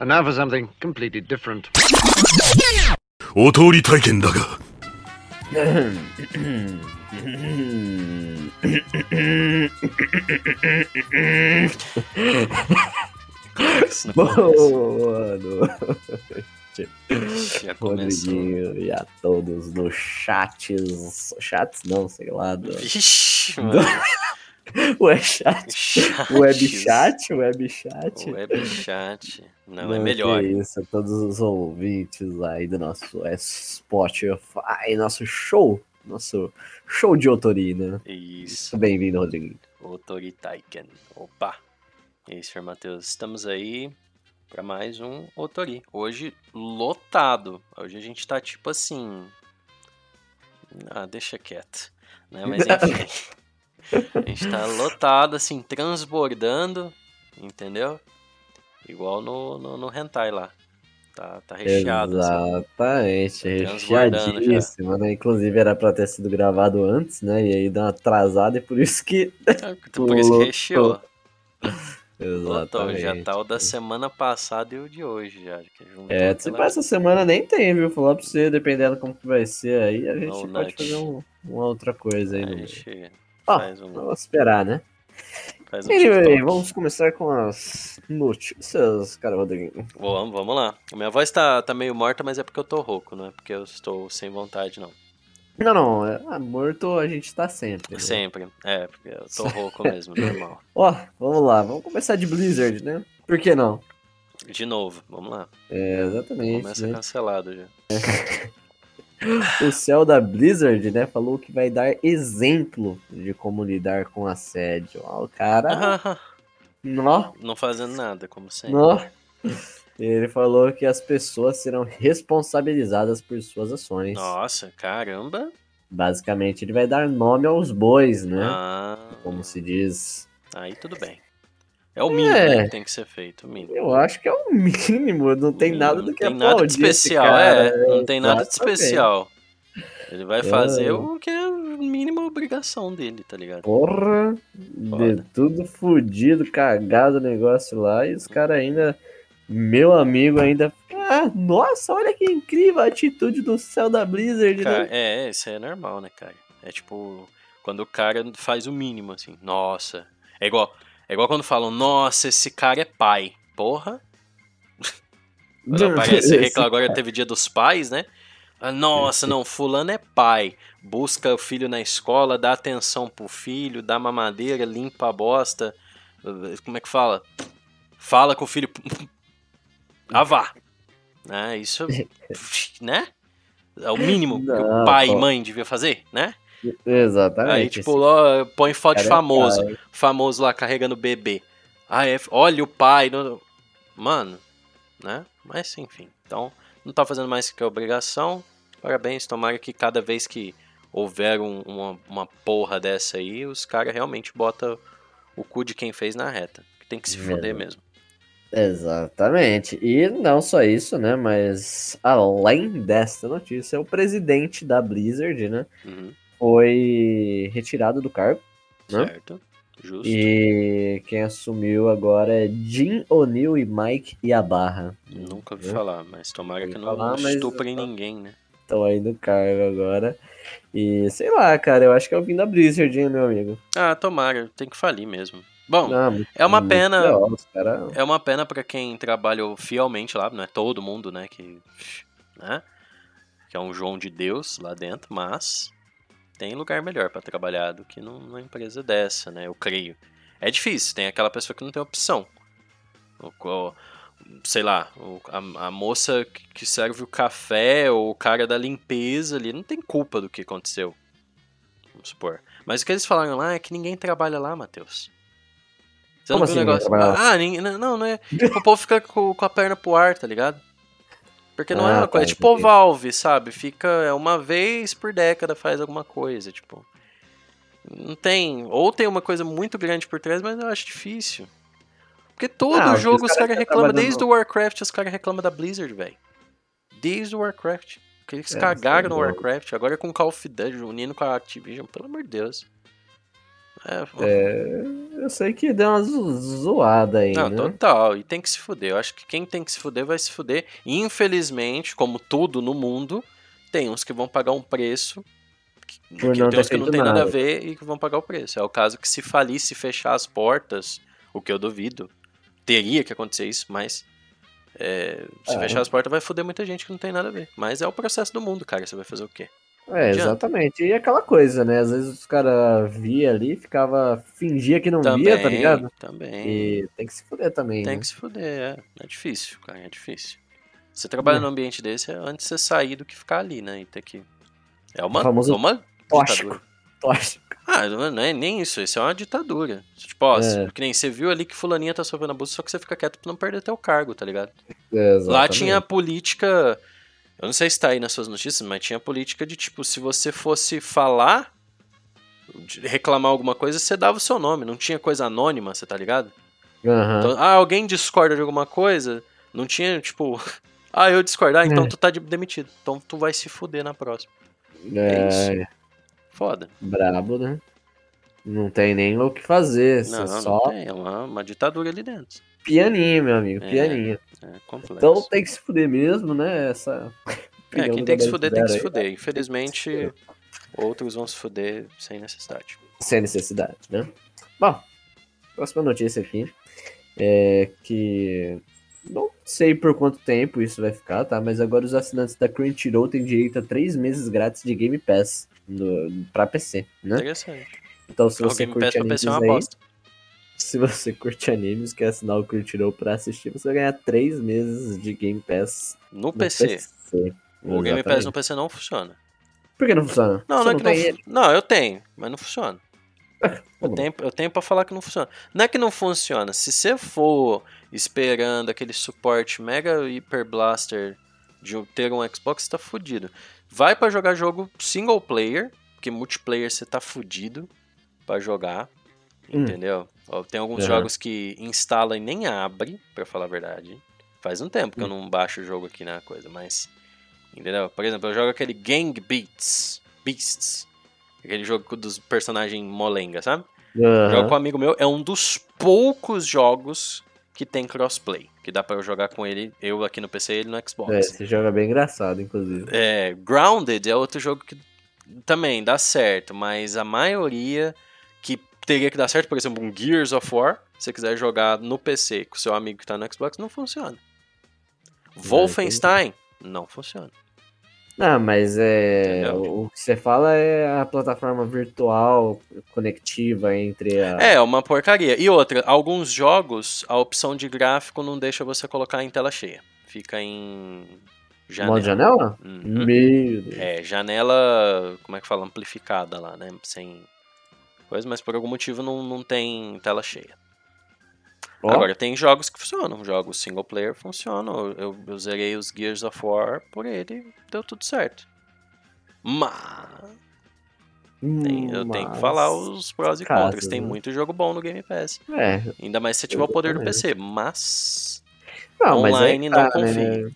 And now for something completely different. お通り体験だが Isso no começo. Boa noite, Já começou. Rodriguinho, e a todos nos chats. Chats não, sei lá. Do... Vixe, mano. Ué, chat. Chats. Web chat, web chat. Web chat. Não, é Não, melhor. que isso, a todos os ouvintes aí do nosso Spotify, nosso show, nosso show de otorina. Isso. Bem-vindo, Rodriguinho. Otori Taiken. Opa. E aí, senhor Matheus? Estamos aí para mais um Otori. Hoje lotado. Hoje a gente tá tipo assim. Ah, deixa quieto. Né? Mas enfim. a gente tá lotado, assim, transbordando. Entendeu? Igual no, no, no Hentai lá. Tá, tá recheado. assim. Exatamente, transbordando recheadíssimo, né? Inclusive era pra ter sido gravado antes, né? E aí dá uma atrasada e por isso que. É, Por isso que recheou. Exatamente. já tá o da semana passada e o de hoje já. É, se pela- essa semana nem tem, viu? Falar pra você, dependendo como que vai ser aí, a gente Ou pode nut. fazer um- uma outra coisa aí A no gente faz um, Vamos esperar, né? Faz um Anyway, vamos começar com as notícias, cara, Rodrigo. Vamos, vamos lá. A minha voz tá, tá meio morta, mas é porque eu tô rouco, não é porque eu estou sem vontade, não. Não, não, é, ah, morto a gente tá sempre. né? Sempre. É, porque eu tô rouco mesmo, normal. Ó, vamos lá, vamos começar de Blizzard, né? Por que não? De novo, vamos lá. É, exatamente. Começa né? cancelado já. O céu da Blizzard, né, falou que vai dar exemplo de como lidar com assédio. Ó, o cara, nó, não fazendo nada, como sempre. nó. Ele falou que as pessoas serão responsabilizadas por suas ações. Nossa, caramba. Basicamente, ele vai dar nome aos bois, né? Ah, Como se diz. aí tudo bem. É o mínimo É. né, que tem que ser feito, o mínimo. Eu acho que é o mínimo, não tem nada do Não que tem nada de aplaudir especial, cara. é. Não tem nada de especial. Ele vai fazer É. o que é a mínima obrigação dele, tá ligado? Porra, de Foda. tudo fudido, cagado o negócio lá, e os caras ainda, meu amigo, ainda. Ah, nossa, olha que incrível a atitude do céu da Blizzard, Cara, né? é, isso é normal, né, cara? É tipo, quando o cara faz o mínimo, assim, nossa. É igual, é igual quando falam, nossa, esse cara é pai. Porra. Quando aparece, reclama, agora teve dia dos pais, né? Ah, Nossa, não, fulano é pai. Busca o filho na escola, dá atenção pro filho, dá mamadeira, limpa a bosta. Como é que fala? Fala com o filho. Ah, vá. Né? Isso, né? É o mínimo que o Não, pai e mãe devia fazer, né? Exatamente. Aí, tipo, ó, põe foto de cara é famoso. Famoso lá carregando bebê. Ah, é, olha o pai. não- Mano, né? Mas enfim. Então, não tá fazendo mais que a obrigação. Parabéns. Tomara que cada vez que houver um- uma, uma porra dessa aí, os caras realmente botam o cu de quem fez na reta. Que tem que se Verdade. foder mesmo. Exatamente. E não só isso, né? Mas além desta notícia, o presidente da Blizzard, né? Uhum, Foi retirado do cargo. Né? certo. Justo. E quem assumiu agora é Jim O'Neill e Mike Yabarra. Nunca ouvi Né? falar, mas tomara que não falar, mas- estuprem ninguém, né? Estão aí no cargo agora. E sei lá, cara, eu acho que é o fim da Blizzard, hein, meu amigo. Ah, tomara. Tem que falir mesmo. Bom, Não, muito- é uma muito pena- legal, É uma pena pra quem trabalhou fielmente lá, não é todo mundo, né, que, né, que é um João de Deus lá dentro, mas tem lugar melhor pra trabalhar do que num- numa empresa dessa, né, eu creio. É difícil, tem aquela pessoa que não tem opção. O, o- sei lá, o- a, a moça que- serve o café ou o cara da limpeza ali não tem culpa do que aconteceu. Vamos supor. Mas o que eles falaram lá é que ninguém trabalha lá, Matheus. Você Como não viu assim o ninguém negócio? Ah, ninguém, não, não, é. O povo fica com, com a perna pro ar, tá ligado? Porque não é Ah, uma coisa. tá, É tipo entendi. Valve, sabe? Fica é uma vez por década faz alguma coisa, tipo. Não tem. Ou tem uma coisa muito grande por trás, mas eu acho difícil. Porque todo Ah, jogo os caras ficam reclamam, desde o Warcraft, os caras reclamam da Blizzard, velho. Desde o Warcraft. Porque eles É, cagaram no é Warcraft. Agora com Call of Duty, unindo com a Activision, pelo amor de Deus. É, É, eu sei que deu uma zo- zoada aí, Não, né? total. E tem que se fuder. Eu acho que quem tem que se fuder vai se fuder. E, infelizmente, como tudo no mundo, tem uns que vão pagar um preço. Que, Por que não tem ter uns que não tem nada a nada. ver e que vão pagar o preço. É o caso que se falisse fechar as portas, o que eu duvido, teria que acontecer isso, mas. é, se É. fechar as portas vai foder muita gente que não tem nada a ver. Mas é o processo do mundo, cara. Você vai fazer o quê? É, exatamente. E aquela coisa, né? Às vezes os caras via ali, ficava, fingia que não via, tá ligado? Também. E tem que se fuder também, Tem né? que se fuder, é. É difícil, cara, é difícil. Você trabalha Hum. num ambiente desse é antes de você sair do que ficar ali, né? E ter que. É uma, O famoso é uma tóxico. Tóxico. Ah, não é nem isso, isso é uma ditadura. Tipo, ó, É. que nem você viu ali que fulaninha tá sofrendo abuso, só que você fica quieto pra não perder teu cargo, tá ligado? É, Lá tinha a política. Eu não sei se tá aí nas suas notícias, mas tinha política de tipo, se você fosse falar, reclamar alguma coisa, você dava o seu nome, não tinha coisa anônima, você tá ligado? Aham. Então, ah, alguém discorda de alguma coisa, não tinha, tipo, ah, eu discordar, então É. tu tá de- demitido. Então tu vai se fuder na próxima. É, isso. Foda. brabo, né? Não tem nem o que fazer. Não, não, só tem, é uma, uma ditadura ali dentro. pianinho, meu amigo, É. pianinho. É complexo. Então tem que se fuder mesmo, né? Essa. é, quem tem que se fuder tem que se Zero aí. fuder. Infelizmente, outros vão se fuder sem necessidade. sem necessidade, né? Bom, próxima notícia aqui é que não sei por quanto tempo isso vai ficar, tá? Mas agora os assinantes da Crunchyroll têm direito a três meses grátis de Game Pass no, pra PC, né? Interessante. Então se você Pass curte animes uma aí, bosta. se você curte animes, quer assinar o Crunchyroll pra assistir, você vai ganhar três meses de Game Pass No no PC. PC. O Game Pass no PC não funciona. Por que não funciona? Não, Você não é que não, ele? não, eu tenho, mas não funciona. Eu tenho, eu tenho pra falar que não funciona. Não é que não funciona. Se você for esperando aquele suporte mega hyper blaster de ter um Xbox, você tá fudido. Vai pra jogar jogo single player, porque multiplayer você tá fudido pra jogar. Hum. Entendeu? Tem alguns Aham. jogos que instala e nem abre, pra falar a verdade. Faz um tempo que eu Hum. não baixo o jogo aqui na coisa, mas. Entendeu? Por exemplo, eu jogo aquele Gang Beats. Beasts. Aquele jogo dos personagens molenga, sabe? Aham. Jogo com um amigo meu. É um dos poucos jogos que tem crossplay. Que dá pra eu jogar com ele, eu aqui no PC e ele no Xbox. É, esse jogo é bem engraçado, inclusive. É, Grounded é outro jogo que também dá certo, mas a maioria teria que dar certo, por exemplo, um Gears of War, se você quiser jogar no PC com seu amigo que tá no Xbox, não funciona. Wolfenstein, não funciona. Ah, mas é. Entendeu? O, o que você fala é a plataforma virtual conectiva entre a. É, uma porcaria. E outra, alguns jogos, a opção de gráfico não deixa você colocar em tela cheia. Fica em janela. modo janela? Uhum. Meu Deus. É, janela, como é que fala? Amplificada lá, né? Sem coisa, mas por algum motivo não, não tem tela cheia. Ó, Agora, tem jogos que funcionam. Jogos single player funcionam. Eu, eu, zerei os Gears of War por ele deu tudo certo. Mas tem- eu tenho que mas- falar os prós e casos, contras. Tem né? muito jogo bom no Game Pass. É. Ainda mais se você tiver o poder do. PC. Mas. Não, mas Online, aí não tá, né? confio.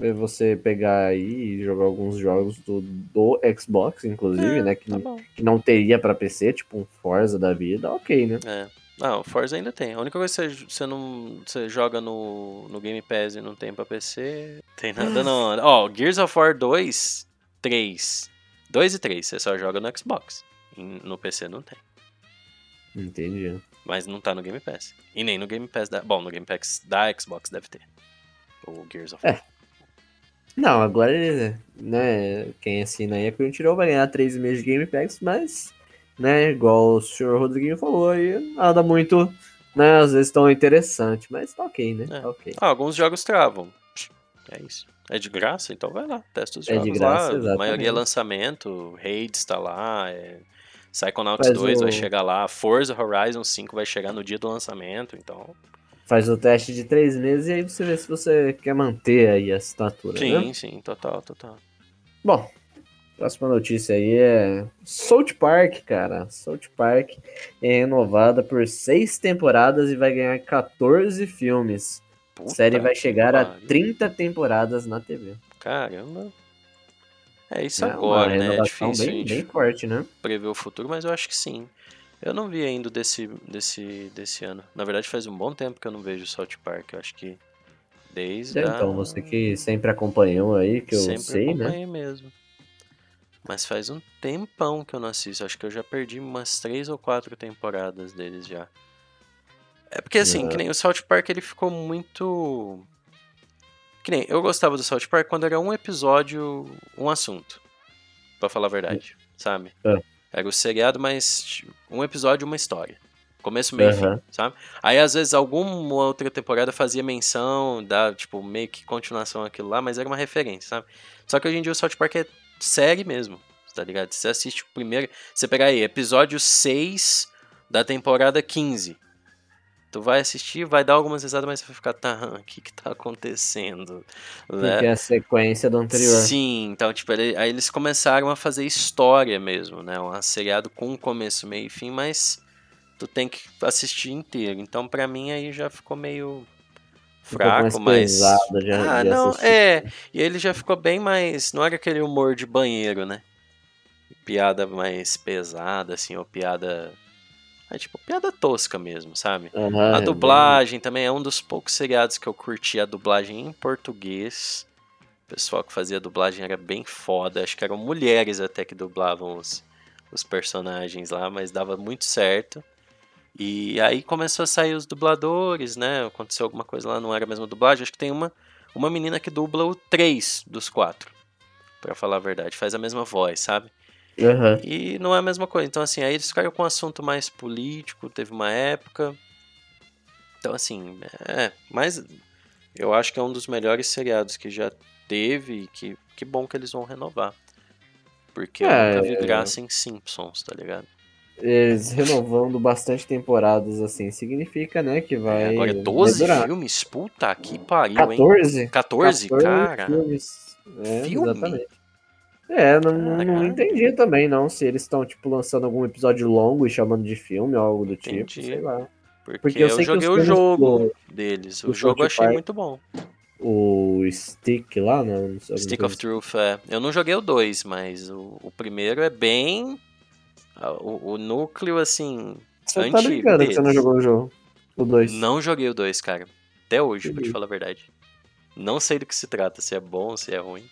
É você pegar aí e jogar alguns jogos do, do Xbox, inclusive, É, né? Que, Tá bom. que não teria pra PC, tipo um Forza da vida, ok, né? É. Não, o Forza ainda tem. A única coisa que você, você não você joga no, no Game Pass e não tem pra PC, tem nada não. Ó, Gears of War 2, 3. 2 e 3, você só joga no Xbox. E no PC não tem. Entendi. Mas não tá no Game Pass. E nem no Game Pass da. Bom, no Game Pass da Xbox deve ter. O Gears of É. Não, agora, né, quem assina aí a Crunchyroll vai ganhar 3 meses de Game Pass, mas, né, igual o senhor Rodriguinho falou aí, nada muito, né, às vezes tão interessante, mas tá ok, né, É. tá ok. Ah, alguns jogos travam. É isso. É de graça? Então vai lá, testa os É de jogos graça, lá. A maioria é lançamento, Hades tá lá, é... Psychonauts Faz 2 vai o- chegar lá, Forza Horizon 5 vai chegar no dia do lançamento, então... Faz o teste de 3 meses e aí você vê se você quer manter aí a assinatura, Sim, né? sim, total, total. Bom, próxima notícia aí é South Park, cara. South Park é renovada por 6 temporadas e vai ganhar 14 filmes. A Puta série vai chegar a pariu. 30 temporadas na TV. Caramba. É isso É agora, né? É difícil a bem, bem forte, né? prever o futuro, mas eu acho que sim. Eu não vi ainda desse, desse, desse ano. Na verdade, faz um bom tempo que eu não vejo South Park. Eu acho que desde. É, a- então, você que sempre acompanhou aí, que eu Sempre sei, né? acompanhei mesmo. Mas faz um tempão que eu não assisto. Acho que eu já perdi umas três ou quatro temporadas deles já. É porque assim, É. que nem o South Park ele ficou muito. Que nem eu gostava do South Park quando era um episódio, um assunto. Pra falar a verdade, sabe? É. Era o seriado, mas tipo, um episódio, uma história. Começo, meio Aham. fim, sabe? Aí às vezes alguma outra temporada fazia menção, da, tipo, meio que continuação aquilo lá, mas era uma referência, sabe? Só que hoje em dia o South Park é série mesmo, tá ligado? Você assiste o primeiro. Você pegar aí, episódio 6 da temporada 15. Tu vai assistir, vai dar algumas risadas, mas você vai ficar, tá, o que que tá acontecendo? Né? Porque é a sequência do anterior. Sim, então, tipo, ele- aí eles começaram a fazer história mesmo, né? Um seriado com começo, meio e fim, mas tu tem que assistir inteiro. Então, pra mim, aí já ficou meio fraco, mas. pesado já ah, não, é. E ele já ficou bem mais. Não era aquele humor de banheiro, né? Piada mais pesada, assim, ou piada. É tipo, piada tosca mesmo, sabe? Aham, A é dublagem também é um dos poucos seriados que eu curti a dublagem em português. O pessoal que fazia a dublagem era bem foda. Acho que eram mulheres até que dublavam os, os personagens lá, mas dava muito certo. E aí começou a sair os dubladores, né? Aconteceu alguma coisa lá, não era a mesma dublagem. Acho que tem uma, uma menina que dubla o 3 dos quatro. Pra falar a verdade, faz a mesma voz, sabe? Aham. E não é a mesma coisa. Então, assim, aí eles ficaram com um assunto mais político, teve uma época. Então, assim, é. Mas eu acho que é um dos melhores seriados que já teve e que, que bom que eles vão renovar. Porque eu É, nunca vi é. graça em Simpsons, tá ligado? Eles renovando bastante temporadas, assim, significa, né, que vai. É, agora vai 12 durar. filmes? Puta que pariu, hein? 14? 14, cara. filmes. É, Filme? exatamente. É, não, não- não Caralho. entendi também, não, se eles estão, tipo, lançando algum episódio longo e chamando de filme ou algo do tipo, Entendi. sei lá. Porque, Porque eu eu, joguei o jogo do- deles. O jogo eu achei Park- muito bom. O Stick lá, né? não sei, alguma Stick of Truth, é. Eu não joguei o 2, mas o, o primeiro é bem. ah, O, o núcleo, assim. Você tá antigo brincando que você não deles. jogou o jogo? O 2. Não joguei o 2, cara. Até hoje, pra te Entendi. falar a verdade. Não sei do que se trata, se é bom, se é ruim.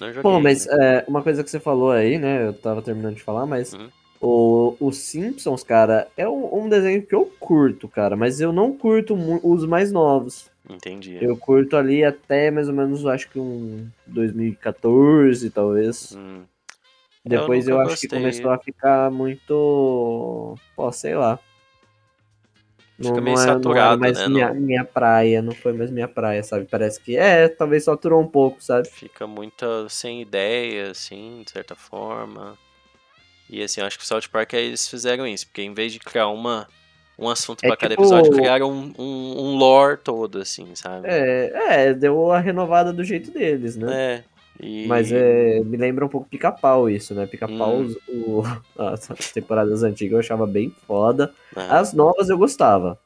Eu joguei. Pô, mas ainda. é, uma coisa que você falou aí, né? Eu tava terminando de falar, mas Uhum. o, o Simpsons, cara, é um, um desenho que eu curto, cara, mas eu não curto os mais novos. Entendi. Eu curto ali até mais ou menos, acho que um 2014, talvez. Hum, Depois eu, nunca acho que gostei. começou a ficar muito. Pô, sei lá. Fica meio é- era saturado, mais né, minha, não- minha praia, não foi mais minha praia, sabe? Parece que é, talvez saturou um pouco, sabe? Fica muito sem ideia, assim, de certa forma. E assim, eu acho que o South Park aí eles fizeram isso, porque em vez de criar uma, um assunto É pra cada tipo- episódio, criaram um, um, um lore todo, assim, sabe? É, é, deu a renovada do jeito deles, né? É, e- Mas é, me lembra um pouco pica-pau isso, né? Pica-pau, Hum. o- as temporadas antigas eu achava bem foda. Ah, As novas eu gostava.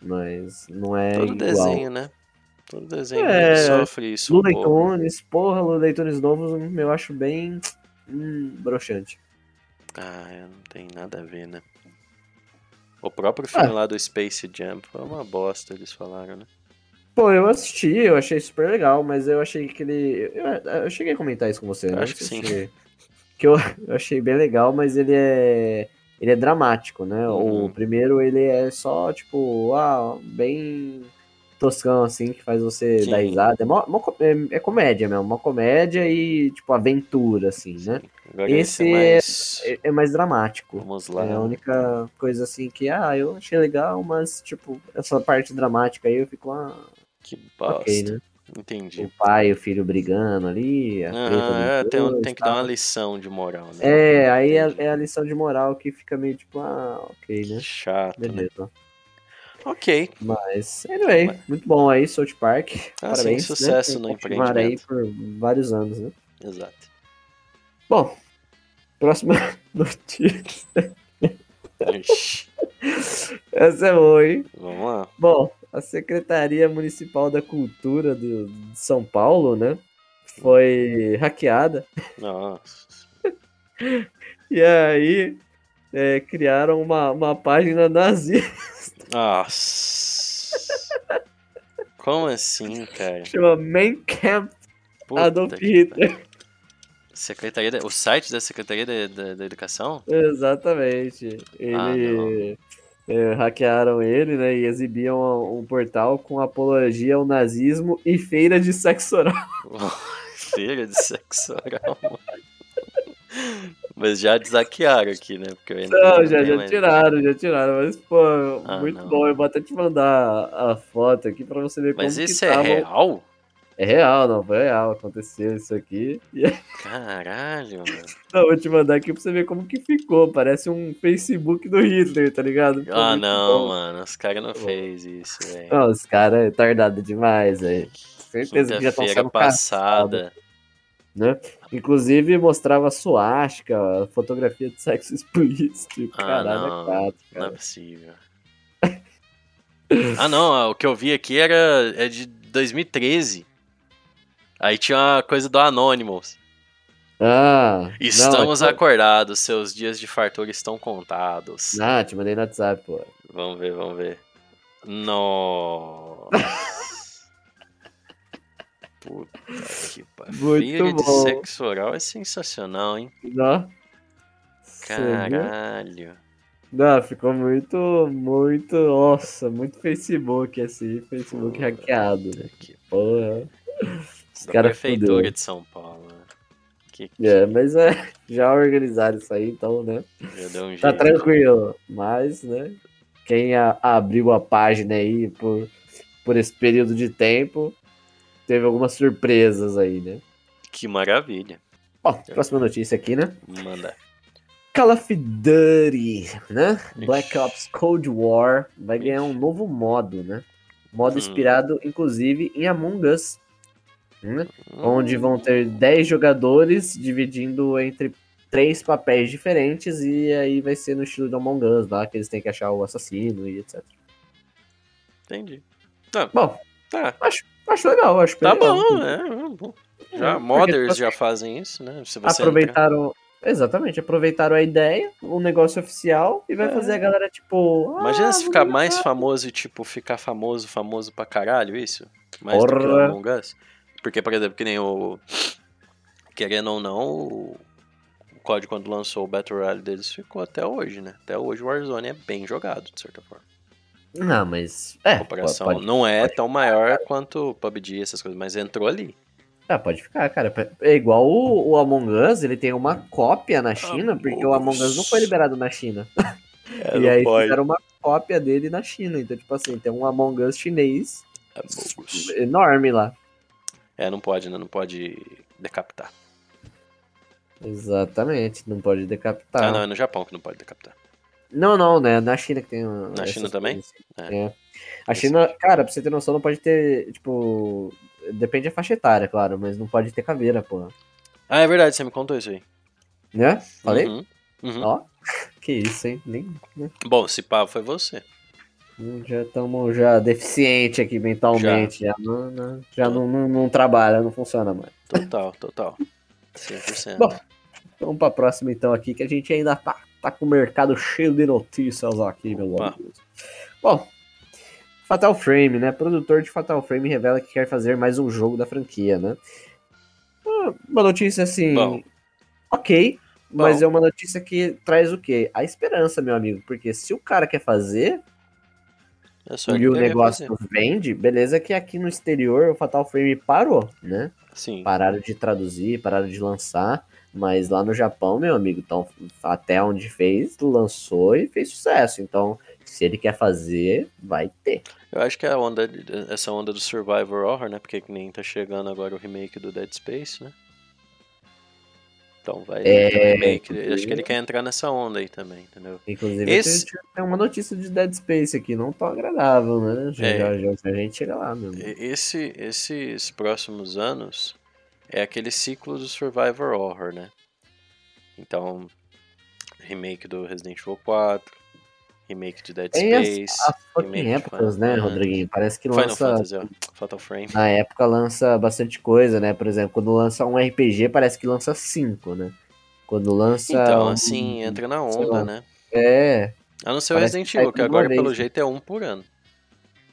Mas não é todo igual. desenho, né? Todo desenho É, sofre isso um Looney pouco. Tunes, porra, Tunes novos eu acho bem hum, broxante. Ah, é, não tem nada a ver, né? O próprio filme Ah. lá do Space Jam foi uma bosta, eles falaram, né? Pô, eu assisti, eu achei super legal, mas eu achei que ele. Eu, eu cheguei a comentar isso com você, né? Acho que sim. se- Que eu, eu achei bem legal, mas ele é. Ele é dramático, né? Uhum. O primeiro ele é só, tipo, ah, bem toscão, assim, que faz você Sim. dar risada. É, mó- mó é, é comédia mesmo, uma comédia e, tipo, aventura, assim, né? Esse esse é mais... É, é mais dramático. Vamos lá. É a única coisa assim que, ah, eu achei legal, mas, tipo, essa parte dramática aí eu fico, ah, Que bosta. ok, né? Entendi. O pai e o filho brigando ali, a Aham, é, tem, tem que dar uma lição de moral, né? É, aí é, é a lição de moral que fica meio tipo, ah, ok, né? Chato, né? Beleza. Ok. Mas, anyway, muito bom aí, South Park. Ah, Parabéns. sim, sucesso né? no continuar aí empreendimento. por vários anos, né? Exato. Bom, próxima notícia. Essa é boa, hein? Vamos lá. Bom, a Secretaria Municipal da Cultura de São Paulo, né? Foi hackeada. Nossa. E aí, é, criaram uma, uma página nazista Nossa. Como assim, cara? chama Mein Kampf Puta Adolf Hitler. Secretaria da- o site da Secretaria da, da- da Educação? Exatamente. Ah, Ele é, hackearam ele, né? E exibiam um portal com apologia ao nazismo e feira de sexo oral. Feira de sexo oral. Mas já desaquearam aqui, né? Porque eu Não, não já, já mais- tiraram, já tiraram. Mas, pô, Ah, muito não. bom. Eu vou até te mandar a foto aqui pra você ver Mas como isso que é tava. real? É real, não, foi real. Aconteceu isso aqui. Caralho, mano. Não, vou te mandar aqui pra você ver como que ficou. Parece um Facebook do Hitler, tá ligado? Ficou Ah, não, bom. mano. Os caras não fez isso, velho. Não, os caras é tardado demais, velho. Certeza que já estão sendo passada. né? Inclusive mostrava suástica, fotografia de sexo explícito. Ah, Caralho, não. é quatro, Não é cara. possível. ah, não. O que eu vi aqui era é de 2013. Aí tinha uma coisa do Anonymous. Ah, Estamos não, é... acordados, seus dias de fartura estão contados. Ah, te mandei no WhatsApp, pô. Vamos ver, vamos ver. Nossa. Puta que pariu. Feira de sexo oral é sensacional, hein? Não. Caralho. Não, ficou muito, muito, nossa, muito Facebook, assim, Facebook hackeado, né? Que Porra. Os da caras prefeitura fudeu. de São Paulo. né? Que É, mas é, já organizaram isso aí, então, né? um Tá tranquilo. Mas, né? Quem a- abriu a página aí por, por esse período de tempo, teve algumas surpresas aí, né? Que maravilha. Bom, próxima notícia aqui, né? Manda. Call of Duty, né? Black Ixi. Ops Cold War vai ganhar um novo modo, né? Modo Hum. inspirado, inclusive, em Among Us. Né? Onde vão ter 10 jogadores dividindo entre três papéis diferentes e aí vai ser no estilo de Among Us lá, que eles têm que achar o assassino e etc. Entendi. Tá, Bom, tá. acho, acho legal, acho Tá legal. bom, né? bom. Já, É, modders já fazem isso, né? Se você entrar- aproveitaram. Exatamente, aproveitaram a ideia, um negócio oficial, e vai É. fazer a galera, tipo. Imagina ah, se vou ficar mais famoso e, tipo, ficar famoso, famoso pra caralho, isso? Mais do que o Porra. Among Us? Porque, por exemplo, que nem o... Querendo ou não, o código quando lançou o Battle Royale deles ficou até hoje, né? Até hoje o Warzone é bem jogado, de certa forma. Não, mas. É, comparação. pode, não é tão maior quanto o PUBG, essas coisas, mas entrou ali. ah, pode ficar, cara. É igual o, o Among Us, ele tem uma cópia na China, porque o Among Us não foi liberado na China. É, e aí pode. fizeram uma cópia dele na China. Então, tipo assim, tem um Among Us chinês Us. enorme lá. É, não pode, né? Não pode decapitar. Exatamente, não pode decapitar. Ah, não, é no Japão que não pode decapitar. Não, não, né? Na China que tem. Na China também? É. É. A China, cara, pra você ter noção, não pode ter, tipo. Depende da faixa etária, claro, mas não pode ter caveira, pô. Ah, é verdade, você me contou isso aí. Né? Falei? Uhum, uhum. Ó, que isso, hein? Nem, né? Bom, se pá, foi você. Já estamos já deficiente aqui mentalmente, já, não, não- já não, não, não trabalha, não funciona mais. Total, total. 100%. Bom. Vamos pra próxima então aqui, que a gente ainda tá, tá com o mercado cheio de notícias aqui, Opa. amigos. Bom, Fatal Frame, né? Produtor de Fatal Frame revela que quer fazer mais um jogo da franquia, né? Ah, Uma notícia assim, Bom. ok, mas Bom. é uma notícia que traz o quê? A esperança, meu amigo, porque se o cara quer fazer, e o negócio vende, beleza que aqui no exterior o Fatal Frame parou, né? Sim. Pararam de traduzir, pararam de lançar, mas lá no Japão, meu amigo, então até onde fez, lançou e fez sucesso. Então, se ele quer fazer, vai ter. Eu acho que é a onda, essa onda do Survivor Horror, né? Porque que nem tá chegando agora o remake do Dead Space, né? Então vai É, ter um remake. Acho que ele quer entrar nessa onda aí também, entendeu? Inclusive, Esse- tem- uma notícia de Dead Space aqui, não tão agradável, né? Já, É. já, já- a gente chega lá. E- Esse, esses próximos anos é aquele ciclo do Survivor Horror, né? Então, remake do Resident Evil 4, remake de Dead Tem as- Space, As fucking remake de épocas, né, Final- Rodriguinho? Parece que Final lança. Fantasy, ó, Fatal Frame. Na época lança bastante coisa, né? Por exemplo, quando lança um RPG, parece que lança cinco, né? Quando lança. Então, um- assim, entra na onda, né? É. A não ser o Resident Evil, que agora pelo vez, jeito é um por ano.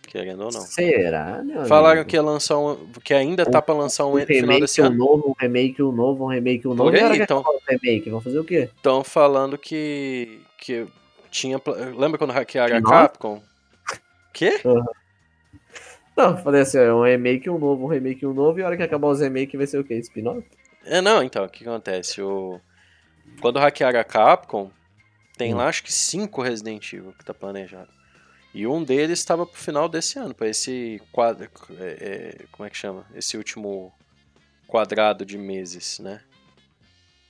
Querendo ou não. Será, meu Falaram amigo? que ia lançar um. que ainda tá pra lançar um um no final remake, desse um ano. novo, um remake, um novo, um remake, um novo. Por aí, então. o remake, vão fazer o quê? Estão falando que. que tinha. Lembra quando hackearam a Spin-off? Capcom? Quê? Não, falei assim, ó, um remake, um novo, um remake, um novo, e a hora que acabar os remakes vai ser o quê? Spin-off? É, não, então, o que acontece? O... Quando hackearam a Capcom, tem Hum. lá acho que cinco Resident Evil que tá planejado. E um deles estava pro final desse ano, pra esse quadro. é, é, como é que chama? Esse último quadrado de meses, né?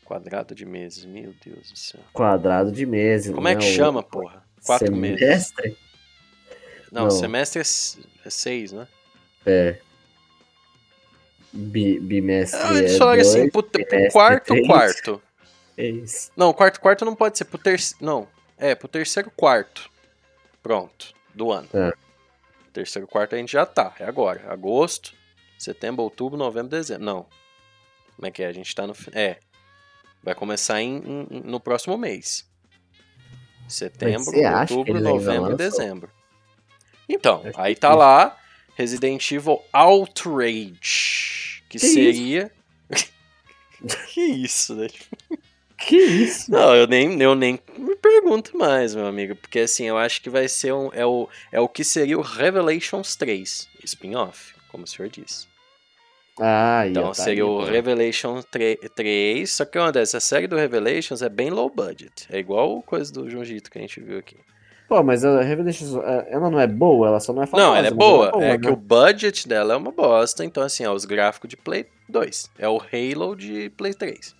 Quadrado de meses, meu Deus do céu. Quadrado de meses. Como é né? que O chama, porra? Quatro meses. semestre? Não, Não. semestre é é seis, né? É. Bi, bimestre Ah, é falaram dois, assim, pro, pro trimestre quarto, três. quarto. três. Não, quarto, quarto não pode ser. Pro terceiro. Não. É, pro terceiro quarto. Pronto. Do ano. É. Terceiro quarto a gente já tá. É agora. Agosto, setembro, outubro, novembro, dezembro. Não. Como é que é? A gente tá no. É. Vai começar em, em- no próximo mês. Setembro, outubro, novembro e dezembro. Então, aí tá lá Resident Evil Outrage. Que, Que seria. que isso, né? Que isso? Não, eu nem, eu nem me pergunto mais, meu amigo. Porque assim, eu acho que vai ser um. É o, é o que seria o Revelations 3, spin-off, como o senhor disse. Ah, Então tá seria aí, o pô. Revelations 3. Só que uma dessa, a série do Revelations é bem low budget. É igual a coisa do Junjito que a gente viu aqui. Pô, mas a Revelations, eh, ela não é boa, ela só não é famosa. Não, ela é mas boa. É né? que o budget dela é uma bosta. Então, assim, é os gráficos de Play 2. É o Halo de Play 3.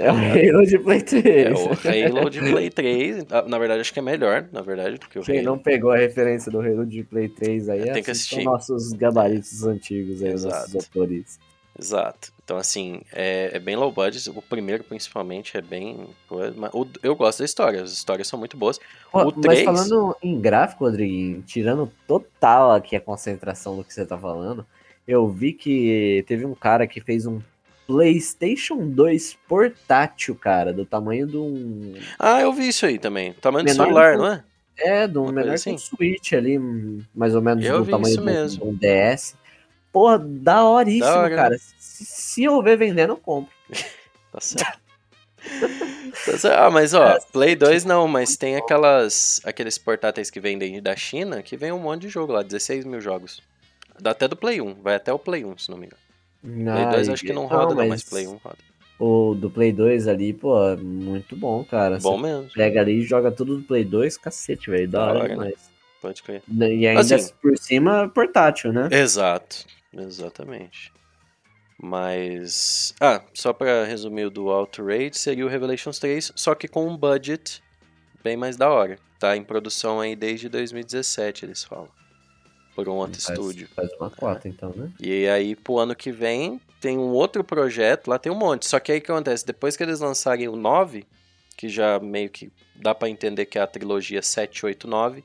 É o Halo de Play 3. É o Halo de Play 3. Ah, Na verdade, acho que é melhor, na verdade, do que o Quem Halo. não pegou a referência do Halo de Play 3 aí, É, tem que assistir. nossos gabaritos antigos aí, Exato. nossos autores. Exato. Então, assim, é, é bem low budget. O primeiro, principalmente, é bem. mas eu gosto da história. As histórias são muito boas. Ó, O mas 3? falando em gráfico, Rodriguinho, tirando total aqui a concentração do que você tá falando, eu vi que teve um cara que fez um PlayStation 2 portátil, cara, do tamanho de um. Ah, eu vi isso aí também. Tamanho do celular, do- não é? É, um Uma menor coisa que um assim. Switch ali, mais ou menos Eu do tamanho do, de um DS. Porra, daoríssimo, Da hora, né? cara. Se, se eu ver vendendo, eu compro. Tá certo. Tá certo. Ah, mas ó, Play 2 não, mas tem aquelas aqueles portáteis que vendem da China que vem um monte de jogo lá, 16 mil jogos. Dá até do Play 1, vai até o Play 1, se não me engano. Play 2 Ai, acho que não roda, não, mas Play 1 roda. O do Play 2 ali, pô, é muito bom, cara. Bom Você mesmo, pega ali e joga tudo do Play 2, cacete, velho. Da hora né? demais. pode crer. E ainda Assim- por cima, portátil, né? Exato, exatamente. Mas. Ah, só pra resumir o do Outrage, seria o Revelations 3, só que com um budget bem mais da hora. Tá em produção aí desde 2017, eles falam. Por um outro faz, estúdio. Faz uma cota, então, né? E aí, pro ano que vem, tem um outro projeto, lá tem um monte. Só que aí o que acontece? Depois que eles lançarem o 9, que já meio que dá pra entender que é a trilogia 7, 8, 9,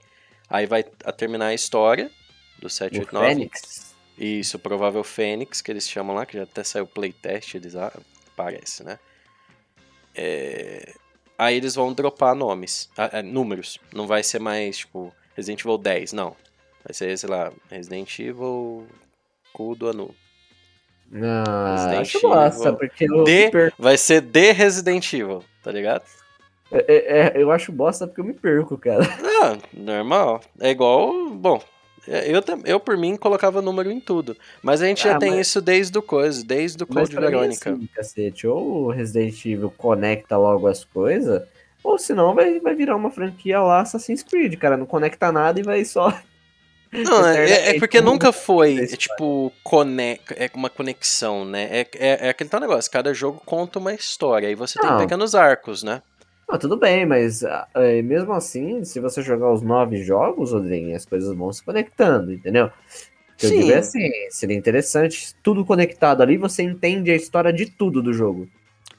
aí vai a terminar a história do 7, O 8, 9. Fênix. Isso, o provável Fênix, que eles chamam lá, que já até saiu playtest, eles ah, parece, né? É, Aí eles vão dropar nomes, ah, é, números. Não vai ser mais, tipo, Resident Evil 10, não. Vai ser, sei lá, Resident Evil cu do Anu. Ah, Resident acho bosta, Evil. porque eu, De- perco. Vai ser de Resident Evil, tá ligado? É, é, é, eu acho bosta porque eu me perco, cara. Ah, normal. É igual, bom, é, eu, eu por mim colocava número em tudo. Mas a gente já Ah, tem mas- isso desde o coisa, desde o Code mim é Verônica. assim, cacete. Ou o Resident Evil conecta logo as coisas, ou senão vai, vai virar uma franquia lá Assassin's Creed, cara. Não conecta nada e vai só. Não, é, é eternamente porque como nunca foi, é, tipo, cone é uma conexão, né? É, é, é aquele tal negócio, cada jogo conta uma história, e você tem Não. pequenos arcos, né? Ah, tudo bem, mas ah, eh, mesmo assim, se você jogar os nove jogos, Rodriguinho, as coisas vão se conectando, entendeu? Eu Sim. digo é assim, seria interessante, tudo conectado ali, você entende a história de tudo do jogo.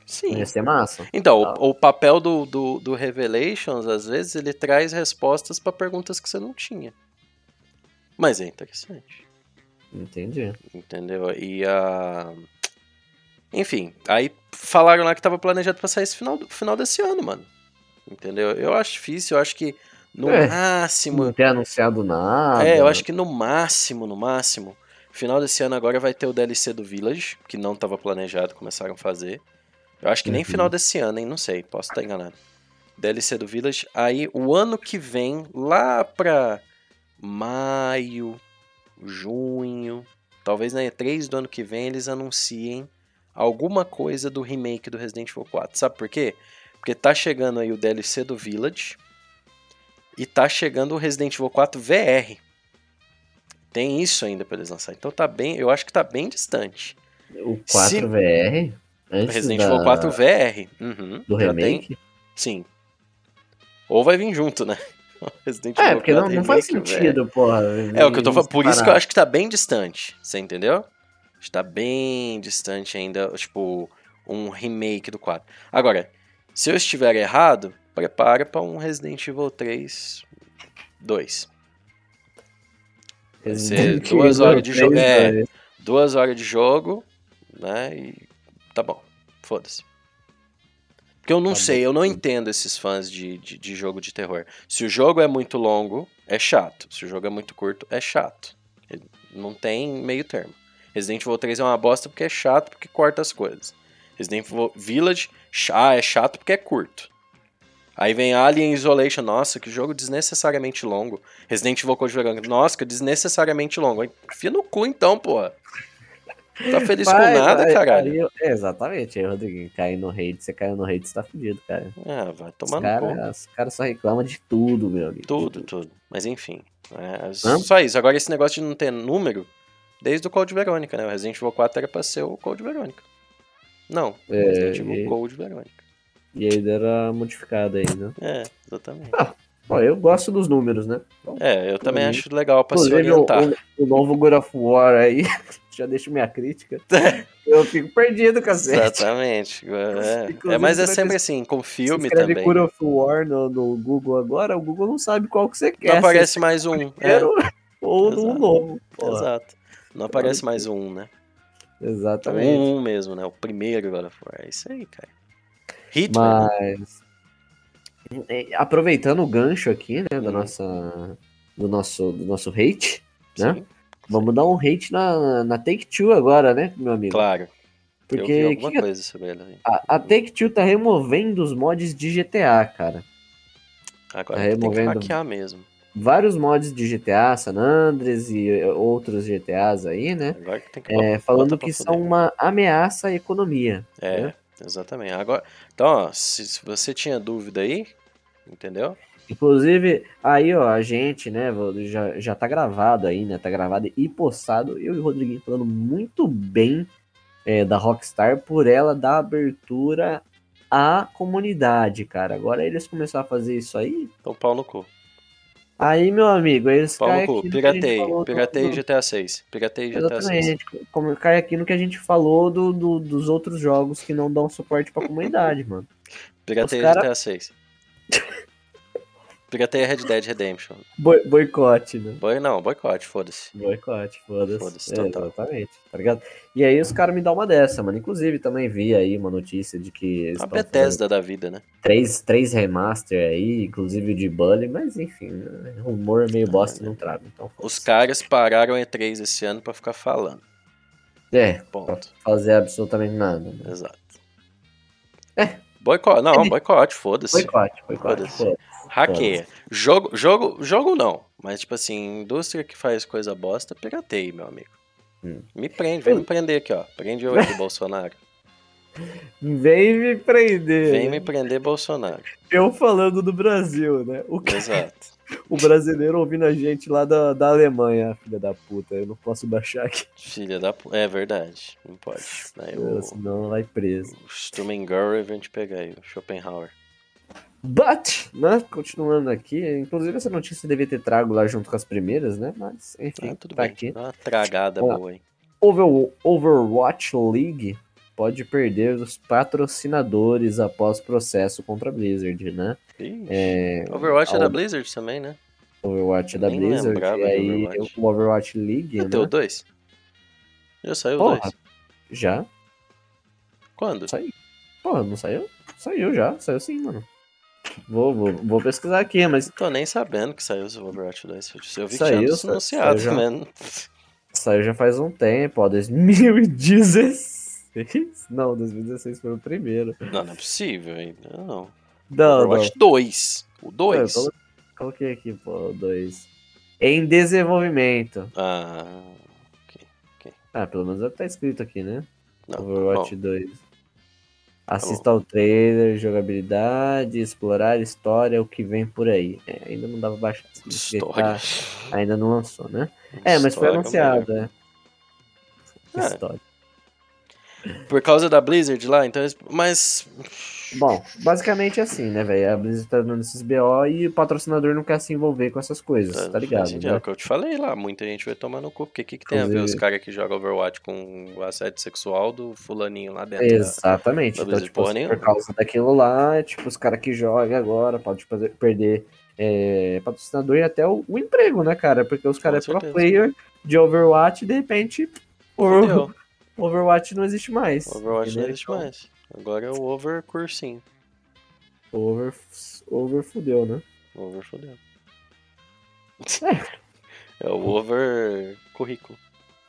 Sim. Ia ser massa. Então, Tá. o, o papel do, do, do Revelations, às vezes, ele traz respostas pra perguntas que você não tinha. Mas é interessante. Entendi. Entendeu? E a. Enfim, aí falaram lá que tava planejado pra sair esse final, do- final desse ano, mano. entendeu? Eu acho difícil, eu acho que no É. máximo. Não ter anunciado nada. É, eu acho que no máximo, no máximo. Final desse ano agora vai ter o DLC do Village, que não estava planejado, começaram a fazer. Eu acho que nem Uhum. final desse ano, hein? Não sei, posso estar enganado. DLC do Village. Aí o ano que vem, lá pra maio, junho, talvez na E3 do ano que vem, eles anunciem alguma coisa do remake do Resident Evil 4. Sabe por quê? Porque tá chegando aí o DLC do Village e tá chegando o Resident Evil 4 VR. Tem isso ainda pra eles lançar. Então tá bem, eu acho que tá bem distante. O 4 Se- VR. Antes Resident da- Evil 4 VR. Uhum, Do já tem- remake. Sim. Ou vai vir junto, né? Resident É, Evil porque não, 4 não faz remake, sentido, porra. É o que eu tô falando. Por isso que eu acho que tá bem distante. Você entendeu? Está bem distante ainda, tipo, um remake do 4. Agora, se eu estiver errado, prepara pra um Resident Evil 3 2. Vai ser duas horas de jogo. 3, É, duas horas de jogo, né? E tá bom. Foda-se. Porque eu não Tá sei, bom. eu não entendo esses fãs de, de, de jogo de terror. Se o jogo é muito longo, é chato. Se o jogo é muito curto, é chato. Não tem meio termo. Resident Evil 3 é uma bosta porque é chato, porque corta as coisas. Resident Evil Village, ah, é chato porque é curto. Aí vem Alien Isolation, nossa, que jogo desnecessariamente longo. Resident Evil Code Veronica, nossa, que desnecessariamente longo. Enfia no cu então, porra. Tá feliz Vai, com nada, vai, caralho. aí eu- é, exatamente, aí, Rodriguinho. Cair no hate, você caiu no hate, você tá fudido, cara. Ah, vai Os tomar no cu. caras os caras só reclamam de tudo, meu amigo. Tudo, tudo. Mas enfim. É, Hã? só isso. Agora, esse negócio de não ter número, desde o Code Verônica, né? O Resident Evil 4 era pra ser o Code Verônica. Não, É, Resident Evil e- Code Verônica. E aí deram modificada aí, né? É, exatamente. Bom, eu gosto dos números, né? Então, É, eu também Uhum. acho legal pra se Inclusive, o, orientar. o, o novo God of War aí, já deixo minha crítica. eu fico perdido, cacete. Exatamente. É, é, mas é você sempre assim, com Você filme escreve também. God of War no, no Google agora, o Google não sabe qual que você quer. Não aparece mais um. é É, ou no Exato. novo. porra. exato. Não aparece mais um, né? Exatamente. Um, um mesmo, né? O primeiro God of War. É isso aí, cara. Hitman. né? Mas é, aproveitando o gancho aqui, né, da Uhum. nossa do nosso do nosso hate, né? Vamos dar um hate na, na Take Two agora, né, meu amigo? claro. eu vi Porque alguma que coisa sobre ele aí. a, a Take Two tá removendo os mods de GTA, cara. Agora Tá tem que removendo. hackear mesmo. Vários mods de GTA, San Andreas e eh, outros GTAs aí, né? Agora que tem que É, falando que são uma ameaça à economia. É, né? exatamente. Agora, então, ó, se, se você tinha dúvida aí, entendeu? Inclusive, aí, ó, a gente, né, já, já tá gravado aí, né? Tá gravado e postado. Eu e o Rodriguinho falando muito bem é, da Rockstar por ela dar abertura à comunidade, cara. Agora eles começaram a fazer isso aí. Então, pau no cu. Aí, meu amigo, eles Pau caem no cu. Piratei. Piratei do- GTA 6. Piratei GTA 6. Exatamente. Como cai aqui no que a gente falou do, do- dos outros jogos que não dão suporte pra comunidade, mano. Piratei cara- GTA 6. Piratei Red Dead Redemption. Boi- boicote, né? Boi, não, boicote, foda-se. Boicote, foda-se. Foda-se, É, total. exatamente, tá ligado? E aí os caras me dão uma dessa, mano. Inclusive, também vi aí uma notícia de que eles A Bethesda da vida, né? três, três remaster aí, inclusive o de Bully, mas enfim, né? rumor meio bosta não trago. Então, Os caras pararam E3 esse ano pra ficar falando. É, Ponto. fazer absolutamente nada. Né? Exato. É. Boicote, não, boicote, foda-se. Boicote, boicote. Foda-se. Hackeia. Jogo, jogo, jogo não. Mas, tipo assim, indústria que faz coisa bosta, pirateia, meu amigo. Hum. Me prende, vem me prender aqui, ó. Prende eu aqui, Bolsonaro. Vem me prender. Vem me prender, Bolsonaro. Eu falando do Brasil, né? O, Exato. o brasileiro ouvindo a gente lá da, da Alemanha, filha da puta. Eu não posso baixar aqui, Filha da pu... É verdade, não pode. Aí o, senão vai preso. o Stumengauer vem te pegar aí, o Schopenhauer. But, né, continuando aqui, inclusive essa notícia devia ter trago lá junto com as primeiras, né, mas enfim, Ah, tudo tá bem. aqui. Uma tragada Ó, boa aí. Over- Overwatch League pode perder os patrocinadores após processo contra a Blizzard, né? Ih, É, Overwatch é da Blizzard também, né? Overwatch é da Nem Blizzard, lembrava e aí Overwatch. o Overwatch League, o né? 2? Já saiu o Porra. 2? Já? Quando? Saiu. Porra, não saiu? Saiu já, saiu sim, mano. Vou, vou, vou pesquisar aqui, mas Tô nem sabendo que saiu o Overwatch 2. Eu vi que Saiu, tinha sa- anunciado, saiu já. mano. saiu já faz um tempo, ó, 2016. Não, 2016 foi o primeiro. Não, não é possível ainda. Não. Não, não. Overwatch 2. O Eu 2. colo- Coloquei aqui, pô, dois. Em desenvolvimento. Ah, Ah, pelo menos é o que tá escrito aqui, né? não. Overwatch bom, 2. Assista ao trailer, jogabilidade, explorar história, o que vem por aí. É, ainda não dava baixar. significa que História. tá- ainda não lançou, né? É, mas foi História, anunciado, melhor. é. História. Por causa da Blizzard lá, então. Mas. Bom, basicamente é assim, né, velho? A Blizzard tá dando esses BO e o patrocinador não quer se envolver com essas coisas, tá, faz ligado? sentido, É Né? o que eu te falei lá. Muita gente vai tomar no cu. Porque o que, que tem a ver Inclusive- os caras que jogam Overwatch com o assédio sexual do fulaninho lá dentro? da- Exatamente. da Então, Blizzard tipo, nenhuma. por causa daquilo lá, tipo, os caras que jogam agora podem fazer- perder é, patrocinador e até o, o emprego, né, cara? Porque os caras é pro player de Overwatch e de repente. Overwatch não existe mais. Overwatch não entendeu? existe Então, mais. Agora é o Over cursinho. Over, over fudeu, né? Over fodeu. É o over currículo.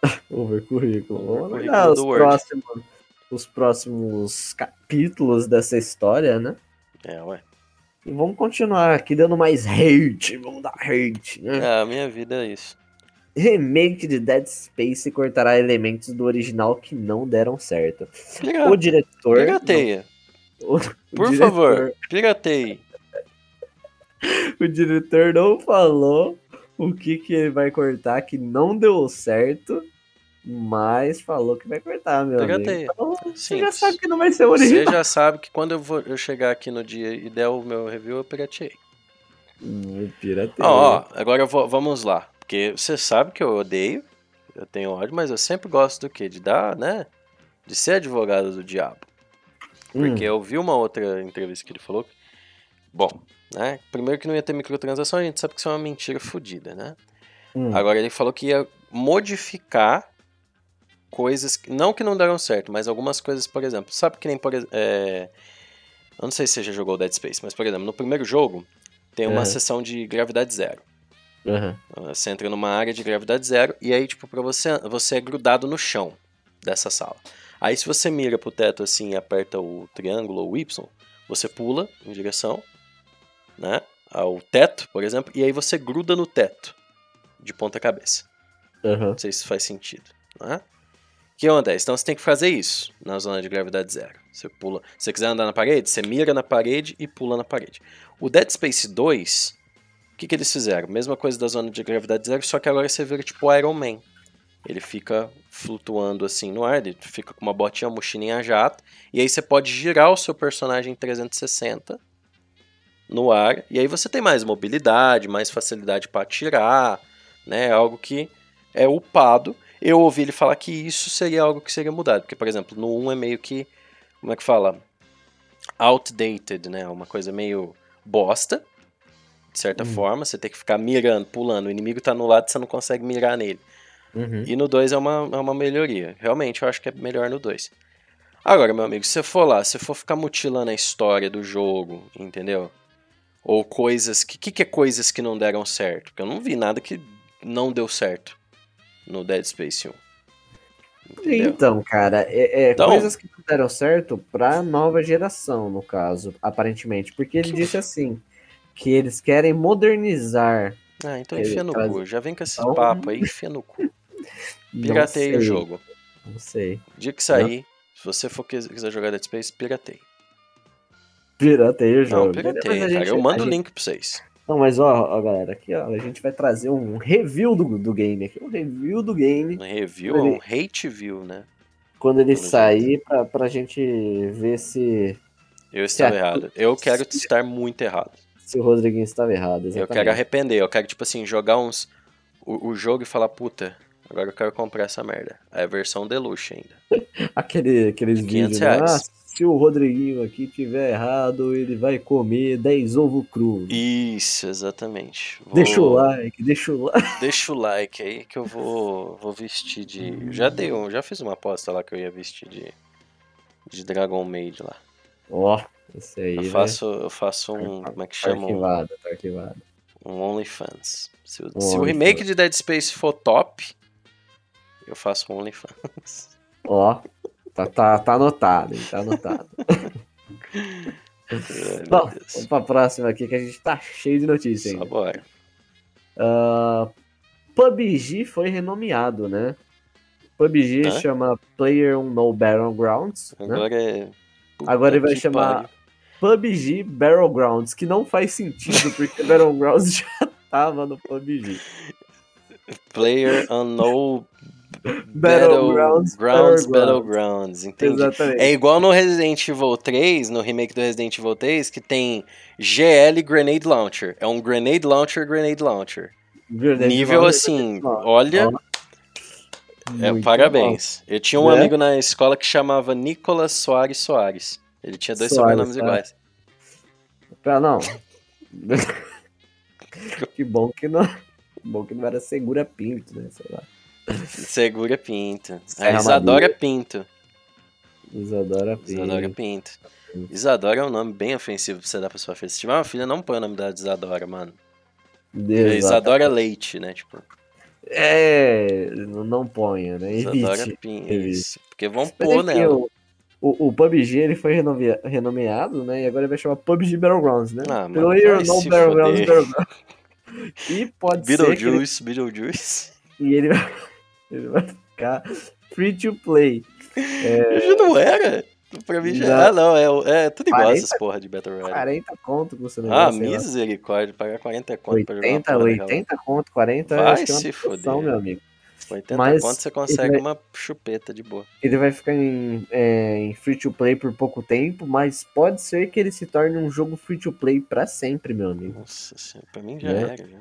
Over currículo. Over Vamos currículo olhar os Word. próximos, os próximos capítulos dessa história, né? É, ué. E vamos continuar aqui dando mais hate. Vamos dar hate, né? É, a minha vida é isso. Remake de Dead Space cortará elementos do original que não deram certo. O diretor. Pirateia. o- o Por diretor- favor, pirateie. O diretor não falou o que, que ele vai cortar que não deu certo, mas falou que vai cortar, meu amigo. Pirateia. Então, você já sabe que não vai ser o Você original. já sabe que quando eu, vou, eu chegar aqui no dia e der o meu review, eu pirateei. Hum, Pirateia. Ó, agora vou- vamos lá. Porque você sabe que eu odeio, eu tenho ódio, mas eu sempre gosto do quê? De dar, né? De ser advogado do diabo. Hum, Porque eu vi uma outra entrevista que ele falou. que- Bom, né? Primeiro que não ia ter microtransação, a gente sabe que isso é uma mentira fodida, né? hum, Agora ele falou que ia modificar coisas, não que não deram certo, mas algumas coisas, por exemplo, sabe que nem, por é, eu não sei se você já jogou Dead Space, mas por exemplo, no primeiro jogo tem uma Aham. sessão de gravidade zero. Aham, Você entra numa área de gravidade zero e aí, tipo, pra você, você é grudado no chão dessa sala. Aí se você mira pro teto assim e aperta o triângulo ou o Y, você pula em direção, né, ao teto, por exemplo, e aí você gruda no teto de ponta cabeça. aham. Não sei se faz sentido, né? Que acontece? Então você tem que fazer isso na zona de gravidade zero. Você pula. Se você quiser andar na parede, você mira na parede e pula na parede. O Dead Space 2, o que, que eles fizeram? Mesma coisa da zona de gravidade zero, só que agora você vira tipo Iron Man. Ele fica flutuando assim no ar, ele fica com uma botinha, uma mochilinha jato, e aí você pode girar o seu personagem em 360 no ar, e aí você tem mais mobilidade, mais facilidade para atirar, né? Algo que é upado. Eu ouvi ele falar que isso seria algo que seria mudado, porque, por exemplo, no 1 é meio que, como é que fala? Outdated, né? Uma coisa meio bosta, de certa Hum. forma. Você tem que ficar mirando, pulando. O inimigo tá no lado e você não consegue mirar nele. Uhum. E no 2 é uma, é uma melhoria. Realmente, eu acho que é melhor no 2. Agora, meu amigo, se você for lá, se for ficar mutilando a história do jogo, entendeu? Ou coisas. O que, que, que é coisas que não deram certo? Porque eu não vi nada que não deu certo no Dead Space 1. Entendeu? Então, cara, é, é Então- coisas que não deram certo pra nova geração, no caso, aparentemente. Porque ele disse assim, que eles querem modernizar. Ah, então enfia no cu. Já vem com esse Então- papo aí, enfia no cu. Não Pirateia o jogo. Não sei. Dia que sair, se você for quis- quiser jogar Dead Space, pirateia. Pirateia o jogo. Não, pirateia, cara. gente- Eu mando o gente- link pra vocês. Não, mas ó, ó, galera, aqui ó, a gente vai trazer um review do, do game aqui. Um review do game Um review Ele- um hate view, né? quando ele Pelo sair pra, pra gente ver se, Eu estava Certo. errado. Eu quero estar muito errado. Se o Rodriguinho estava errado. Eu Exatamente. quero arrepender. Eu quero, tipo assim, jogar uns. O, o jogo e falar, puta, agora eu quero comprar essa merda. Aí a versão deluxe ainda. Aquele, aqueles De 500 vídeos, né? reais. Ah, se o Rodriguinho aqui tiver errado, ele vai comer 10 ovos crus. Isso, exatamente. Vou- Deixa o like, deixa o like. Deixa o like aí que eu vou, vou vestir de. Já dei um, já fiz uma aposta lá que eu ia vestir de. De Dragon Maid lá. Ó, esse aí. Eu faço, eu faço um. Como é que Tá chama? Um, arquivado, tá arquivado. um OnlyFans. Se, o- Um se o OnlyFans. remake de Dead Space for top, eu faço um OnlyFans. Ó, tá, tá, tá anotado, hein? Tá anotado. Ai, Bom, Deus. vamos pra próxima aqui que a gente tá cheio de notícias Só ainda. bora. Ah, PUBG foi renomeado, né? PUBG Hã? chama Player No Battlegrounds, né? Agora é. Puta Agora ele vai chamar pariu. PUBG Battlegrounds, que não faz sentido, porque Battlegrounds já tava no PUBG. Player Unknown Battlegrounds, Battlegrounds, Battlegrounds. Entendi. Exatamente. É igual no Resident Evil 3, no remake do Resident Evil 3, que tem GL Grenade Launcher. É um Grenade Launcher, Grenade Launcher. Grenade Nível Launcher, assim, Ó, olha, é, muito parabéns. Eu tinha um Né? amigo na escola que chamava Nicolas Soares Soares. Ele tinha dois Soares, sobrenomes tá. iguais. bom. Pra não. que bom que não. que Bom que não era Segura Pinto, né? Sei lá. Segura Pinto. A Serra Isadora Pinto. Isadora Pinto. Isadora Pinto. Isadora é um nome bem ofensivo pra você dar pra sua filha. Se tiver uma filha, não põe o nome de Isadora, mano. Isadora Leite, né? Tipo, É, não não ponha, né? Evite. Pinto. evite. Isso. Porque vão Mas pôr nela. o, o, PUBG ele foi renome- renomeado, né? E agora ele vai chamar PUBG Battlegrounds, né? Ah, mano, Player se Battlegrounds. Battlegrounds. E pode ser que ele, Beetlejuice, Beetlejuice. e ele, vai- ele vai ficar free to play. É, Já não era. Pra mim já. Não. Ah, não. É, é tudo igual 40 essas porra de Battle Royale. 40 conto custa o Ah, negócio. sei lá. misericórdia. Pagar 40 conto pra jogar uma 80, porra daquela. 80 conto, 40, Vai acho que é se fuder. meu amigo. 80 Mas conto você consegue vai- uma chupeta de boa. Ele vai ficar em, é, em free to play por pouco tempo, mas pode ser que ele se torne um jogo free to play pra sempre, meu amigo. Nossa senhora, pra mim já Né? era. Já.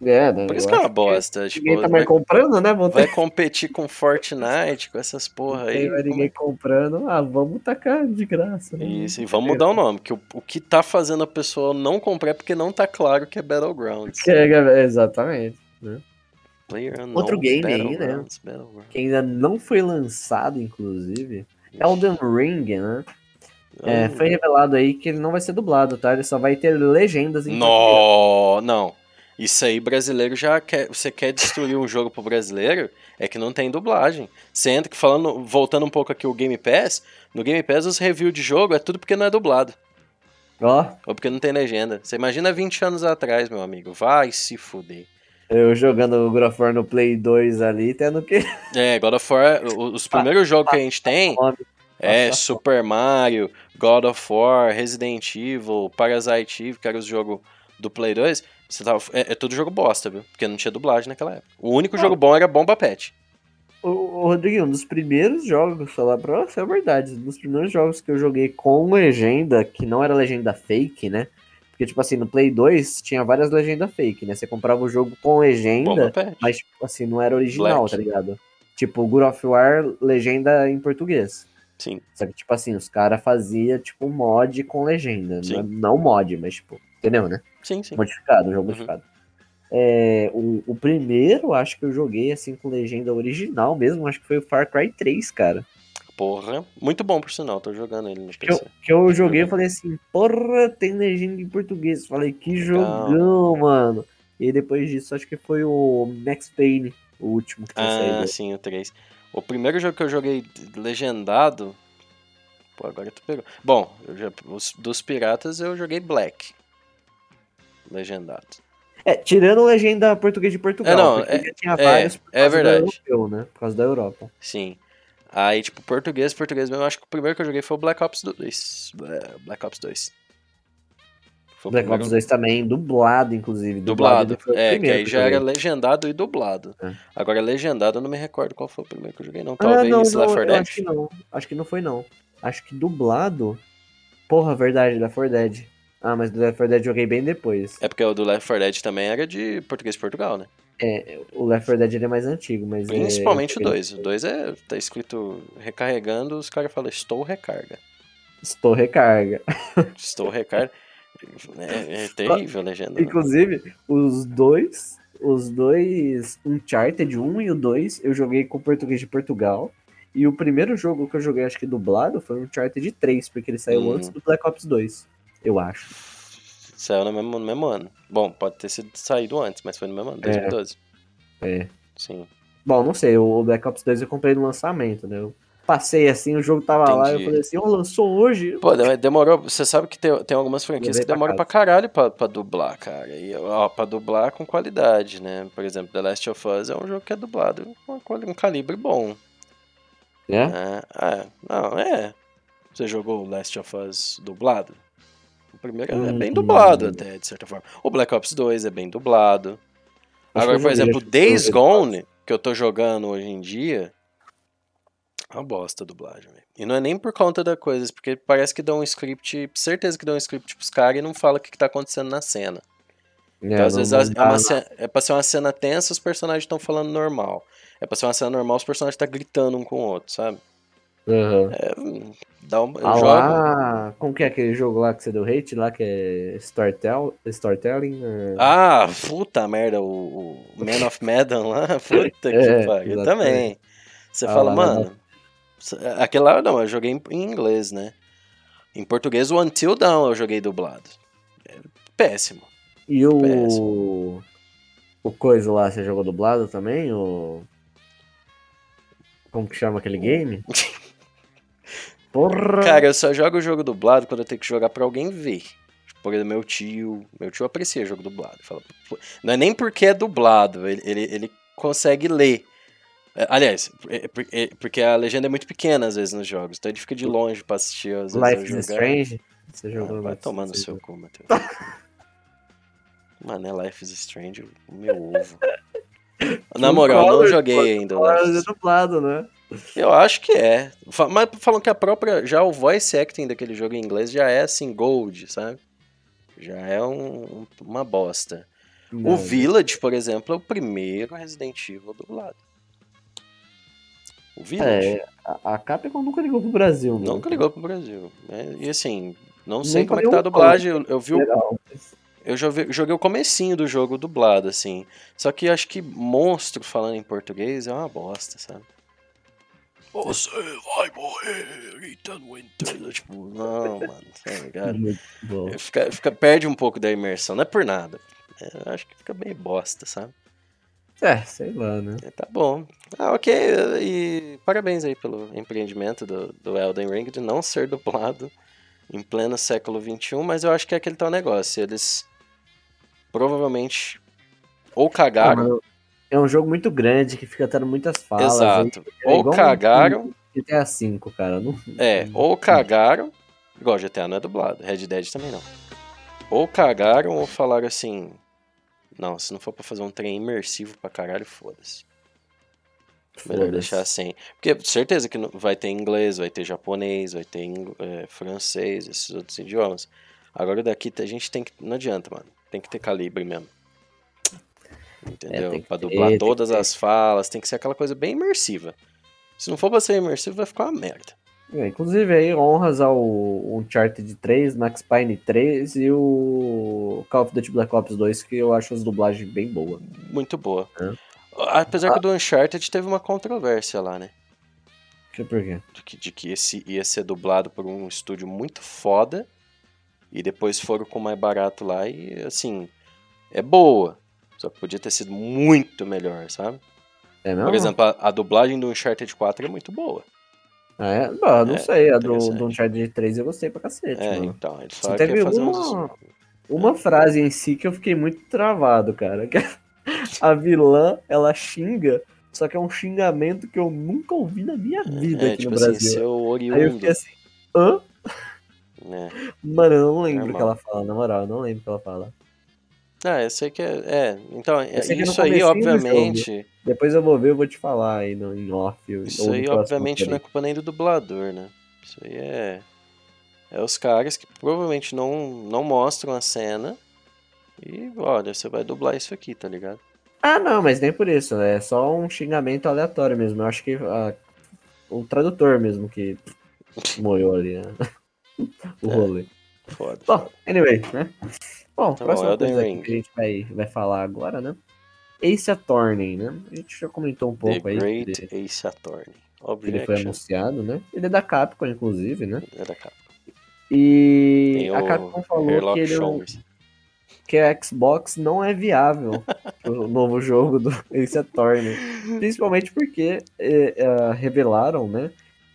É, né? Por isso que é uma bosta. Tipo, Ninguém tá vai, mais comprando, né? Vão vai ter competir com Fortnite, com essas porra não aí. tem mais ninguém comprando. Ah, vamos tacar de graça. Né? Isso, e vamos mudar o nome, que o, o que tá fazendo a pessoa não comprar é porque não tá claro que é Battlegrounds. Que é- exatamente. Player Outro game aí, né? Que ainda não foi lançado, inclusive. Elden Ring, né? É, foi revelado aí que ele não vai ser dublado, tá? Ele só vai ter legendas em. Não, não. Isso aí, brasileiro já quer. Você quer destruir um jogo pro brasileiro? É que não tem dublagem. Você entra que falando, voltando um pouco aqui o Game Pass, no Game Pass os reviews de jogo é tudo porque não é dublado. Ó, Ou porque não tem legenda. Você imagina 20 anos atrás, meu amigo. Vai se fuder. eu jogando o God of War no Play 2 ali, tendo que. É, God of War, os primeiros jogos que a gente tem é Super Mario, God of War, Resident Evil, Parasite Eve, que era os jogos do Play 2. Você tava, é, é tudo jogo bosta, viu? Porque não tinha dublagem naquela época. O único Ah. jogo bom era Bomba Pet. O, o Rodrigo, um dos primeiros jogos, falar pra você é verdade, um dos primeiros jogos que eu joguei com legenda, que não era legenda fake, né? Porque, tipo assim, no Play 2 tinha várias legendas fake, né? Você comprava o jogo com legenda, mas, tipo assim, não era original, Black. tá ligado? Tipo, God of War, legenda em português. Sim. Só que, tipo assim, os caras faziam, tipo, mod com legenda. Sim. Não, não mod, mas, tipo, entendeu, né? Sim, sim. Modificado, jogo Uhum. modificado. É, o, o primeiro, acho que eu joguei, assim, com legenda original mesmo, acho que foi o Far Cry 3, cara. Porra. Muito bom, por sinal. Tô jogando ele no Que eu, PC. que eu joguei e falei assim, porra, tem legenda em português. Falei, que Legal. jogão, mano. E depois disso, acho que foi o Max Payne, o último que Ah, saído. sim, o 3. O primeiro jogo que eu joguei legendado. Pô, agora tu pegou. Bom, já- os- dos piratas eu joguei Black. Legendado. É, tirando legenda português de Portugal, É, não, porque é- tinha é, vários por é causa verdade. do europeu, né? Por causa da Europa. Sim. Aí, tipo, português, português mesmo. eu Acho que o primeiro que eu joguei foi o Black Ops 2. É, Black Ops 2. Foi Black Ops 2 também, dublado, inclusive. Dublado. ele foi o É, que aí já era legendado e dublado. É. Agora, legendado eu não me recordo qual foi o primeiro que eu joguei, não. Ah, Talvez não, Left não, 4 eu Dead. acho que não. Acho que não foi, não. Acho que dublado... Porra, verdade, Left 4 Dead. Ah, mas do Left 4 Dead eu joguei bem depois. É porque o do Left 4 Dead também era de português de Portugal, né? É, o Left 4 Dead ele é mais antigo, mas... é- Principalmente o eu- 2. O 2 é, tá escrito recarregando, os caras falam, estou recarga. Estou recarga. Estou recarga. É, é terrível a legenda. né? Inclusive, os dois, os dois Uncharted 1 e o 2, eu joguei com português de Portugal. E o primeiro jogo que eu joguei, acho que dublado, foi um Uncharted 3, porque ele saiu Hum. antes do Black Ops 2. Eu acho. Saiu no mesmo, no mesmo ano. Bom, pode ter sido saído antes, mas foi no mesmo ano, 2012. É. Sim. Bom, não sei, o Black Ops 2 eu comprei no lançamento, né? Eu passei assim, o jogo tava lá, eu Entendi. falei assim, ó, lançou hoje. Pô, de- demorou. Você sabe que tem, tem algumas franquias que pra demoram pra casa. caralho pra, pra dublar, cara. E, ó, pra dublar com qualidade, né? Por exemplo, The Last of Us é um jogo que é dublado com um calibre bom. É? né? É, não, é. Você jogou Last of Us dublado? O primeiro é Hum. bem dublado, até, de certa forma. O Black Ops 2 é bem dublado. Acho Agora, por exemplo, eu Days Gone, que eu tô jogando hoje em dia, é uma bosta a dublagem, velho. E não é nem por conta da coisa, porque parece que dão um script, certeza que dão um script pros caras e não fala o que, que tá acontecendo na cena. É, Então, às vezes, é, uma cena, é pra ser uma cena tensa, os personagens estão falando normal. É pra ser uma cena normal, os personagens estão gritando um com o outro, sabe? Aham. É, hum, dá um, Ah lá, como que é aquele jogo lá que você deu hate lá, que é Storytell, Storytelling? é- Ah, puta merda, o, o Man of Medan lá, puta que É, pariu, também. Você Ah, fala, lá, mano, aquele lá não, eu joguei em, em inglês, né? Em português, o Until Dawn eu joguei dublado. É péssimo. E o. Péssimo. O coisa lá, você jogou dublado também? O. Como que chama aquele game? Porra! Cara, eu só jogo o jogo dublado quando eu tenho que jogar pra alguém ver. Por exemplo, meu tio. Meu tio aprecia jogo dublado. Fala, não é nem porque é dublado, ele, ele, ele consegue ler. É, Aliás, é- é por- porque a legenda é muito pequena às vezes nos jogos, então ele fica de longe pra assistir às vezes Life is. Strange? Você Ah, jogou vai Life is tomar no seu cu, Matheus. Mano, é Life is Strange, o meu ovo. Na moral, não joguei ainda. Life é is- dublado, né? Eu acho que é. Mas falam que a própria. Já o voice acting daquele jogo em inglês já é assim, gold, sabe? Já é um- um- uma bosta. Não, O Village, por exemplo, é o primeiro Resident Evil dublado. O Village É, a, Capcom nunca ligou pro Brasil, né? nunca ligou pro Brasil. né? E assim, não sei Nem como é que tá a dublagem. Eu, eu vi o. Eu joguei o comecinho do jogo dublado, assim. Só que acho que monstro falando em português é uma bosta, sabe? Você vai morrer, Ethan Winter. Tipo, não, mano, tá ligado? Muito bom. Fica, fica, perde um pouco da imersão, não é por nada. É, eu acho que fica bem bosta, sabe? É, sei lá, né? É, tá bom. Ah, ok. E parabéns aí pelo empreendimento do, do Elden Ring de não ser dublado em pleno século XXI, mas eu acho que é aquele tal negócio. Eles provavelmente ou cagaram. Ah, mas é um jogo muito grande que fica tendo muitas falas. exato. é ou um- cagaram. GTA V, cara. Não... É, ou cagaram. Igual GTA não é dublado, Red Dead também não. Ou cagaram ou falaram assim. Não, se não for pra fazer um trem imersivo pra caralho, foda-se. Melhor deixar assim. Porque certeza que vai ter inglês, vai ter japonês, vai ter é, francês, esses outros idiomas. Agora daqui a gente tem que. Não adianta, mano. Tem que ter calibre mesmo. Entendeu? É, tem que pra ter, dublar tem todas que ter. as falas, tem que ser aquela coisa bem imersiva. Se não for pra ser imersivo, vai ficar uma merda. É, inclusive aí honras ao Uncharted 3, Max Payne 3 e o Call of Duty Black Ops 2, que eu acho as dublagens bem boas. Muito boa. É. Apesar que o do Uncharted teve uma controvérsia lá, né? Eu por quê? De que, de que esse ia ser dublado por um estúdio muito foda. E depois foram com o mais barato lá e, assim, é boa. Só que podia ter sido muito melhor, sabe? É mesmo? Por exemplo, a, a dublagem do Uncharted 4 é muito boa. Ah, é? Não, não É, sei, a do, do Uncharted 3 eu gostei pra cacete, É, mano. então, ele Só que teve uma- uns... Uma frase em si que eu fiquei muito travado, cara. que a vilã, ela xinga, só que é um xingamento que eu nunca ouvi na minha vida É, aqui tipo no assim, Brasil. seu Aí eu oriundo. fiquei assim, hã? né? Mano, eu não lembro o que ela fala, na moral, eu não lembro o que ela fala. Ah, eu sei que é. é, então, é, é isso aí, obviamente. Depois eu vou ver, eu vou te falar aí no, em off. Isso aí, obviamente, não é culpa nem do dublador, né? Isso aí é. É os caras que provavelmente não, não mostram a cena. E olha, você vai dublar isso aqui, tá ligado? Ah, não, mas nem por isso. É só um xingamento aleatório mesmo. Eu acho que ah, o tradutor mesmo que moiou ali né? o É. rolê. Foda. Bom, anyway, né? Bom, Tá próxima Elden coisa Ring. que a gente vai, vai falar agora, né? Ace Attorney, né? A gente já comentou um The pouco aí. Great de- Ace Attorney. Óbvio, Ele foi anunciado, né? Ele é da Capcom, inclusive, né? É da Capcom. E Tem a Capcom falou que, ele não- Holmes. que a Xbox não é viável o novo jogo do Ace Attorney. Principalmente porque eh, eh, revelaram, né?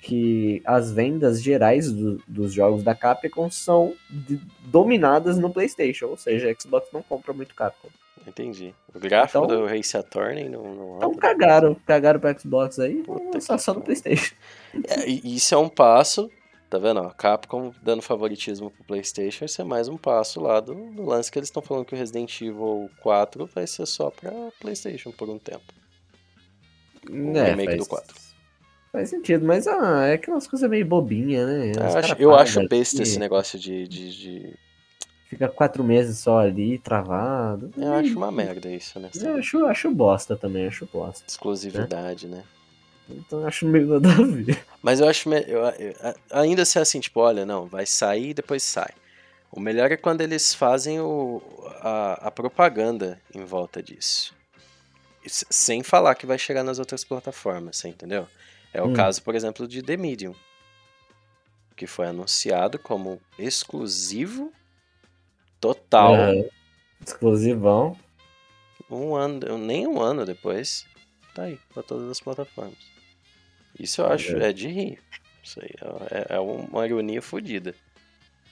Que as vendas gerais do- dos jogos da Capcom são de- dominadas no PlayStation, ou seja, a Xbox não compra muito Capcom. Entendi. O gráfico Então- do Race Attorney não, não Então cagaram, cagaram pra Xbox aí, Puta que só no. PlayStation. É, isso é um passo, tá vendo? ó, Capcom dando favoritismo pro PlayStation, isso é mais um passo lá do, do lance que eles estão falando que o Resident Evil 4 vai ser só pra PlayStation por um tempo. O remake do 4. É, Faz sentido, mas ah, é aquelas coisas meio bobinhas, né? Os Eu acho, eu paga acho besta esse negócio de, de, de- Fica quatro meses só ali, travado. Eu acho uma merda isso, né? Eu acho, acho bosta também, acho bosta. Exclusividade, né? Então acho meio nada a ver. Mas eu acho. eu- eu- ainda se é assim, tipo, olha, não, vai sair e depois sai. O melhor é quando eles fazem o, a, a propaganda em volta disso. Sem falar que vai chegar nas outras plataformas, você entendeu? É o Hum. caso, por exemplo, de The Medium. Que foi anunciado como exclusivo total É, exclusivão. um ano, nem um ano depois. Tá aí, pra todas as plataformas. Isso eu acho, É. é de rir. Isso aí é, é uma ironia fodida.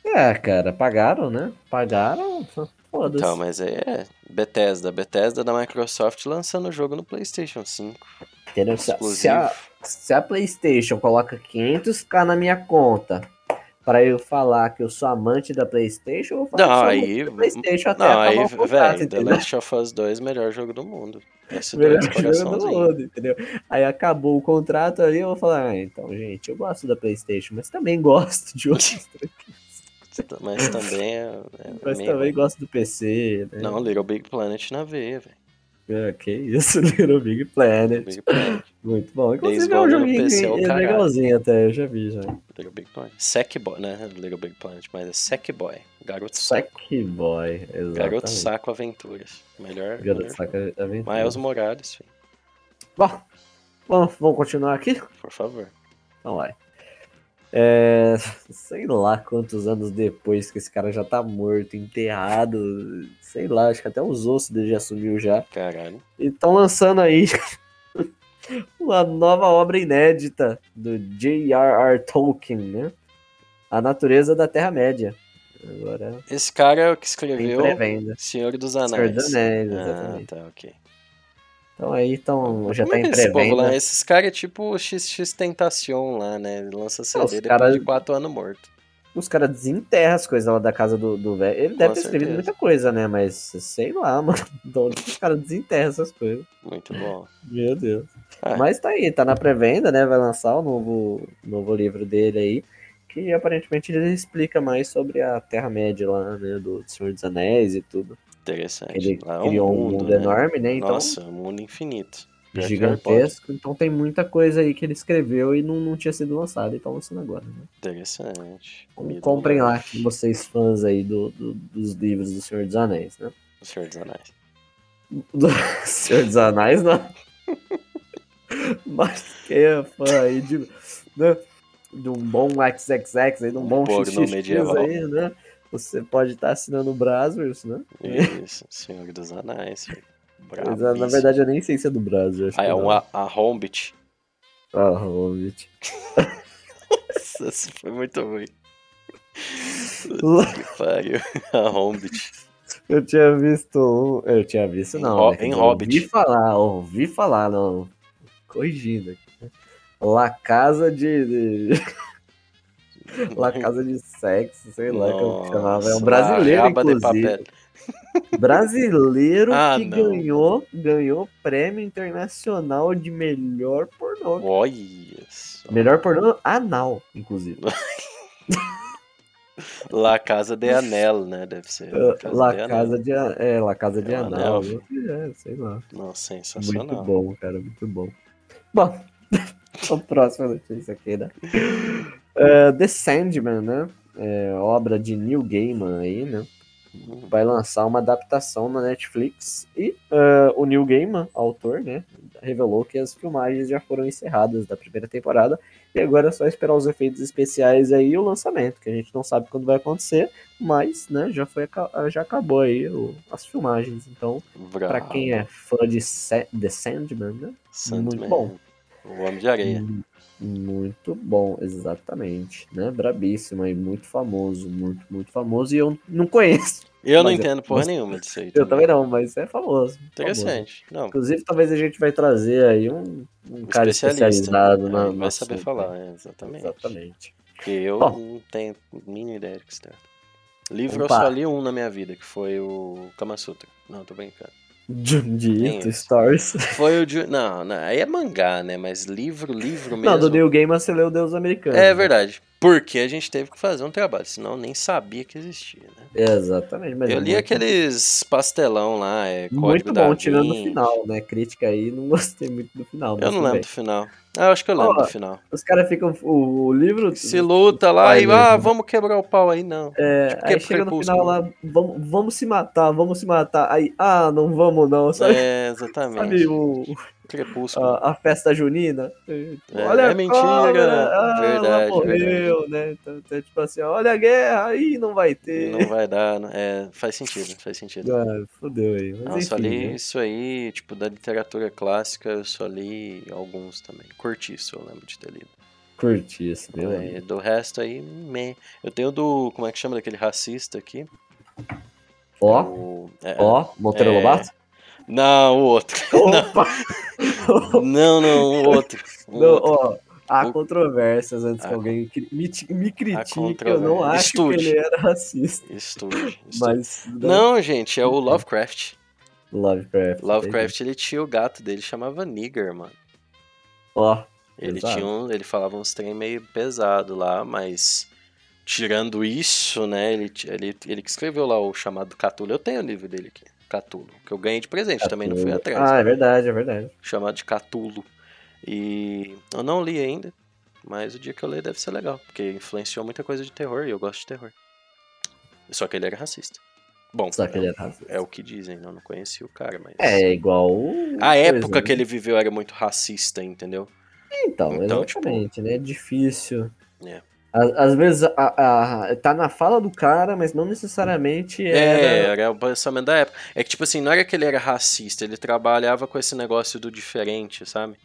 É, cara, pagaram, né? Pagaram, foda-se. Então, mas aí é Bethesda. Bethesda da Microsoft lançando o jogo no PlayStation 5. Entendeu? Se, se Exclusivo. a, se a PlayStation coloca 500k na minha conta pra eu falar que eu sou amante da PlayStation, eu vou falar Não, aí- da PlayStation até Não, aí, velho, The? Last of Us 2, melhor jogo do mundo. S2, Melhor jogo do mundo, entendeu? Aí acabou o contrato ali, eu vou falar, ah, então, gente, eu gosto da PlayStation, mas também gosto de outros, Mas também é. é mas meio- também gosto do PC, né? Não, Little Big Planet na veia, velho. Ah, que isso, Little Big Planet. Big Planet. Muito bom. Inclusive é um joguinho PC é é caralho. legalzinho até, eu já vi já. Little Big Planet. Sackboy, né? Little Big Planet, mas é Sackboy. Garoto Saco. Sackboy, exatamente. Garoto Saco Aventuras. Melhor. Garoto melhor Saco Aventura. Miles Morales, filho. Bom, vamos, vamos continuar aqui? Por favor. Então vai. É, sei lá quantos anos depois que esse cara já tá morto, enterrado, sei lá, acho que até os ossos dele já sumiu já. Caralho. E estão lançando aí uma nova obra inédita do J.R.R. Tolkien, né? A Natureza da Terra-média. Agora Esse cara é o que escreveu. Senhor dos Senhor Anéis. dos Anéis, Ah, exatamente. tá, ok. Então aí tão, já Como tá é que em esse povo lá, pré-venda. esses caras é tipo XX Tentacion lá, né? Ele lança CD os depois cara- de quatro anos morto. Os caras desenterram as coisas lá da casa do do velho. Ele deve Com ter escrevido muita coisa, né? Mas sei lá, mano. De onde os caras desenterram essas coisas? Muito bom. Meu Deus. Ah. Mas tá aí, tá na pré-venda, né? Vai lançar o novo, novo livro dele aí. Que aparentemente ele explica mais sobre a Terra-média lá, né? Do Senhor dos Anéis e tudo. Interessante. Ele Lá é um criou um mundo, mundo né? enorme, né? Então, Nossa, um mundo infinito. Que gigantesco. Então tem muita coisa aí que ele escreveu e não, não tinha sido lançado. E tá lançando agora, né? Interessante. Então, comprem do lá, Norte. vocês fãs aí do, do- dos livros do Senhor dos Anéis, né? O Senhor dos Anéis. Do Senhor dos Anéis, não. Mas quem é fã aí de, né, de um bom XXX aí, de um bom Porno XXX medieval. aí, né? Você pode estar assinando o Brazzers, né? Isso, Senhor dos Bravíssimo. na verdade eu nem sei se é do acho Ah, é um a, a Hobbit. Ah, Hobbit. Nossa, Isso foi muito ruim. Que pariu. A Hobbit. Eu tinha visto um. Eu tinha visto, Em não. Ho- né, em Hobbit. Ouvi falar, ouvi falar, não. Corrigindo aqui. né? La Casa de- La Casa de Sexo, sei lá como que chamava. É um Nossa, brasileiro, inclusive. Brasileiro Ah, que não. ganhou, ganhou prêmio internacional de melhor pornô. Olha só. Melhor pornô anal, inclusive. La Casa de Anel, né? Deve ser. La de Anel. Casa de, é, La Casa de É, Anal. Anel. É, sei lá. Nossa, Muito sensacional. bom, cara, muito bom. Bom, a próxima notícia aqui, né? É, The Sandman, né? É, obra de Neil Gaiman aí, né? vai lançar uma adaptação na Netflix e uh, o Neil Gaiman, autor, né, revelou que as filmagens já foram encerradas da primeira temporada e agora é só esperar os efeitos especiais aí e o lançamento, que a gente não sabe quando vai acontecer, mas, né, já foi já acabou aí o, as filmagens. Então, para quem é fã de Sa The Sandman, né, Sandman. muito bom. O Homem de Areia. Muito bom, exatamente, né? Brabíssimo aí, muito famoso, muito, muito famoso. E eu não conheço. Eu não é entendo porra nenhuma disso aí. Eu também não, mas é famoso. Interessante. Famoso. Não. Inclusive, talvez a gente vai trazer aí um, um cara especializado na. Vai saber falar, é, exatamente. Exatamente. Porque eu Bom, não tenho mínima ideia do que se trata. Livro opa. eu só li um na minha vida, que foi o Kama Sutra. Não, tô brincando. Junji Stories. Foi o de... Não, não, aí é mangá, né? Mas livro, livro mesmo. Não, do Neil Gaiman você leu Deus Americano. É né? verdade. Porque a gente teve que fazer um trabalho, senão eu nem sabia que existia, né? Exatamente. Mas eu é li aqueles pastelão lá, é Muito bom, tirando no final, né? Crítica aí, não gostei muito do final. Eu não lembro do final. Ah, eu acho que eu lembro Ó, do final. Os caras ficam. O, o, livro. Se luta lá e, ah, vamos quebrar o pau aí, não. É, Tipo, aí chega no final lá, vamos, vamos se matar, vamos se matar. Aí, ah, não vamos não, sabe? É, exatamente. Sabe o, Crepúsculo. a, a festa junina? É, olha é a mentira, cobra, ah, verdade, morreu, né? Então, então, tipo assim, olha a guerra, aí não vai ter. Não vai dar, né? é, faz sentido, faz sentido. Ah, fodeu aí. Mas Não, eu só enfim, li né? isso aí, tipo, da literatura clássica, eu só li alguns também. Cortiço, eu lembro de ter lido. Curti isso, meu É, amigo. do resto aí, meh. Eu tenho do, como é que chama daquele racista aqui? Ó, O- é, ó, Monteiro é, Lobato? Não, o outro. Opa! Não, não, o outro. O Não, outro. ó, há O- controvérsias antes que Há alguém me, me critique, eu não acho Estude. que ele era racista. Estude, estude. Mas. né, Não, gente, é o Lovecraft. Lovecraft. Lovecraft, ele tinha o gato dele, chamava Nigger, mano. Ó, Ele Pesado. tinha um, ele falava uns trem meio pesado lá, mas tirando isso, né, ele, ele, ele que escreveu lá o chamado Catulo. Eu tenho o livro dele aqui, Catulo, que eu ganhei de presente, também não fui atrás. Ah, é verdade, é verdade. Chamado de Catulo. E eu não li ainda, mas o dia que eu ler deve ser legal, porque influenciou muita coisa de terror e eu gosto de terror. Só que ele era racista. Bom, Só que ele é, era racista. é o que dizem, eu não conheci o cara, mas... É igual. A época né? que ele viveu era muito racista, entendeu? Então, Então, tipo, exatamente, né? É difícil. É. Às, às vezes a, a- tá na fala do cara, mas não necessariamente É, era. era o pensamento da época. É que, tipo assim, não era que ele era racista, ele trabalhava com esse negócio do diferente, sabe?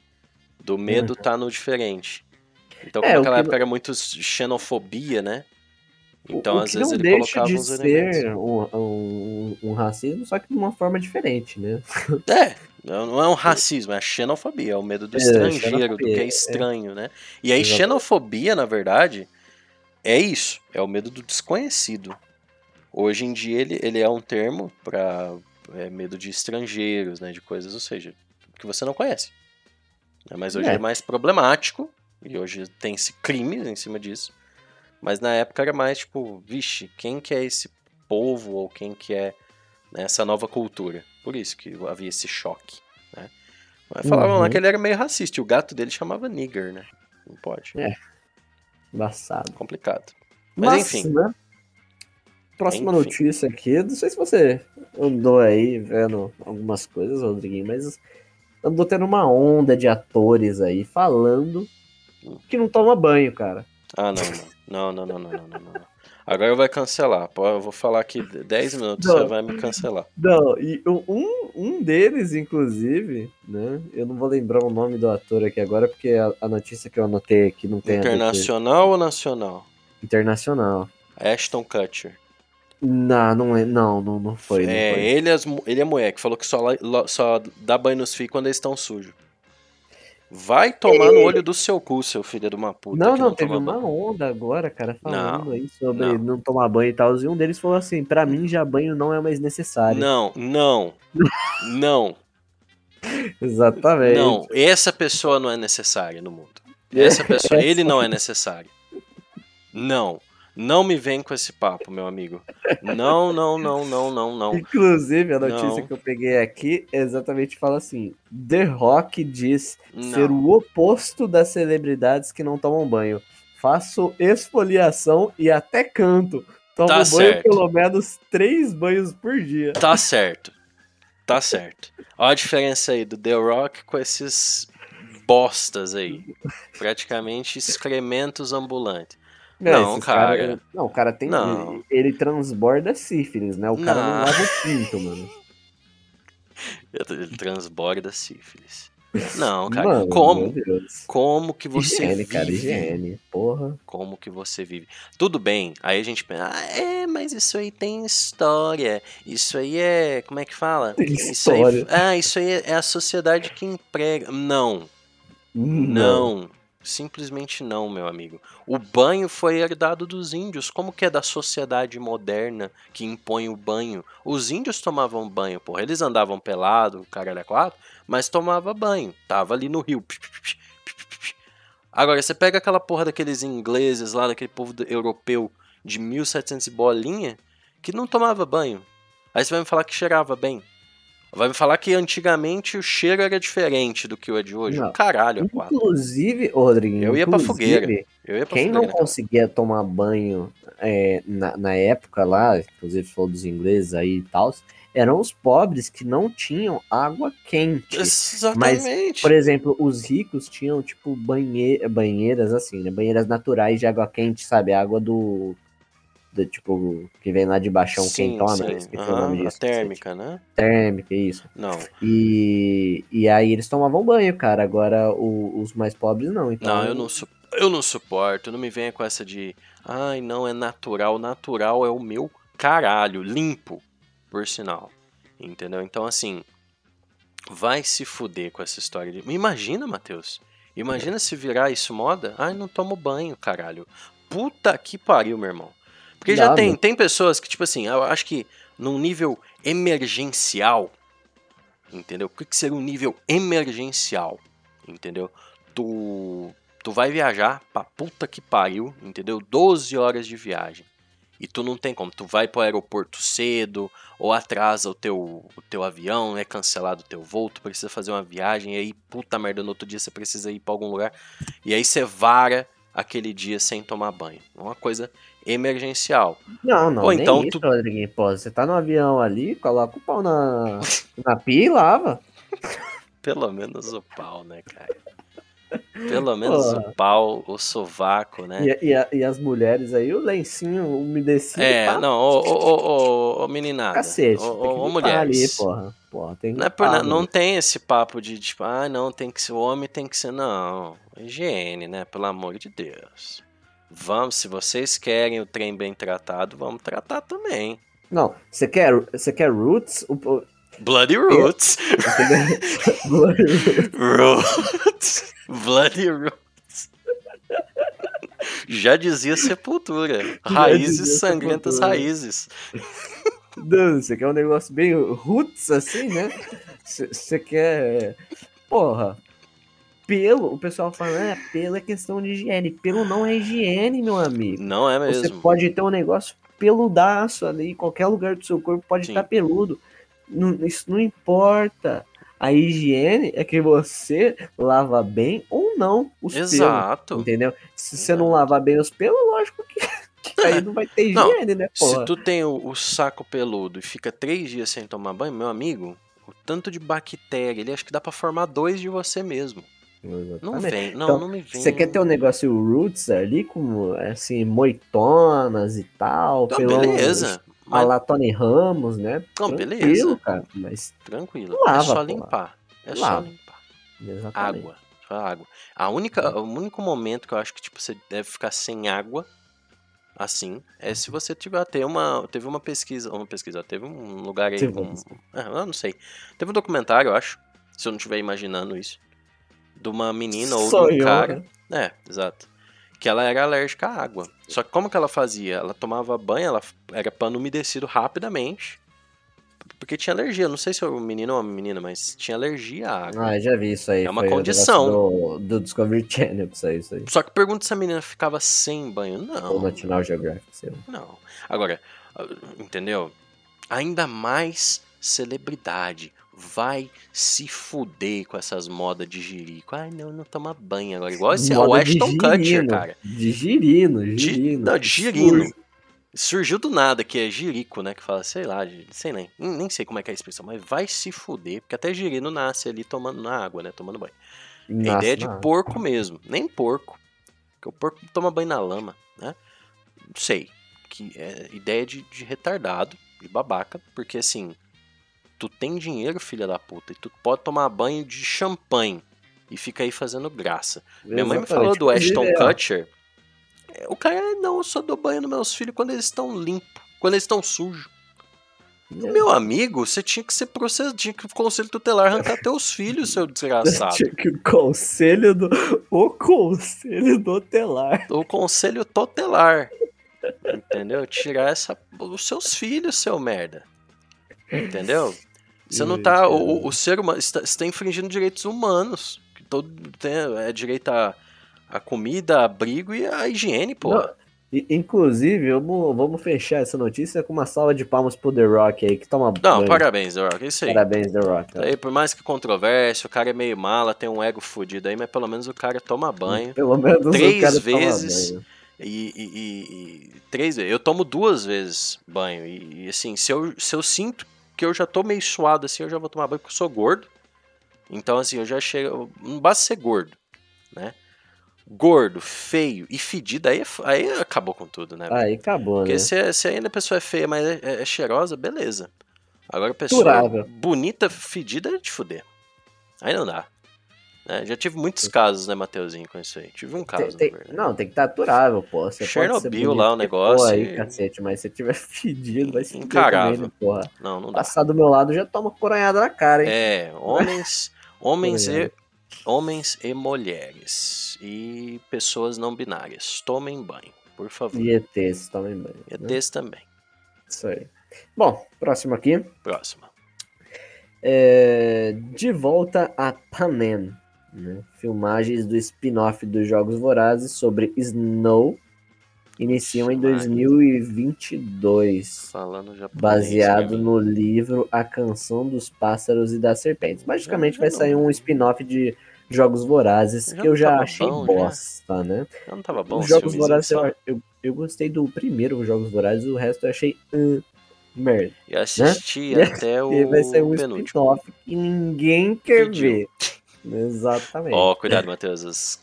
Do medo tá no diferente. Então, É, como naquela que época era muito xenofobia, né? Então, o às vezes ele colocava de uns elementos. ser um, um, um racismo, só que de uma forma diferente, né? É, não é um racismo, é a xenofobia, é o medo do É, estrangeiro, do que é é. estranho, né? E aí, xenofobia, na verdade, é isso, é o medo do desconhecido. Hoje em dia, ele, ele é um termo para medo de estrangeiros, né? De coisas, ou seja, que você não conhece. né? Mas hoje é. É. mais problemático, e hoje tem-se crimes em cima disso. Mas na época era mais tipo, vixe, quem que é esse povo, ou quem que é né, essa nova cultura? Por isso que havia esse choque, né? Mas falavam lá Uhum. que ele era meio racista, e o gato dele chamava nigger, né? Não pode. É. Embaçado. Complicado. Mas, enfim. Né? Próxima Enfim. notícia aqui. Não sei se você andou aí vendo algumas coisas, Rodriguinho, mas andou tendo uma onda de atores aí falando que não toma banho, cara. Ah, não, não. Não, não, não, não, não, não, não. Agora vai cancelar. Pô, Eu vou falar aqui 10 minutos, Não. você vai me cancelar. Não, e um, um deles, inclusive, né? Eu não vou lembrar o nome do ator aqui agora, porque a, a notícia que eu anotei aqui não tem Internacional ou nacional? internacional. Ashton Kutcher. Não, não, é, não, não, não foi. não é, foi. Ele, as mu- ele é mulher, que falou que só, só dá banho nos filhos quando eles estão sujos. Vai tomar no olho do seu cu, seu filho de uma puta. Não, que não, teve toma uma banho. onda agora, cara, falando Não, aí sobre não. não. tomar banho e tal. E um deles falou assim: pra mim já banho não é mais necessário. Não, não, não, Exatamente. não. Essa pessoa não é necessária no mundo. Essa pessoa, ele não é necessário. Não. Não me vem com esse papo, meu amigo. Não, não, não, não, não, não. Inclusive, a notícia Não. que eu peguei aqui exatamente fala assim: The Rock diz ser Não. o oposto das celebridades que não tomam banho. Faço esfoliação e até canto. Toma Tá banho certo. pelo menos três banhos por dia. Tá certo. Tá certo. Olha a diferença aí do The Rock com esses bostas aí. Praticamente excrementos ambulantes. Não, esses cara. Não, o cara tem. Não. Ele, ele transborda sífilis, né? O cara não, Não. lava o pinto, mano. Ele transborda sífilis. Não, cara. Mano, como? Como que você higiene, vive? cara, higiene. Porra. Como que você vive? Tudo bem. Aí a gente pensa, ah, é, mas isso aí tem história. Isso aí é, como é que fala? Tem Isso aí, história. ah, isso aí é a sociedade que emprega. Não, não. Simplesmente não, meu amigo. O banho foi herdado dos índios. Como que é da sociedade moderna que impõe o banho? Os índios tomavam banho, porra. Eles andavam pelado, o cara era quatro, mas tomava banho. Tava ali no rio. Agora, você pega aquela porra daqueles ingleses lá, daquele povo europeu de 1700 e bolinha, que não tomava banho. Aí você vai me falar que cheirava bem. Vai me falar que antigamente o cheiro era diferente do que o é de hoje. Não. Caralho. Inclusive, ô, Rodriguinho, Eu ia pra fogueira. Eu ia pra Quem não fogueira, cara. conseguia tomar banho é, na, na época lá, inclusive falou dos ingleses aí e tal, eram os pobres que não tinham água quente. Exatamente. Por exemplo, os ricos tinham, tipo, banhe banheiras assim, né? Banheiras naturais de água quente, sabe? Água do. Do, tipo, que vem lá de baixão Sim, quentona, sim. esqueci o nome disso. térmica, né? Térmica, isso. Não. E, e aí eles tomavam banho, cara. Agora o- os mais pobres não. Então, Não, eu não, su- eu não suporto. Não me venha com essa de. Ai, não, é natural. Natural é o meu caralho. Limpo, por sinal. Entendeu? Então, assim. Vai se fuder com essa história de. Imagina, Matheus. Imagina se virar isso moda. Ai, não tomo banho, caralho. Puta que pariu, meu irmão. Porque já Dá, tem, meu. tem pessoas que, tipo assim, eu acho que num nível emergencial. Entendeu? O que, que seria um nível emergencial? Entendeu? Tu, tu vai viajar pra puta que pariu, entendeu? 12 horas de viagem. E tu não tem como. Tu vai pro aeroporto cedo, ou atrasa o teu, o teu avião, é cancelado o teu voo, tu precisa fazer uma viagem, e aí, puta merda, no outro dia você precisa ir pra algum lugar. E aí você vara aquele dia sem tomar banho. Uma coisa emergencial. Não, não, Ou então isso, tu- Rodriguinho. Pô, você tá no avião ali, coloca o pau na, na pia e lava. Pelo menos o pau, né, cara? Pelo menos Porra. o pau, o sovaco, né? E, e e as mulheres aí, o lencinho umedecido. É, pá, não, ô, ô, ô, ô, meninada. Cacete. Ô, ô, ô, mulheres. ali, porra. Porra, tem Não, é por, não né? tem esse papo de, tipo, ah, não, tem que ser, o homem tem que ser, não. Higiene, né? Pelo amor de Deus. Vamos, se vocês querem o trem bem tratado, vamos tratar também. Não, você quer, você quer roots? O, Bloody Roots. entendeu? Roots. Bloody Roots. Já dizia Sepultura. Raízes dizia sangrentas Sepultura. raízes. Não, você quer um negócio bem roots assim, né? Você você quer. Porra. Pelo, o pessoal fala, é, pelo é questão de higiene. Pelo não é higiene, meu amigo. Não é Você mesmo. pode ter um negócio peludaço ali, qualquer lugar do seu corpo pode Sim. estar peludo. Não- isso não importa. A higiene é que você lava bem ou não os pelos. Exato. Entendeu? Se você não lavar bem os pelos, lógico que, que aí não vai ter Não, higiene, né, porra? Se tu tem o, o saco peludo e fica três dias sem tomar banho, meu amigo, o tanto de bactéria, ele acho que dá pra formar dois de você mesmo. Não Exatamente. vem, não, Então, não me vem. Você quer ter um negócio roots ali, como assim, moitonas e tal, Não, pelão beleza. a Mas lá Tony Ramos, né? Não, Tranquilo, beleza. cara, mas tranquilo. Lava, é só limpar. É só Lava. limpar. exatamente. Água. Só água. A única, o único momento que eu acho que tipo, você deve ficar sem água, assim, é se você tiver ter uma. Teve uma pesquisa. Uma pesquisa, teve um lugar aí com. pesquisa. É, eu não sei. Teve um documentário, eu acho. Se eu não estiver imaginando isso. De uma menina ou de um Sonhou, cara. né? É, exato. Que ela era alérgica à água. Só que como que ela fazia? Ela tomava banho, ela era pano umedecido rapidamente. Porque tinha alergia. Não sei se é um menino ou uma menina, mas tinha alergia à água. Ah, já vi isso aí. É uma condição. Do, do Discovery Channel, isso aí, isso aí. Só que pergunta se a menina ficava sem banho. Ou Não, National Geographic, sei lá. não. Agora, ah, entendeu? Ainda mais celebridade. Vai se fuder com essas modas de jirico. Ai, não, não toma banho agora. Igual esse o Moda de Kutcher, girino, cara. De girino, De, girino. não, de girino. Surgiu do nada, que é jirico, né? Que fala, sei lá, sei nem, nem sei como é que é a expressão, mas vai se fuder, porque até girino nasce ali tomando na água, né? Tomando banho. É Nossa, ideia de não. porco mesmo, nem porco. Porque o porco toma banho na lama, né? Não sei. Que é ideia de, de retardado, de babaca, porque assim, tu tem dinheiro, filha da puta, e tu pode tomar banho de champanhe e fica aí fazendo graça. Minha mãe me falou Exatamente. do Ashton é, Kutcher. É, O cara, não, eu só dou banho nos meus filhos quando eles estão limpos, quando eles estão sujos. É. Meu amigo, você tinha que ser processado, tinha que o conselho tutelar arrancar teus filhos, seu desgraçado. Tinha que o conselho do. O conselho do telar. o conselho tutelar. Entendeu? Tirar essa, os seus filhos, seu merda. Entendeu? Você não tá. O, o- o ser humano. Você você tá infringindo direitos humanos. Que todo tem, é direito a, a comida, abrigo e a higiene, pô. Não, inclusive, vamos, vamos fechar essa notícia com uma salva de palmas pro The Rock aí, que toma Não, banho. parabéns, The Rock. É isso aí. Parabéns, The Rock. Tá Aí, por mais que controvérsia, o cara é meio mala, tem um ego fudido aí, mas pelo menos o cara toma banho. Pelo menos Três vezes. E, e- e- e três vezes. Eu tomo duas vezes banho. E, e, assim, se eu, se eu sinto que eu já tô meio suado assim, eu já vou tomar banho porque eu sou gordo. Então, assim, eu já chego. Não basta ser gordo, né? Gordo, feio e fedido, aí, é aí acabou com tudo, né? Aí acabou, Porque né? se, se ainda a pessoa é feia, mas é, é- é cheirosa, beleza. Agora a pessoa Durável. bonita, fedida, é de fuder. Aí não dá. né? Já tive muitos casos, né, Mateuzinho, com isso aí. Tive um caso, Tem- tem- não, tem que estar aturável, pô. Você Chernobyl lá, o negócio for aí, e- cacete, mas se tiver fedido, vai se fuder Encarável. também, né, porra. Não, não dá. Passar do meu lado já toma coronhada na cara, hein? É, homens, homens e. homens e mulheres e pessoas não binárias, tomem banho, por favor. E ETs, tomem banho. Né? desse também. Isso aí. Bom, próximo aqui. Próxima. É, de volta a Panem. né? Filmagens do spin-off dos Jogos Vorazes sobre Snow iniciam em Filmagem. 2022. Falando japonês. Baseado né, no livro A Canção dos Pássaros e das Serpentes. Magicamente Já vai não- sair um spin-off de Jogos Vorazes Já que eu já achei bom, já? bosta, né? Não tava bom Os os Jogos Vorazes, eu, eu, eu gostei do primeiro Jogos Vorazes, o resto eu achei hum, merda. E assisti Né? até o E vai ser um penúltimo. spin-off que ninguém quer Pediu. ver. Exatamente. Ó, cuidado, Matheus. os-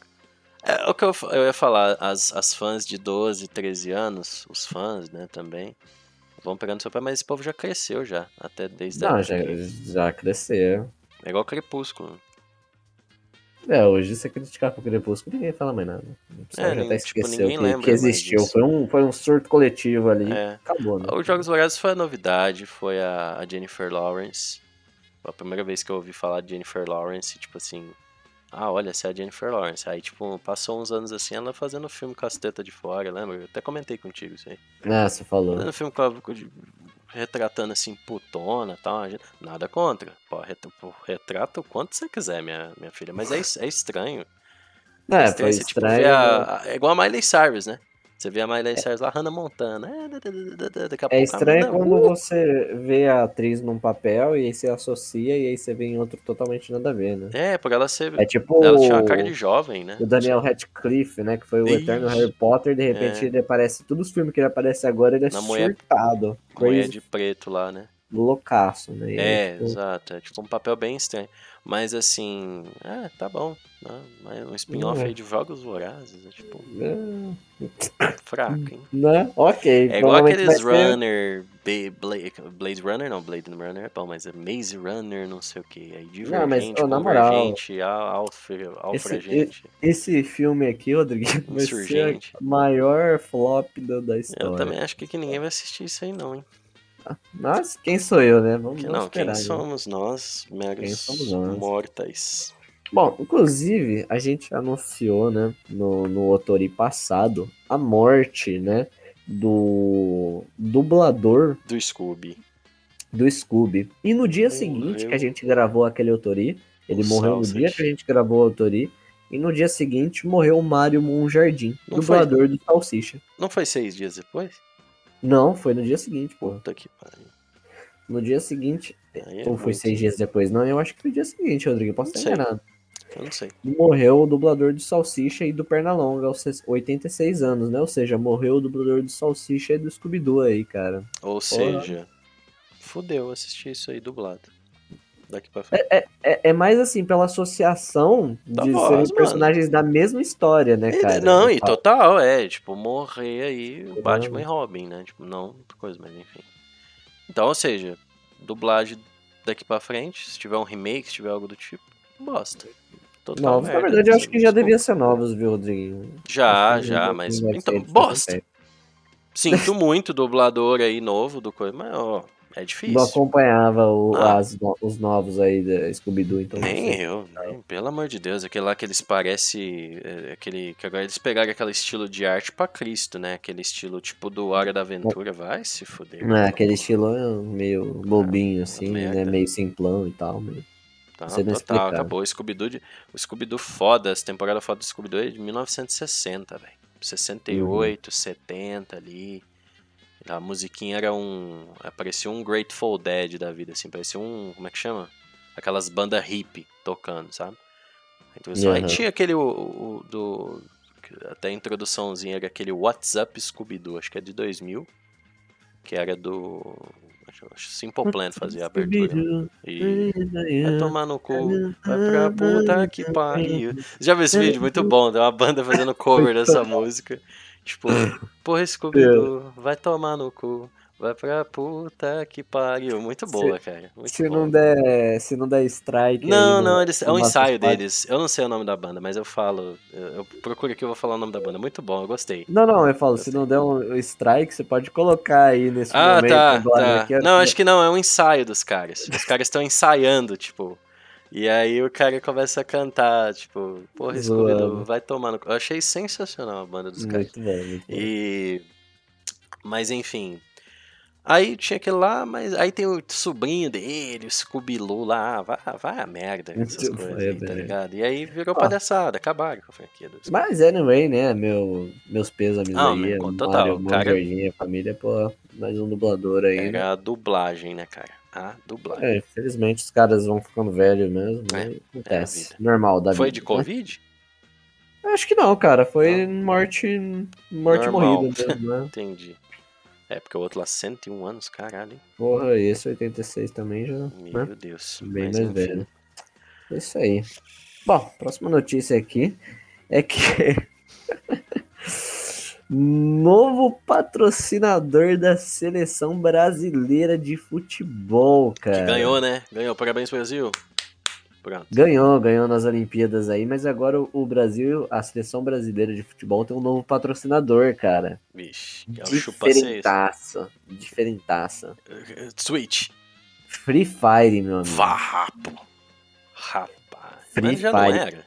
É o que eu, eu ia falar, as, as fãs de 12, 13 anos, os fãs, né, também, vão pegando seu pé, mas esse povo já cresceu já, até desde a Não, já, já cresceu. É igual Crepúsculo. É, hoje você criticar pro Crepúsculo, ninguém fala mais nada. O pessoal É, já até tipo, esqueceu que, que existiu. Foi um, foi um surto coletivo ali. É. Acabou, né? Os Jogos Vorazes foi a novidade, foi a, a Jennifer Lawrence. Foi a primeira vez que eu ouvi falar de Jennifer Lawrence, tipo assim, ah, olha, essa é a Jennifer Lawrence. Aí, tipo, passou uns anos assim, ela fazendo filme com as tetas de fora, lembra? Eu até comentei contigo isso aí. Ah, você falou. Fazendo filme com a, retratando assim, putona e tal. Nada contra. Pô, ret- pô, retrata o quanto você quiser, minha, minha filha. Mas é, é estranho. É, estranho foi você, tipo, estranho. ver a- a- é igual a Miley Cyrus, né? Você vê a Miley Cyrus lá, Hannah Montana. É, É estranho quando uh, você vê a atriz num papel e aí você associa e aí você vê em outro totalmente nada a ver, né? É, por ela ser. É tipo Ela tinha uma cara de jovem, né? o Daniel Radcliffe, né? Que foi o eterno Isso. Harry Potter, de repente É. ele aparece, todos os filmes que ele aparece agora, ele é Na mulher- surtado. Mulher Crazy de preto lá, né? Loucaço, né? É, tipo, exato. É tipo um papel bem estranho. Mas assim, é, tá bom. Né? Um spin-off É. aí de jogos vorazes, é tipo, é, fraco, hein? né? Ok. É igual aqueles ser- Runner, Ba- Blade, Blade Runner, não, Blade Runner é bom, mas é Maze Runner, não sei o que. Aí Não, mas, Divergente, ô, na moral, alfre- Alfragente. Esse filme aqui, Rodrigo, vai ser o maior flop da, da história. Eu também acho que, que ninguém vai assistir isso aí não, hein? Mas quem sou eu, né? Vamos, não, quem esperar. né? somos nós, meros Quem somos nós? mortais. Bom, inclusive, a gente anunciou, né, no, no Otori passado, a morte, né, do dublador Do Scooby. do Scooby. E no dia Morreu. seguinte que a gente gravou aquele Otori, ele O morreu no dia que a gente gravou o Otori, e no dia seguinte morreu o Mário Monjardim, Não foi- dublador do Salsicha. Não foi seis dias depois? Não, foi no dia seguinte, pô. Puta que pariu. No dia seguinte, é ou foi muito. seis dias depois? Não, eu acho que foi no dia seguinte, Rodrigo, posso estar sei. enganado. Eu não sei. Morreu o dublador do Salsicha e do Pernalonga aos 86 anos, né? Ou seja, morreu o dublador do Salsicha e do Scooby-Doo aí, cara. Ou seja, fudeu assistir isso aí dublado. Daqui pra frente. É, é mais assim, pela associação Da de voz, serem mano. personagens da mesma história, né, cara? não, e Ah, total, é, tipo, morrer aí o. Batman e Robin, né? Tipo, não outra coisa, mas enfim. Então, ou seja, dublagem daqui pra frente, se tiver um remake, se tiver algo do tipo, bosta. Total Novos, na merda, verdade, eu acho que já desculpa. devia ser novos, viu, Rodriguinho? Já, já, não mas. Então, bosta. 77. Sinto muito dublador aí novo do coisa, mas ó, é difícil. Não acompanhava o- Ah. as os novos aí da Scooby-Doo, então. Nem eu, nem, pelo amor de Deus, aquele lá que eles parecem. é, aquele, que agora eles pegaram aquele estilo de arte pra Cristo, né? Aquele estilo tipo do Hora da Aventura, vai se fuder. É, aquele estilo é meio bobinho, assim, né? Meio simplão e tal. Meio... Tá, Você não total, acabou o Scooby-Doo. de- O Scooby-Doo foda, essa temporada foda do Scooby-Doo é de 1960, velho. 68, 70 ali. A musiquinha era um. Parecia um Grateful Dead da vida, assim. Parecia um. Como é que chama? Aquelas bandas hippie tocando, sabe? Então, assim, Aí tinha aquele. O, o- do. Até a introduçãozinha era aquele WhatsApp Scooby-Doo, acho que é de 2000. Que era do. Acho acho que Simple Plan fazia a abertura. E. Vai tomar no cu. Vai pra puta que pariu. Você já viu esse vídeo? Muito bom. Tem uma banda fazendo cover dessa música. Tipo, porra, Scooby-Doo, vai tomar no cu. Vai pra puta que pariu. Muito boa, cara. Muito Se boa. não der, se não der strike. Não, não, eles, é um ensaio espaço. deles. Eu não sei o nome da banda, mas eu falo. Eu, eu procuro aqui, eu vou falar o nome da banda. Muito bom, eu gostei. Não, não, eu falo, Eu se sei. não der um strike, você pode colocar aí nesse Ah, momento. tá, agora, tá. aqui, Não, acho que não, é um ensaio dos caras. Os caras estão ensaiando, tipo. E aí o cara começa a cantar, tipo, porra, Scooby-Doo, Zoando. vai cu. Eu achei sensacional a banda dos caras. Muito bom, muito bom. E. Mas enfim. Aí tinha aquele lá, mas aí tem o sobrinho dele, o Scooby-Loo lá, vai, vai a merda, essas Muito coisas bem, aí, tá velho. ligado? E aí virou Ah. palhaçada, acabaram com a franquia dos Mas anyway, né, meu, meus pêsames Não, aí, meu, total, cara- família, pô, mais um dublador aí, né? Era a dublagem, né, cara? A dublagem. É, infelizmente os caras vão ficando velhos mesmo, É, né? Acontece. vida. Normal da Foi vida. de né? Covid? Acho que não, cara. Foi morte, morte Normal. morrida mesmo, né? Entendi. É, porque o outro lá, 101 anos, caralho, hein? Porra, esse 86 também já, Meu né? Deus. Bem mais velho. É isso aí. Bom, próxima notícia aqui é que novo patrocinador da seleção brasileira de futebol, cara. Que ganhou, né? Ganhou. Parabéns, Brasil. Pronto. Ganhou, ganhou nas Olimpíadas aí, mas agora o- Brasil, a seleção brasileira de futebol tem um novo patrocinador, cara. Vixe. É o. Diferentaça. Diferentaça. Switch. Free Fire, meu amigo. Vapo. Rapaz. Free Mas já não Fire.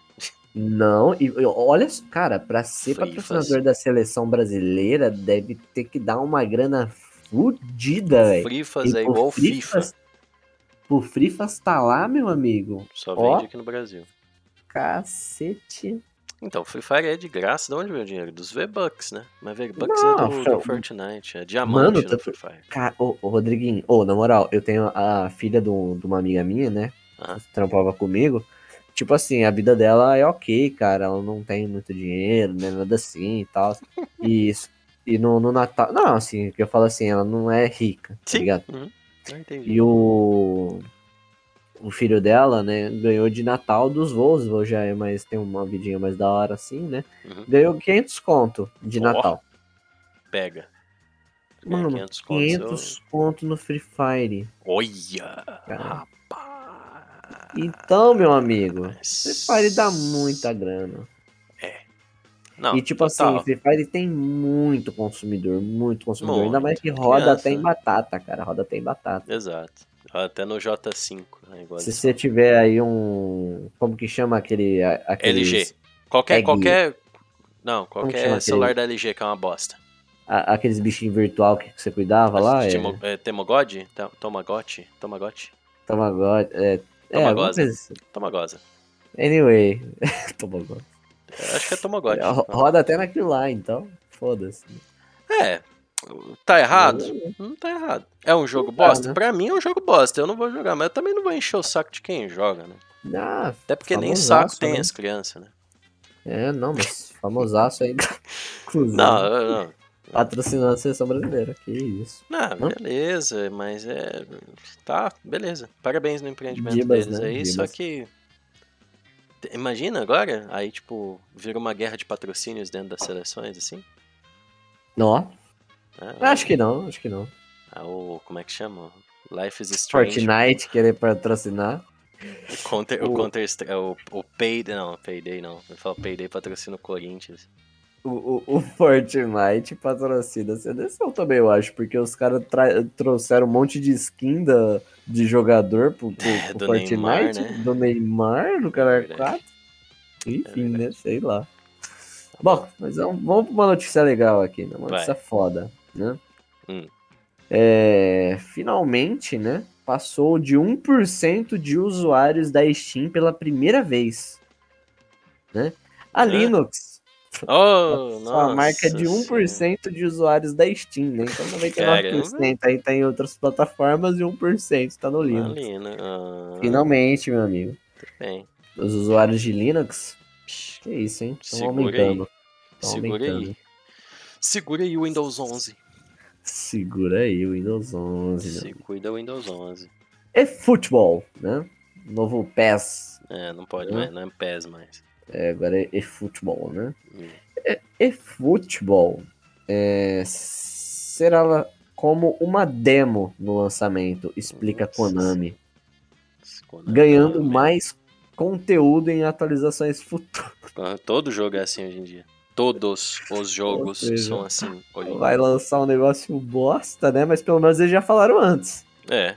Não, e olha, só, cara, pra ser Free patrocinador Faz. da seleção brasileira, deve ter que dar uma grana fudida, velho. Frifas é igual FIFA. Frifas- Pro Frifas tá lá, meu amigo. Só Ó. vende aqui no Brasil. Cacete. Então, Free Fire é de graça. De onde vem o dinheiro? Dos V-Bucks, né? Mas V-Bucks é do, do. Fortnite. É diamante Mano, no Free Fire. Cara, ô, ô, Rodriguinho, ô, na moral, eu tenho a filha de uma amiga minha, né? Que trampava comigo. Tipo assim, a vida dela é ok, cara. Ela não tem muito dinheiro, né? Nada assim e tal. E, isso- e no, no Natal. Não, assim, que eu falo assim, ela não é rica, tá Sim. ligado? Uhum. Eu. E o. O filho dela, né, ganhou de Natal dos Volvo, já é mais, tem uma vidinha mais da hora assim, né? Uhum. Ganhou 500 conto de Ó, Natal. Pega. Mano, 500 contos. 500 conto no Free Fire. Olha! Cara. Então, meu amigo, Free Fire dá muita grana. Não, e tipo total. assim, Free Fire tem muito consumidor, muito consumidor. Ainda mais que Muito. roda Criança, até em batata, cara. Roda até em batata. Exato. Até no J5. Né, Se você tiver aí um. Como que chama aquele. a- aqueles- LG. Qualquer, Egg. qualquer. Não, qualquer aquele? celular da LG que é uma bosta. a- aqueles bichinhos virtual que você cuidava lá? É, Timo, é, Temogod? Ta- Tomagote? Tomagote? Tamagotchi. É, é, Tomagosa. coisa assim. Tomagosa. Anyway. Tamagotchi. Eu Acho que é Tomagote. Ro- Roda até naquilo lá, então. Foda-se. É. Tá errado? Não tá errado. É um jogo Não tá, bosta? né? Pra mim é um jogo bosta. Eu não vou jogar, mas eu também não vou encher o saco de quem joga, né? Ah, Até porque nem saco tem né? as crianças, né? é, não, mas famosaço aí. Inclusive, Não, não. Patrocinando a seleção brasileira. Que isso. Hã? beleza, mas é. Tá, beleza. Parabéns no empreendimento Dibas, deles né? aí, só Dibas. que. Imagina agora, aí, tipo, vira uma guerra de patrocínios dentro das seleções, assim. Não, né? acho que não, acho que não. Ah, o. Como é que chama? Life is Strange. Fortnite querer patrocinar. O Counter, o, O- Counter o, o Payday. Não, Payday não. Eu falo Payday patrocina o Corinthians. O, o, Fortnite patrocina a seleção também, eu acho, porque os caras trouxeram um monte de skin da, de jogador pro, pro, É, pro do Fortnite, Neymar, né? do Neymar, do cara verdade. 4. Enfim, né? verdade. Sei lá. Bom, mas vamos, vamos pra uma notícia legal aqui, né? Uma Vai. notícia foda, né? Hum. É, finalmente, né? Passou de 1% de usuários da Steam pela primeira vez. Né? A É. Linux Oh, sua marca é de nossa 1% de usuários da Steam, né? Então 99% aí tá em outras plataformas e 1% tá no. Linux. Ah, Finalmente, meu amigo. bem. Os usuários de Linux, que isso, hein? Estão aumentando. Tão Segura aumentando. aí. Segura aí o Windows 11. Segura aí o Windows 11, né? Se cuida o Windows 11. É futebol, né? Novo PES. É, não pode mais, não é PES mais. É, agora é futebol, né? Hum. E futebol é, será como uma demo no lançamento, explica. Konami. Quando- ganhando mais conteúdo em atualizações futuras. Ah, Todo jogo é assim hoje em dia. Todos os jogos seja, são assim hoje em dia. Vai lançar um negócio bosta, né? Mas pelo menos eles já falaram antes. É.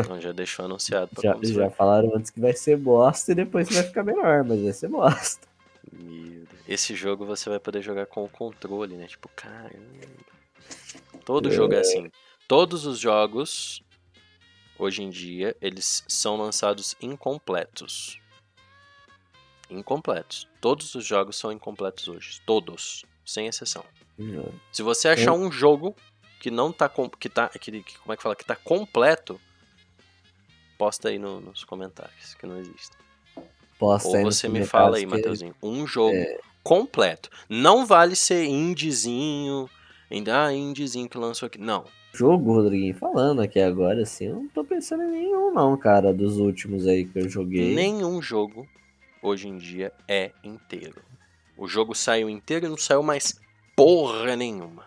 Então já deixou anunciado pra Já, já falaram antes que vai ser bosta e depois vai ficar melhor, mas vai ser bosta. Meu Deus. Esse jogo você vai poder jogar com o controle, né? Tipo, caramba. Todo jogo é assim. Todos os jogos, hoje em dia, eles são lançados incompletos. Incompletos. Todos os jogos são incompletos hoje. Todos. Sem exceção. Se você achar um jogo que não tá que tá que- como é que fala que tá completo, posta aí no- nos comentários que não existe. Posta Ou aí você me fala aí, Matheusinho, um jogo completo. Não vale ser indiezinho, ainda ah, indiezinho que lançou aqui. Não. Jogo, Rodriguinho, falando aqui agora, assim, eu não tô pensando em nenhum, não, cara, dos últimos aí que eu joguei. Nenhum jogo hoje em dia é inteiro. O jogo saiu inteiro e não saiu mais porra nenhuma.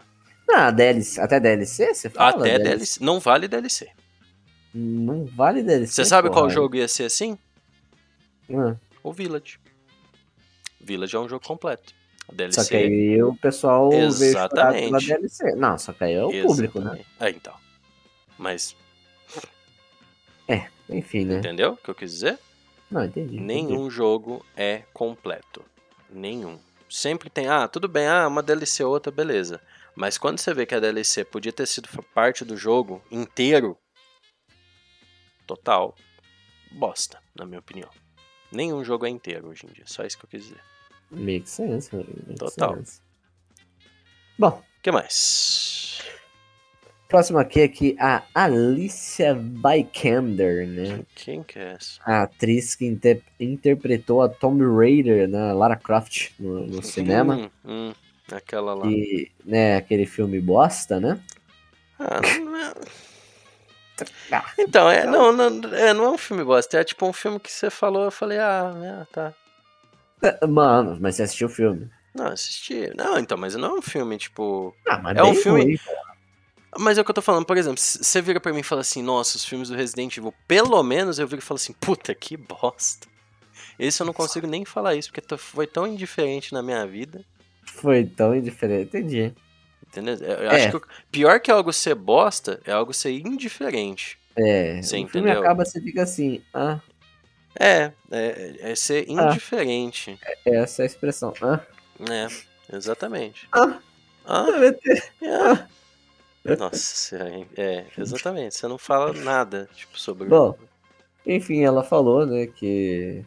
Ah, DLC, até DLC, você fala? Até DLC. Não vale DLC. Não vale DLC. Você sabe qual porra. jogo ia ser assim? Ah, O Village. Village é um jogo completo. A DLC. Só que aí o pessoal veio pela Exatamente. DLC. Não, só que aí é o público, né? Exatamente. É, então. Mas, Enfim, né? entendeu o que eu quis dizer? Não, entendi. entendi. Nenhum jogo é completo. Nenhum. Sempre tem, ah, tudo bem, ah, uma DLC ou outra, beleza. Mas quando você vê que a DLC podia ter sido parte do jogo inteiro, total, bosta, na minha opinião. Nenhum jogo é inteiro hoje em dia, só isso que eu quis dizer. Make sense, make Total. sense. Bom, O que mais? próximo aqui é que a Alicia Vikander, né? Quem que é essa? A atriz que inter- interpretou a Tomb Raider na Lara Croft no, no cinema. Hum, hum, aquela lá. E, né, aquele filme bosta, né? Ah, não é... Ah, Então, é, não, não, é, não é um filme bosta, é tipo um filme que você falou, eu falei, ah, é, tá. Mano, mas você assistiu o filme? Não, assisti. Não, então, mas não é um filme, tipo. Ah, mas É um filme- ruim. Mas é o que eu tô falando, por exemplo, se você vira pra mim e fala assim, nossa, os filmes do Resident Evil, pelo menos eu viro e falo assim, puta, que bosta. Esse eu não consigo nem falar isso, porque foi tão indiferente na minha vida, Foi tão indiferente. Entendi. Entendeu? Eu É. acho que o pior que algo ser bosta é algo ser indiferente. É, Você o filme entendeu? acaba, você fica assim, ah, É, é, é ser indiferente. é essa é a expressão. Ah, É, exatamente. Ah. Ah, ter- é. Nossa, senhora, é, exatamente. Você não fala nada, tipo, sobre o Bom. Enfim, ela falou, né, que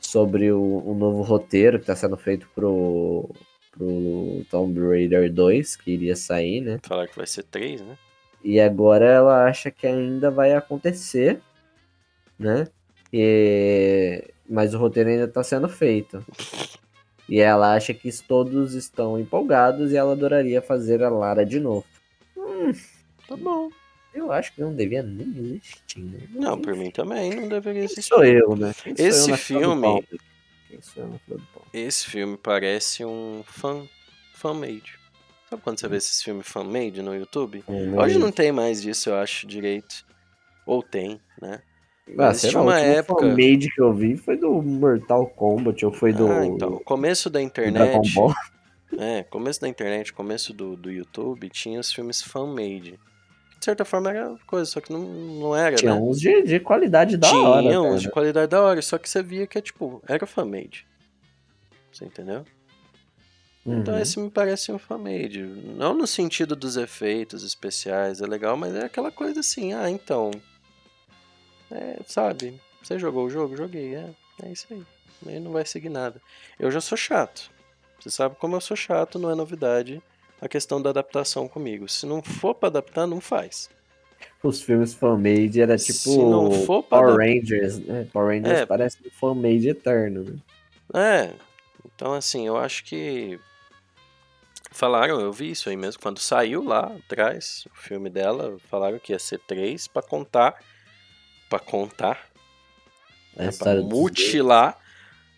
sobre o, o novo roteiro que tá sendo feito pro, pro Tomb Raider 2, que iria sair, né? Falaram que vai ser três, né? E agora ela acha que ainda vai acontecer, né? E... Mas o roteiro ainda tá sendo feito. E ela acha que todos estão empolgados e ela adoraria fazer a Lara de novo. Hum, Tá bom. eu acho que não devia nem existir, né? Não, por mim também não deveria Quem existir. sou eu, né? Quem Esse eu filme- do pão? Esse filme parece um fan, fan-made. Sabe quando você vê esses filmes fan-made no YouTube? Hum, Hoje não tem mais disso, eu acho, direito. Ou tem, né? Ah, lá, uma o época- made que eu vi foi do Mortal Kombat, ou foi do, Ah, então, começo da internet, Ball. é, começo da internet, começo do, do YouTube, tinha os filmes fan-made. De certa forma era coisa, só que não, não era, Tinha né? uns de, de qualidade da Tinha hora. uns cara. de qualidade da hora, só que você via que é tipo, era fan-made. Você entendeu? Então Uhum. esse me parece um fan-made. Não no sentido dos efeitos especiais, é legal, mas é aquela coisa assim, ah, então. É, sabe, você jogou o jogo? Joguei, é, é isso aí. Aí não vai seguir nada. Eu já sou chato. Você sabe como eu sou chato, não é novidade a questão da adaptação comigo. Se não for pra adaptar, não faz. Os filmes fan-made era tipo Se não for Power dar- Rangers, né? Power Rangers É. parece um fan-made eterno, né? É, então assim, eu acho que. Falaram, eu vi isso aí mesmo, quando saiu lá atrás o filme dela, falaram que ia ser três pra contar. Pra contar, né, dos mutilar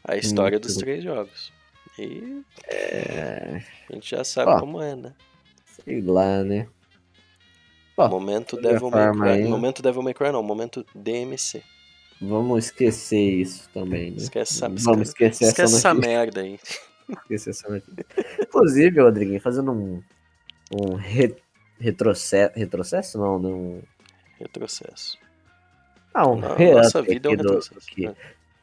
a história dos três jogos. E É, a gente já sabe Ó. como é, né? sei lá, né? Ó, momento Devil May Cry. aí- Momento Devil May Cry não, momento DMC. Vamos esquecer isso também, né? Esquece essa, Vamos esquecer esquece essa essa merda aí. Esquecer essa notícia. Inclusive, Rodriguinho, fazendo um, um re, retrocesso, retrocesso? Não, não. Retrocesso. Ah, um re-up nossa vida é um aqui retrocesso. que, né?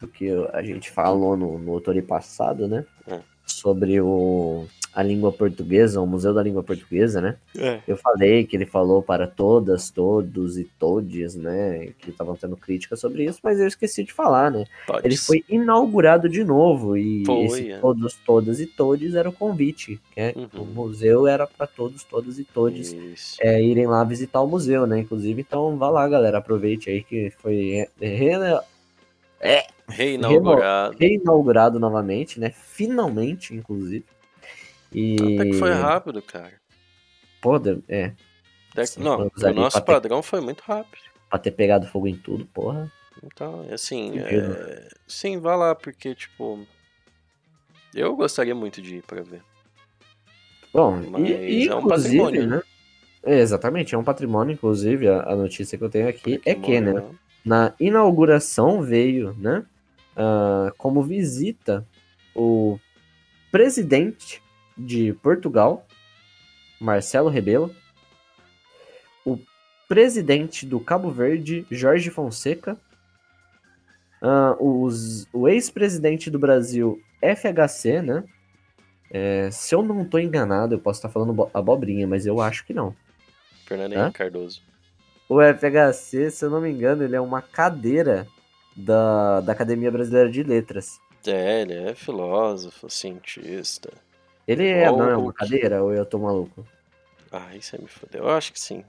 Do que a gente falou no, no outro passado, né? É. Sobre o, a língua portuguesa, o Museu da Língua Portuguesa, né? É. Eu falei que ele falou para todas, todos e todes, né? Que estavam tendo crítica sobre isso, mas eu esqueci de falar, né? Ele foi inaugurado de novo e Foi, esse é. todos, todas e todes era o convite, né? Uhum. O museu era para todos, todas e todes é, irem lá visitar o museu, né? Inclusive, então vá lá, galera, aproveite aí que foi é, re- Reinaugurado. reinaugurado novamente, né? Finalmente, inclusive. E Até que foi rápido, cara. Pô, é, Até- Sim, não, o nosso ter- padrão foi muito rápido. pra ter pegado fogo em tudo, porra. Então, assim, é... sim, vá lá, porque, tipo, eu gostaria muito de ir pra ver. Bom, Mas e, é um patrimônio, né? É, exatamente, é um patrimônio, inclusive, a, a notícia que eu tenho aqui é que, né, Patrimônio, na inauguração veio, né, ah, como visita o presidente de Portugal, Marcelo Rebelo, o presidente do Cabo Verde, Jorge Fonseca, ah, os- o ex-presidente do Brasil, FHC, né, é, se eu não tô enganado, eu posso estar falando bo- abobrinha, mas eu acho que não. Fernando? Henrique Cardoso. O FHC, se eu não me engano, ele é uma cadeira da, da Academia Brasileira de Letras. É, ele é filósofo, cientista. Ele é, Ou não é uma que- cadeira ou eu tô maluco? Ah, isso aí me fodeu. Eu acho que sim.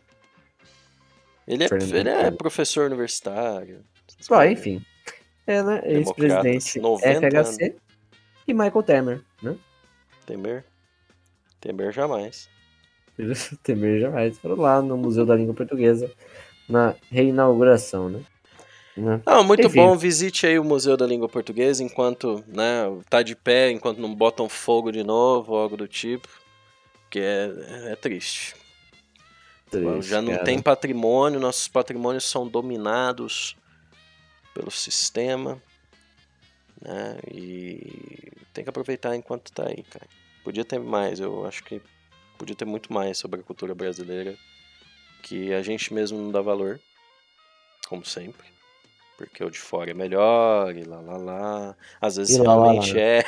Ele é, Fernando ele é professor universitário. coisas. enfim. É, né? Ex-presidente 90 FHC e Michael Temer, né? Temer. Temer jamais. Temer jamais foram lá no Museu da Língua Portuguesa na reinauguração, né? Né? Ah, muito Enfim. bom. Visite aí o Museu da Língua Portuguesa enquanto, né, tá de pé, enquanto não botam fogo de novo, ou algo do tipo. Que é, é triste. Triste, Já não cara. tem patrimônio, nossos patrimônios são dominados pelo sistema. Né? E tem que aproveitar enquanto tá aí, cara. Podia ter mais, eu acho que podia ter muito mais sobre a cultura brasileira que a gente mesmo não dá valor, como sempre. Porque o de fora é melhor, e lá lá lá. Às vezes E lá, lá, lá, realmente é.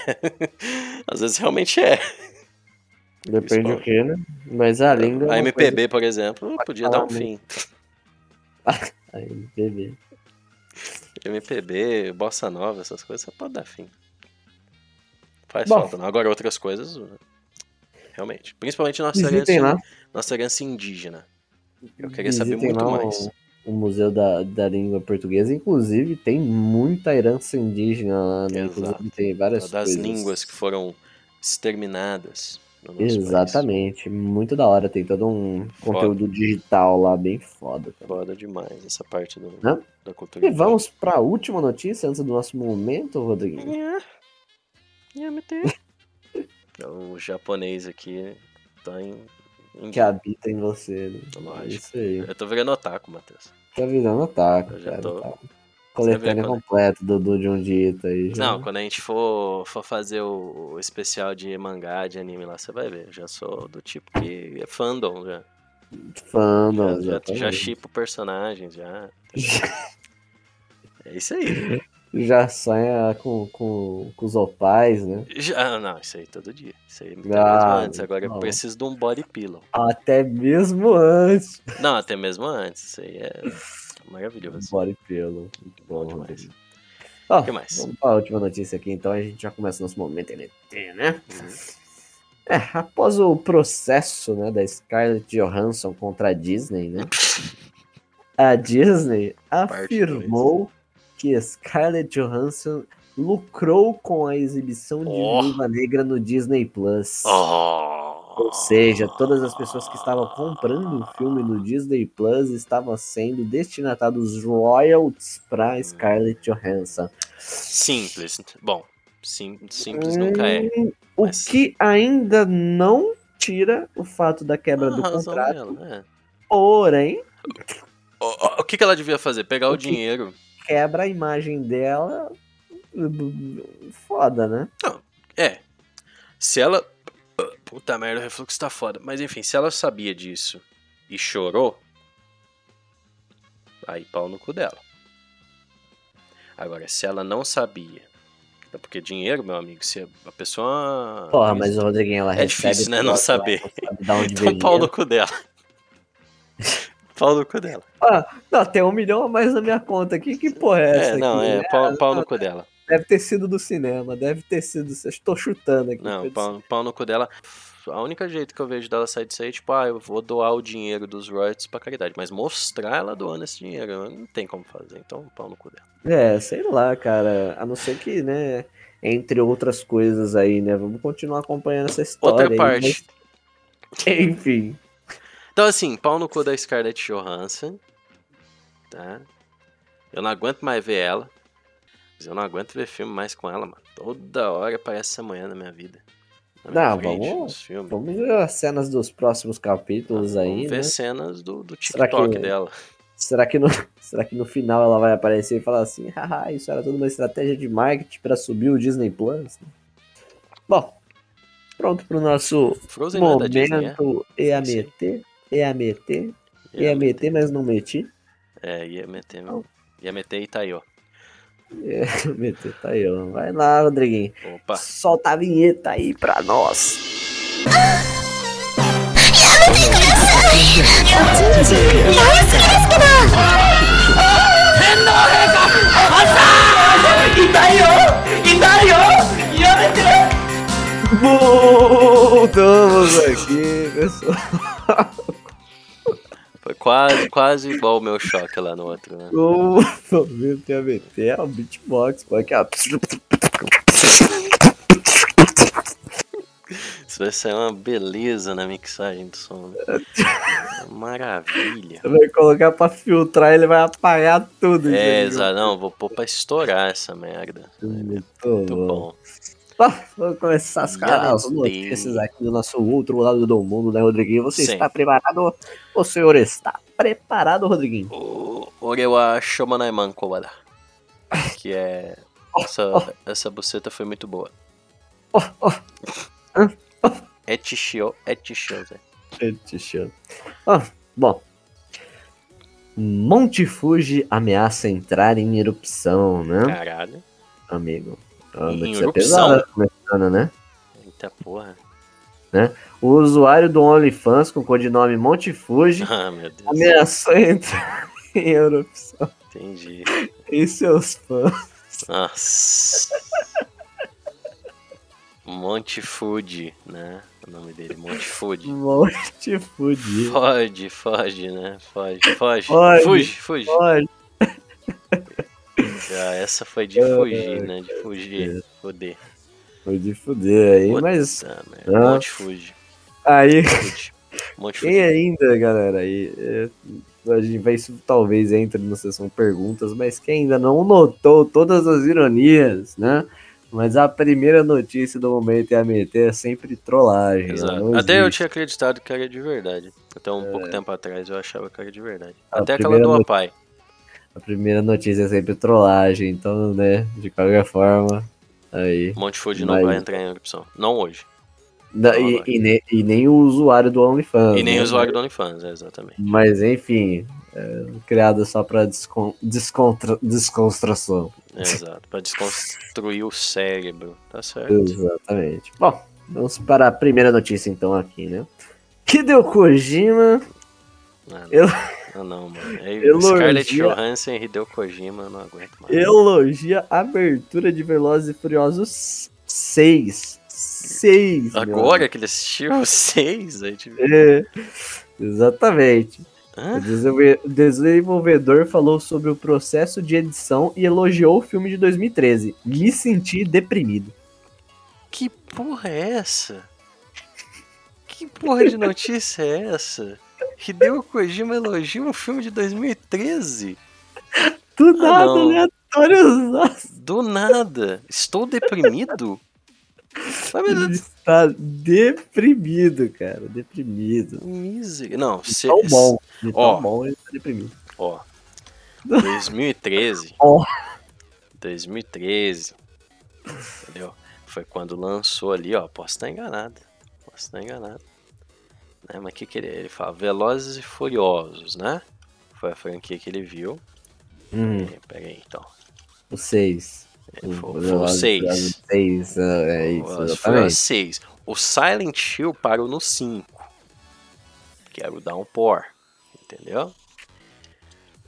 Às vezes realmente é. Depende do que, né? Mas a língua. é A MPB, por exemplo, podia dar um fim. coisa- A MPB. MPB, bossa nova, essas coisas, você pode dar fim. Faz Bom. falta, não. Agora outras coisas, realmente. Principalmente nossa Visitem herança, lá. nossa herança indígena. Eu queria saber Visitem muito lá mais. O, o Museu da, da Língua Portuguesa, inclusive, tem muita herança indígena lá, né? Inclusive, tem várias Uma das coisas. línguas que foram exterminadas no nosso país. Exatamente, muito da hora. Tem todo um conteúdo digital lá bem foda. Também. Foda demais essa parte do, Hã? da cultura. E vamos para a última notícia antes do nosso momento, Rodriguinho. Nha. Nha, mete. O japonês aqui tá em. em- Que habita em você. Né? Lógico. Isso aí. Eu tô virando otaku, Matheus. Tá virando ataque, Eu já cara. tô- Tá. Coletânea quando- completa do, do John Dita aí. Já. Não, quando a gente for, for fazer o, o especial de mangá, de anime lá, você vai ver. Eu já sou do tipo que é fandom, já. Fandom, já, já, já chipo personagens, já. É isso aí. Já sonha com, com, com os opais, né? Já, não, isso aí todo dia. Isso aí até Ah, mesmo antes. Agora eu não. preciso de um body pillow. Até mesmo antes. Não, até mesmo antes. Isso aí é maravilhoso. Bora pelo. Muito Bom bom demais. Ó, que mais? Vamos para a última notícia aqui, então a gente já começa nosso momento NT, né? Uhum. É, após o processo né, da Scarlett Johansson contra a Disney, né? A Disney afirmou que Scarlett Johansson lucrou com a exibição de Oh. Viúva Negra no Disney Plus. Oh. Ou seja, todas as pessoas que estavam comprando o filme no Disney Plus estavam sendo destinados royalties para Scarlett Johansson. Simples. Bom, sim, simples nunca é. Hum, O mas- que ainda não tira o fato da quebra do A razão contrato, dela, é. porém O, o- o que, que ela devia fazer? Pegar o, O que- dinheiro. Quebra a imagem dela. Foda, né? É. Se ela. Puta merda, o refluxo tá foda. Mas enfim, se ela sabia disso e chorou. Aí pau no cu dela. Agora, se ela não sabia. é Porque dinheiro, meu amigo, se a pessoa. Porra, mas o Rodriguinho, ela É recebe. difícil, né, não saber. sabe Então pau no cu dela. pau no cu dela. Não, tem um milhão a mais na minha conta aqui. Que porra é essa? É, não, aqui? é, pau, pau no cu dela. Deve ter sido do cinema, deve ter sido. Estou chutando aqui. Não, pau, pau no cu dela. A única jeito que eu vejo dela sair disso aí é tipo, ah, eu vou doar o dinheiro dos royalties pra caridade. Mas mostrar ela doando esse dinheiro, não tem como fazer. Então, pau no cu dela. É, sei lá, cara. A não ser que, né, entre outras coisas aí, né? Vamos continuar acompanhando essa história. Outra parte. mas- Enfim. Então, assim, pau no cu da Scarlett Johansson. Tá? Eu não aguento mais ver ela. Eu não aguento ver filme mais com ela, mano. Toda hora aparece essa manhã na minha vida. Na Não, frente, vamos-. Vamos ver as cenas dos próximos capítulos aí, Vamos ver né? cenas do, do Será TikTok que- dela. Será que, no, será que no final ela vai aparecer e falar assim, haha, isso era tudo uma estratégia de marketing pra subir o Disney Plus? Bom, pronto pro nosso Frozen não é Disney, é? Momento EAMT, EAMT, EAMT, mas não meti. É, ia meter, ia meter e tá aí, ó. EAMT, tá aí, ó. Vai lá, Rodriguinho. Opa. Solta a vinheta aí pra nós. Voltamos aqui, pessoal. Quase, quase igual o meu choque lá no outro, né? O momento EAMT é o beatbox, pô, aqui, ó. Isso vai ser uma beleza na mixagem do som. né? Maravilha. Você vai colocar pra filtrar, ele vai apagar tudo. É, exato. Não, vou pôr pra estourar essa merda. Muito Muito bom. bom. Vamos começar as, Yeah, as notícias aqui do nosso outro lado do mundo, né, Rodriguinho? Você Sim. está preparado? O senhor está preparado, Rodriguinho? O Orewa Shomanaiman Kowada. Que é. Essa, essa buceta foi muito boa. Oh, oh, Etishio, Etishio, Zé. gente, chama. Ó, bom. Monte Fuji ameaça entrar em erupção, né, Caralho. amigo? A Em notícia erupção? pesada começando, né? Eita porra. O usuário do OnlyFans com o codinome Monte Fuji Ah, ameaçou entrar em erupção Entendi. em seus fãs. Nossa. Monte Food, né? o nome dele? Monte Food. Monte fudido. Foge, foge, né? Foge, foge. Foge. Fuge, fuge. Olha, Já, essa foi de fugir, né? De fugir. Foder. foi de fuder aí, Puta mas merda. Ah. Monte Fuji. aí, Fuji. Monte quem Fuji. ainda, galera, aí, é, a gente vai, isso talvez entre na sessão perguntas, mas quem ainda não notou todas as ironias, né? Mas a primeira notícia do momento é a meter é sempre trollagem. não Até eu tinha acreditado que era de verdade. Até um pouco tempo atrás eu achava que era de verdade. A Até aquela do no- pai. A primeira notícia é sempre trollagem, então, né, de qualquer forma, aí. Monte Fuji não Mas- vai entrar em erupção. Não hoje. Da- Não, e, e nem, e nem o usuário do OnlyFans. E nem né? o usuário do OnlyFans, é, exatamente. Mas enfim, é, criado só pra descon, descontra, descontração. É, exato. Pra desconstruir o cérebro. Tá certo. Exatamente. Bom, vamos para a primeira notícia então aqui, né? Hideo Kojima Ah, Eu- ah, não, mano. É, Elogia- Scarlett Johansson e Hideo Kojima, eu não aguento mais. elogia a abertura de Velozes e Furiosos 6. 6. meu Agora que ele assistiu o 6, aí tipo... É, exatamente. Hã? o desenvolvedor falou sobre o processo de edição e elogiou o filme de 2013. Me senti deprimido. Que porra é essa? Que porra de notícia é essa? Hideo Kojima elogia um filme de 2013? Do Ah, nada, não. aleatório. Nossa, Do nada. Estou deprimido? Mas, ele está deprimido, cara. Deprimido. miser... Não, se, tão bom. De tão Ó. bom, ele tá deprimido. Ó, 2013. Ó. 2013. Entendeu? Foi quando lançou ali, ó. Posso estar enganado. Posso estar enganado. Né? Mas o que, que ele, ele fala? Velozes e Furiosos, né? Foi a franquia que ele viu. Hum, É, Pega aí, então. o 6. Foi, foi o 6. 6, é isso, e Furiosos exatamente. 6. O Silent Hill parou no 5. Que era o Downpour. Entendeu?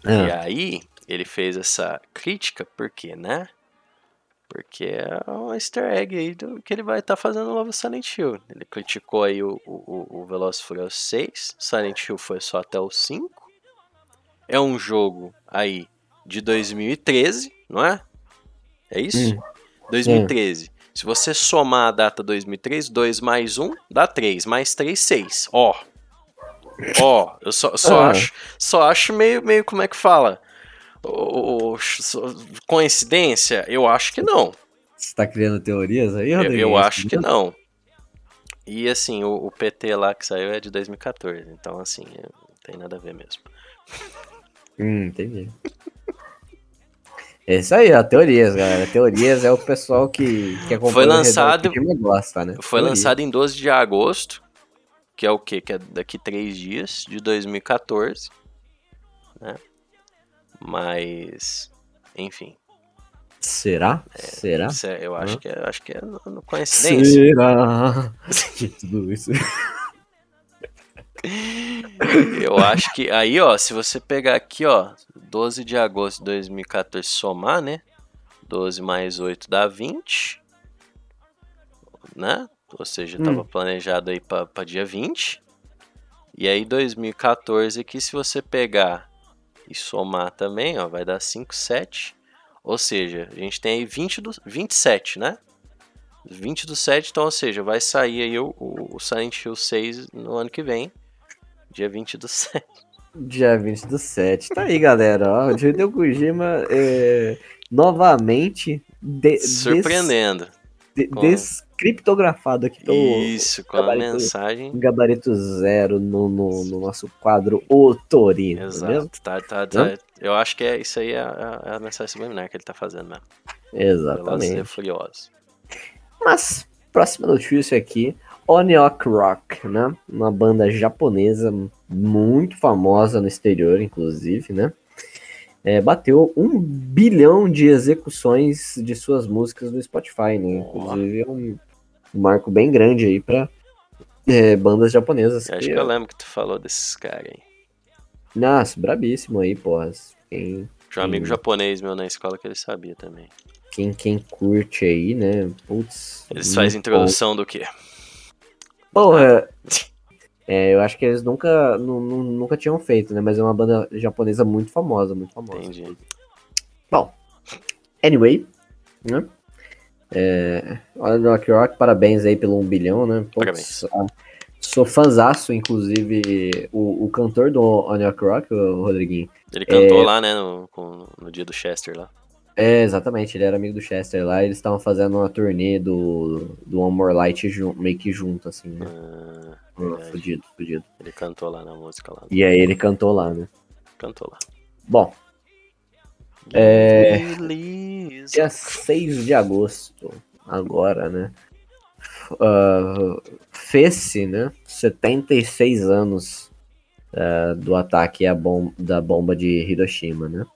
E Ah, aí, ele fez essa crítica, por quê, né? Porque é um easter egg aí do que ele vai estar fazendo no novo Silent Hill. Ele criticou aí o, o, o- o Velozes e Furiosos 6, Silent Hill foi só até o 5. É um jogo aí de 2013, não é? É isso? Hum. 2013. Se você somar a data 2003, 2 mais 1 dá 3, mais 3, 6. Ó. Ó, eu só, só Ah. acho, só acho meio, meio, como é que fala? O- o- coincidência? Eu acho que não. Você tá criando teorias aí, Eu, Rodrigo? eu acho que não. E assim, o, o PT lá que saiu é de 2014, então assim, não tem nada a ver mesmo. Hum, entendi. É isso aí, ó, teorias, galera. Teorias é o pessoal que, que acompanha Foi o lançado- que gosta, né? Foi Teoria. lançado em 12 de agosto, que é o quê? Que é daqui três dias, de 2014. Né? Mas, enfim, Será? Será? é- eu acho Hã? que é, acho que é coincidência. Será? Que tudo isso. Eu acho que aí, ó, se você pegar aqui, ó, 12 de agosto de 2014 somar, né? 12 mais 8 dá 20, né? Ou seja, Hum. tava planejado aí pra dia 20. E aí 2014 aqui, se você pegar e somar também, ó, vai dar 5, 7. Ou seja, a gente tem aí 20 do, 27, né? 20 do 7, então, ou seja, vai sair aí o, o, o Silent Hill 6 no ano que vem. Dia 20 do 7. Dia 20 do 7. Tá aí, galera. Ó, o Hideo Kojima é, novamente de, des- Surpreendendo. de- Com- descriptografado aqui pelo Isso, com a mensagem. gabarito zero no, no, no nosso quadro O Torino. é mesmo? Exato. Tá, tá, tá. Eu acho que é isso aí é a, é a mensagem subliminar que ele tá fazendo. Velozes e Exatamente. Furiosos. Mas, próxima notícia aqui, Oniok Rock, né? Uma banda japonesa muito famosa no exterior, inclusive, né? É, bateu um bilhão de execuções de suas músicas no Spotify, né? Inclusive é um marco bem grande aí para bandas japonesas. Eu acho que- que eu lembro que tu falou desses caras aí. Nossa, brabíssimo aí, porra. Quem, Tinha um amigo japonês meu na escola que ele sabia também. quem, quem curte aí, né? Putz. Eles fazem introdução do quê? Porra. É, eu acho que eles nunca, nu- nu- nunca tinham feito, né? Mas é uma banda japonesa muito famosa, muito famosa. Entendi. Bom, anyway, né? É, olha, Rock Rock, parabéns aí pelo um bilhão, né? Parabéns. ah, Sou fãzaço, inclusive, o, o cantor do On Rock o Rodriguinho. Ele cantou É. lá, né, no, no dia do Chester lá. É, exatamente, ele era amigo do Chester lá, eles estavam fazendo uma turnê do, do One More Light meio que junto, assim, né? Ah, Ah, fudido, fudido. ele cantou lá na música lá. E aí ele cantou lá, né? Cantou lá. Bom, É, Release. dia 6 de agosto, agora, né? Uh, Fez-se, né? 76 anos ah, do ataque à bom, da bomba de Hiroshima, né?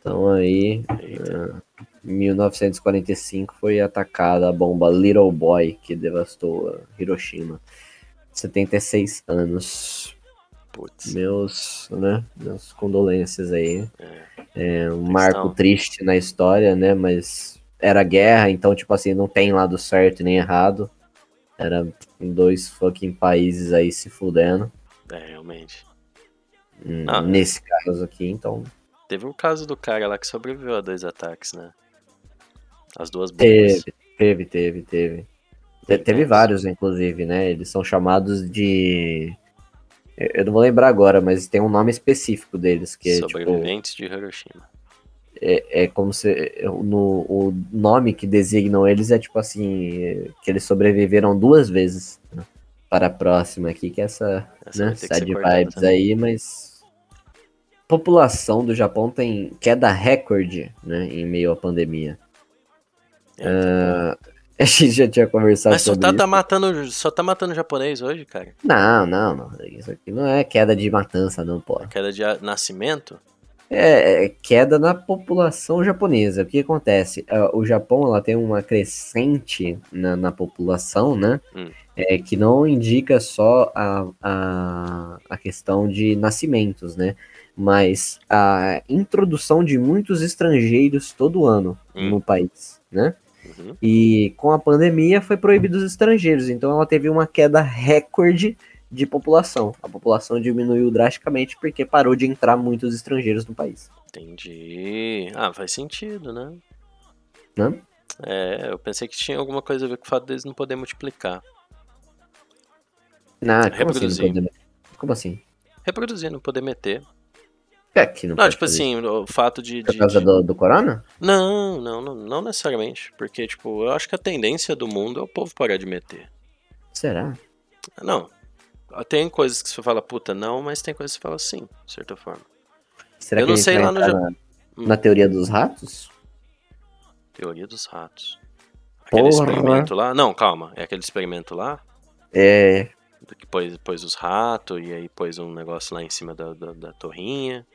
Então aí, Eita. em 1945 foi atacada a bomba Little Boy, que devastou ah, Hiroshima. 76 anos. Putz. Meus, né? Meus condolências aí. É. É um marco triste na história, né? Mas era guerra, então, tipo assim, não tem lado certo nem errado. Era dois fucking países aí se fudendo. É, realmente. hum, Ah. Nesse caso aqui, então. Teve o caso do cara lá que sobreviveu a dois ataques, né? As duas bombas. Teve, teve, teve, teve. Te- Teve Intenso. vários, inclusive, né? Eles são chamados de. Eu não vou lembrar agora, mas tem um nome específico deles, que é tipo. Sobreviventes de Hiroshima. é, é como se no, o nome que designam eles é tipo assim é, que eles sobreviveram duas vezes né? para a próxima aqui que é essa Essa né, sad vibes também. aí mas população do Japão tem queda recorde né em meio à pandemia É, Ah, a gente já tinha conversado Mas só sobre tá, isso tá matando, só tá matando japonês hoje, cara. não não não isso aqui não é queda de matança não pô Queda de nascimento. É, é queda na população japonesa. O que acontece? Ah, O Japão ela tem uma crescente na, na população, né? Hum. É, que não indica só a, a, a questão de nascimentos, né? Mas a introdução de muitos estrangeiros todo ano Hum. no país, né? Uhum. E com a pandemia foi proibido os estrangeiros, então ela teve uma queda recorde de população. A população diminuiu drasticamente porque parou de entrar muitos estrangeiros no país. Entendi. Ah, faz sentido, né? Né? É, eu pensei que tinha alguma coisa a ver com o fato deles não poder multiplicar. Não, como assim? Não poder... Como assim? Reproduzir, não poder meter. É que não, Não, tipo assim, o fato de. Por de- causa de- do, do corona? Não, não, não, não necessariamente. Porque, tipo, eu acho que a tendência do mundo é o povo parar de meter. Será? Não. Tem coisas que você fala, puta, não, mas tem coisas que você fala sim, de certa forma. Será Eu que não sei lá no entrar Japão. na, na teoria dos ratos? Teoria dos ratos. Aquele Porra. experimento lá. Não, calma. É aquele experimento lá É. que pôs, pôs os ratos e aí pôs um negócio lá em cima da, da, da torrinha.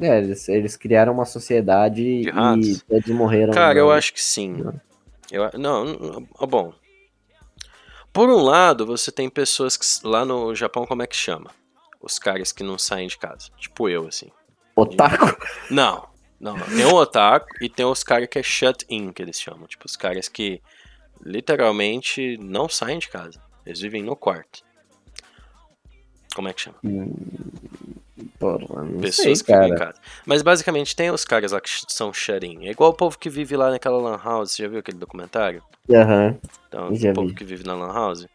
É eles, eles criaram uma sociedade e ratos? todos morreram. Cara, eu na- acho que sim. Eu, a- não, não, ó, bom. Por um lado, você tem pessoas que lá no Japão, como é que chama? Os caras que não saem de casa. Tipo eu, assim. Otaku. Não, não, não. Tem o otaku e tem os caras que é shut-in, que eles chamam. Tipo, os caras que literalmente não saem de casa. Eles vivem no quarto. Como é que chama? Porra, não Pessoas sei, que cara. casa. Mas basicamente tem os caras lá que são shut-in. É igual o povo que vive lá naquela lan house. Você já viu aquele documentário? Aham. Então, Já o povo vi. que vive na lan house.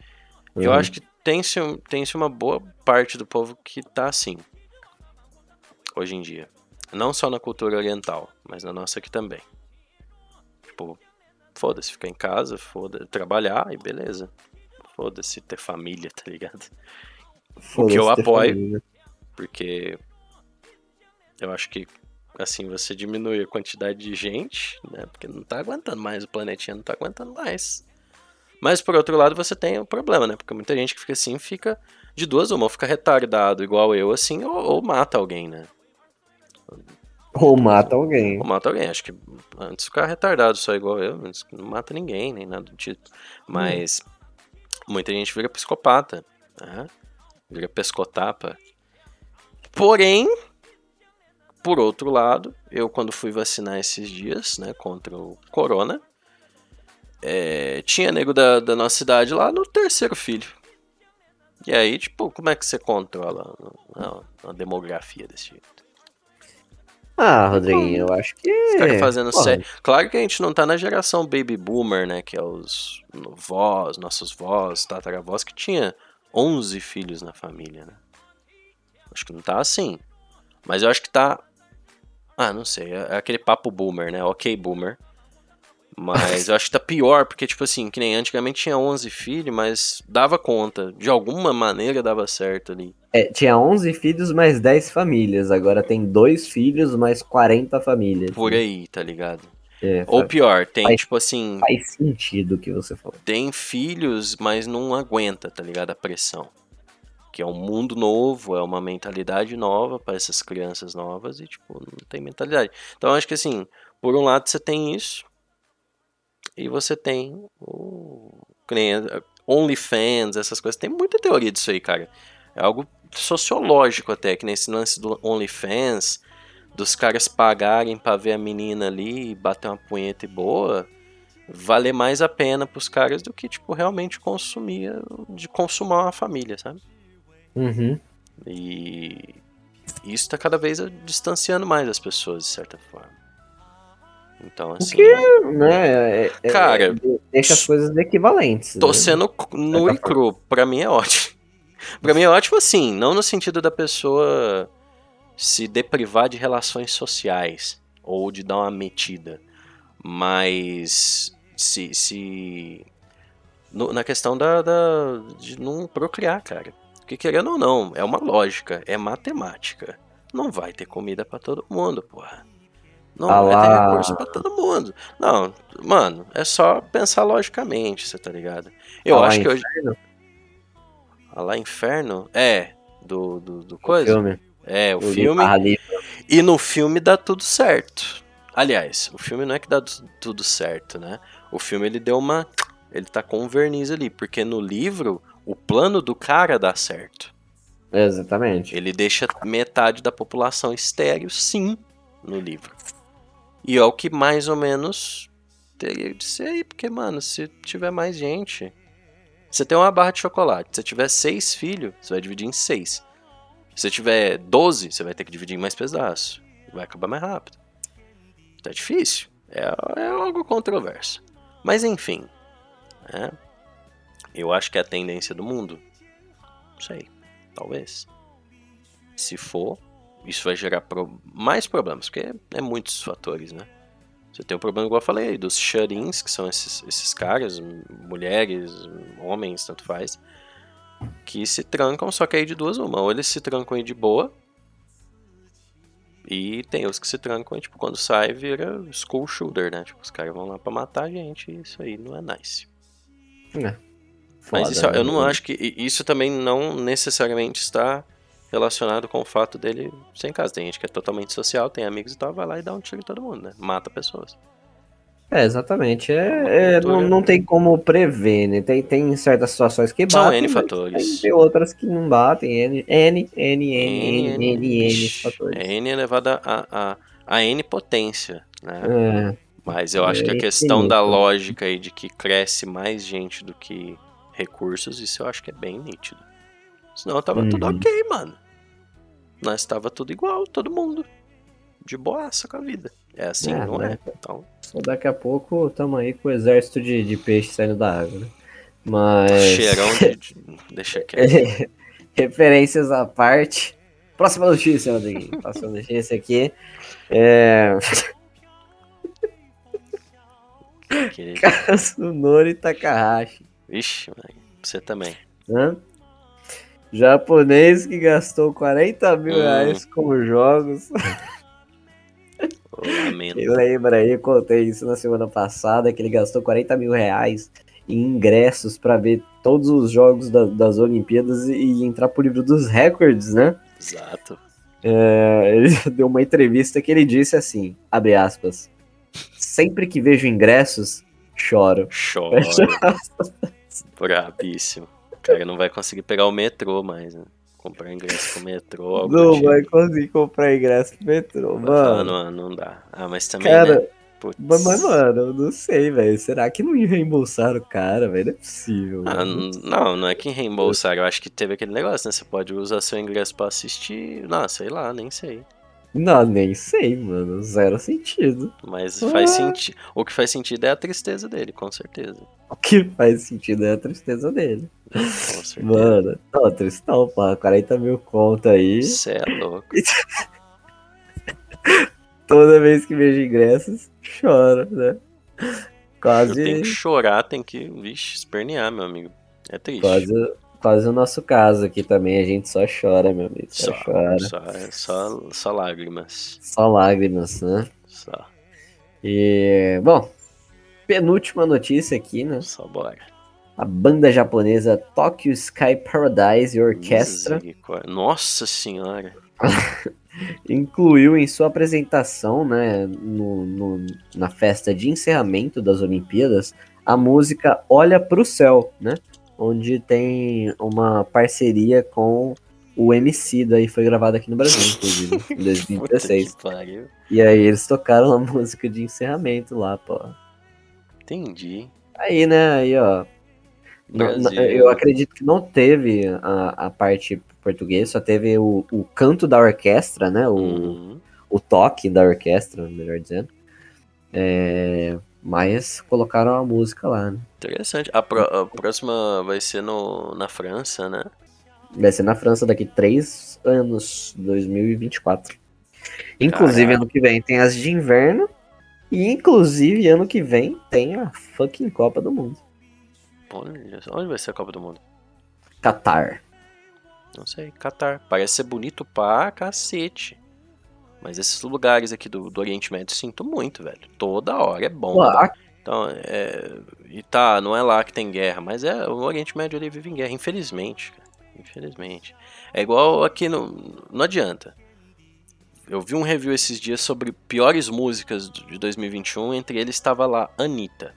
Eu uhum. acho que tem-se tem-se uma boa parte do povo que tá assim. Hoje em dia. Não só na cultura oriental, mas na nossa aqui também. Tipo, foda-se, ficar em casa, foda trabalhar e beleza. Foda-se ter família, tá ligado? Foda-se eu ter apoio. família. Porque eu acho que assim você diminui a quantidade de gente, né? Porque não tá aguentando mais, o planetinha não tá aguentando mais. Mas por outro lado você tem o problema, né? Porque muita gente que fica assim fica de duas uma, ou fica retardado igual eu assim, ou, ou mata alguém, né? Ou mata alguém. Ou mata alguém. Acho que antes ficar retardado só igual eu, não mata ninguém, nem nada do tipo. Mas muita gente vira psicopata, né? Vira pescotapa. Porém, por outro lado, eu quando fui vacinar esses dias, né, contra o corona, é, tinha nego da, da nossa cidade lá no terceiro filho. E aí, tipo, como é que você controla a, demografia desse jeito? Ah, Rodriguinho, eu acho que. Os fazendo sério. Claro que a gente não tá na geração baby boomer, né? Que é os vós, nossos vós, tataravós, que tinha 11 filhos na família, né? Acho que não tá assim. Mas eu acho que tá. Ah, não sei. É é aquele papo boomer, né? Ok, boomer. Mas eu acho que tá pior, porque, tipo assim, que nem antigamente tinha 11 filhos, mas dava conta. De alguma maneira dava certo ali. é, tinha 11 filhos mais 10 famílias. Agora tem dois filhos mais 40 famílias. Por aí, tá ligado? É, Ou pior, tem, faz- tipo assim, faz sentido o que você falou. tem filhos, mas não aguenta, tá ligado? A pressão. Que é um mundo novo, é uma mentalidade nova para essas crianças novas e, tipo, não tem mentalidade. Então, acho que, assim, por um lado você tem isso, e você tem o. OnlyFans, essas coisas. Tem muita teoria disso aí, cara. É algo sociológico até, que nesse lance do OnlyFans, dos caras pagarem pra ver a menina ali e bater uma punheta e boa valer mais a pena pros caras do que, tipo, realmente consumir, de consumar uma família, sabe? Uhum. E isso tá cada vez distanciando mais as pessoas, de certa forma. Então, assim, Né? é- é- Cara, é- deixa as coisas equivalentes. tô né? sendo nu e cru. Pra mim é ótimo. Pra mim é ótimo, assim, não no sentido da pessoa se deprivar de relações sociais ou de dar uma metida, mas se, se no- na questão da, da- de não procriar, cara. Porque querendo ou não, é uma lógica, é matemática. Não vai ter comida pra todo mundo, porra. Não Ah vai ter recurso pra todo mundo. Não, mano, é só pensar logicamente, você tá ligado? Eu Ah acho que hoje. Inferno, Ah lá, Inferno? É, do, do, do o coisa? filme. É, o O filme. E no filme dá tudo certo. Aliás, o filme não é que dá tu- tudo certo, né? O filme ele deu uma. Ele tá com um verniz ali, porque no livro o plano do cara dá certo. Exatamente. Ele deixa metade da população estéreo, sim, no livro. E é o que mais ou menos teria de ser aí, porque, mano, se tiver mais gente. Você tem uma barra de chocolate. Se você tiver seis filhos, você vai dividir em seis. Se você tiver 12, você vai ter que dividir em mais pedaços. Vai acabar mais rápido. Tá difícil. É, é algo controverso. Mas enfim. né? Eu acho que é a tendência do mundo. Não sei. Talvez. Se for, isso vai gerar pro- mais problemas, porque é muitos fatores, né? Você tem o problema, igual eu falei dos shut-ins, que são esses, esses caras, mulheres, homens, tanto faz, que se trancam, só que aí de duas uma. Ou eles se trancam aí de boa, e tem os que se trancam e, tipo, quando sai, vira school shooter, né? Tipo, os caras vão lá pra matar a gente, e isso aí não é nice. É. Mas Foda, isso, eu né? não acho que. Isso também não necessariamente está relacionado com o fato dele ser em casa. Tem gente que é totalmente social, tem amigos e tal, vai lá e dá um tiro em todo mundo, né? Mata pessoas. É, exatamente. É É, é, não, não tem como prever, né? Tem, tem certas situações que São batem. N mas fatores. Tem outras que não batem. N, N, N, N, N, N, N, N fatores. é N elevado a, a, a N potência, né? É, Mas eu acho que a É questão da lógica aí de que cresce mais gente do que recursos, isso eu acho que é bem nítido. Senão tava tudo Uhum. ok, mano. Nós tava tudo igual, todo mundo. De boaça com a vida. É assim, É, não né? é? Então, só daqui a pouco tamo aí com o exército de, de peixe saindo da água, né? Mas. cheirão de, de- Deixa quieto. Referências à parte. Próxima notícia, Rodrigo. Próxima notícia aqui. É. querido. Kasunori Takahashi. Vixe. Você também. Hã? Japonês que gastou 40 mil Hum. reais com jogos. Quem lembra aí, eu contei isso na semana passada, que ele gastou 40 mil reais em ingressos para ver todos os jogos da- das Olimpíadas e, e entrar pro livro dos recordes, né? Exato. É, ele deu uma entrevista que ele disse assim, abre aspas, sempre que vejo ingressos, choro. Chora. Brabíssimo. O cara não vai conseguir pegar o metrô mais, né? Comprar ingresso pro metrô. Não tipo. vai conseguir comprar ingresso pro metrô, falar, mano. não, dá. Ah, mas também, Cara, né? Putz. Mas, mano, eu não sei, velho. Será que não reembolsaram o cara, velho? Não é possível. Ah, mano. não, não é que reembolsaram. Eu acho que teve aquele negócio, né? Você pode usar seu ingresso pra assistir. Não, sei lá, nem sei. Não, nem sei, mano. Zero sentido. Mas faz Ah. sentido. O que faz sentido é a tristeza dele, com certeza. O que faz sentido é a tristeza dele. Com certeza. Mano, não, tristão, pô. 40 mil conto aí. Você é louco. Toda vez que vejo ingressos, choro, né? Quase, tenho que chorar, tem que, vixe, espernear, meu amigo. É triste. quase, quase o nosso caso aqui também. A gente só chora, meu amigo. Só, Só, chora. só, só, só lágrimas. Só lágrimas, né? Só, E, bom, penúltima notícia aqui, né? só bora. A banda japonesa Tokyo Sky Paradise Orchestra Misericórdia. Nossa senhora. incluiu em sua apresentação, né, no, no- na festa de encerramento das Olimpíadas, a música Olha pro Céu, né? Onde tem uma parceria com o MC, daí foi gravada aqui no Brasil, inclusive, em Puta 2016. que pariu. E aí eles tocaram a música de encerramento lá, pô. Entendi. Aí, né, aí, ó. Brasil. eu acredito que não teve a, a parte português, só teve o, o canto da orquestra, né? O, Uhum. o toque da orquestra, melhor dizendo. É, mas colocaram a música lá, né? Interessante. A, pró- a próxima vai ser no, na França, né? Vai ser na França daqui três anos, 2024. Inclusive, Caraca. ano que vem tem as de inverno. E inclusive, ano que vem tem a fucking Copa do Mundo. Onde vai ser a Copa do Mundo? Qatar. Não sei, Catar. Parece ser bonito pra cacete. Mas esses lugares aqui do, do Oriente Médio sinto muito, velho. Toda hora é bom. Pô, Então, é. E tá, não é lá que tem guerra, mas é. O Oriente Médio ele vive em guerra, infelizmente, cara. Infelizmente. É igual aqui no. Não adianta. Eu vi um review esses dias sobre piores músicas de 2021, entre eles estava lá Anitta.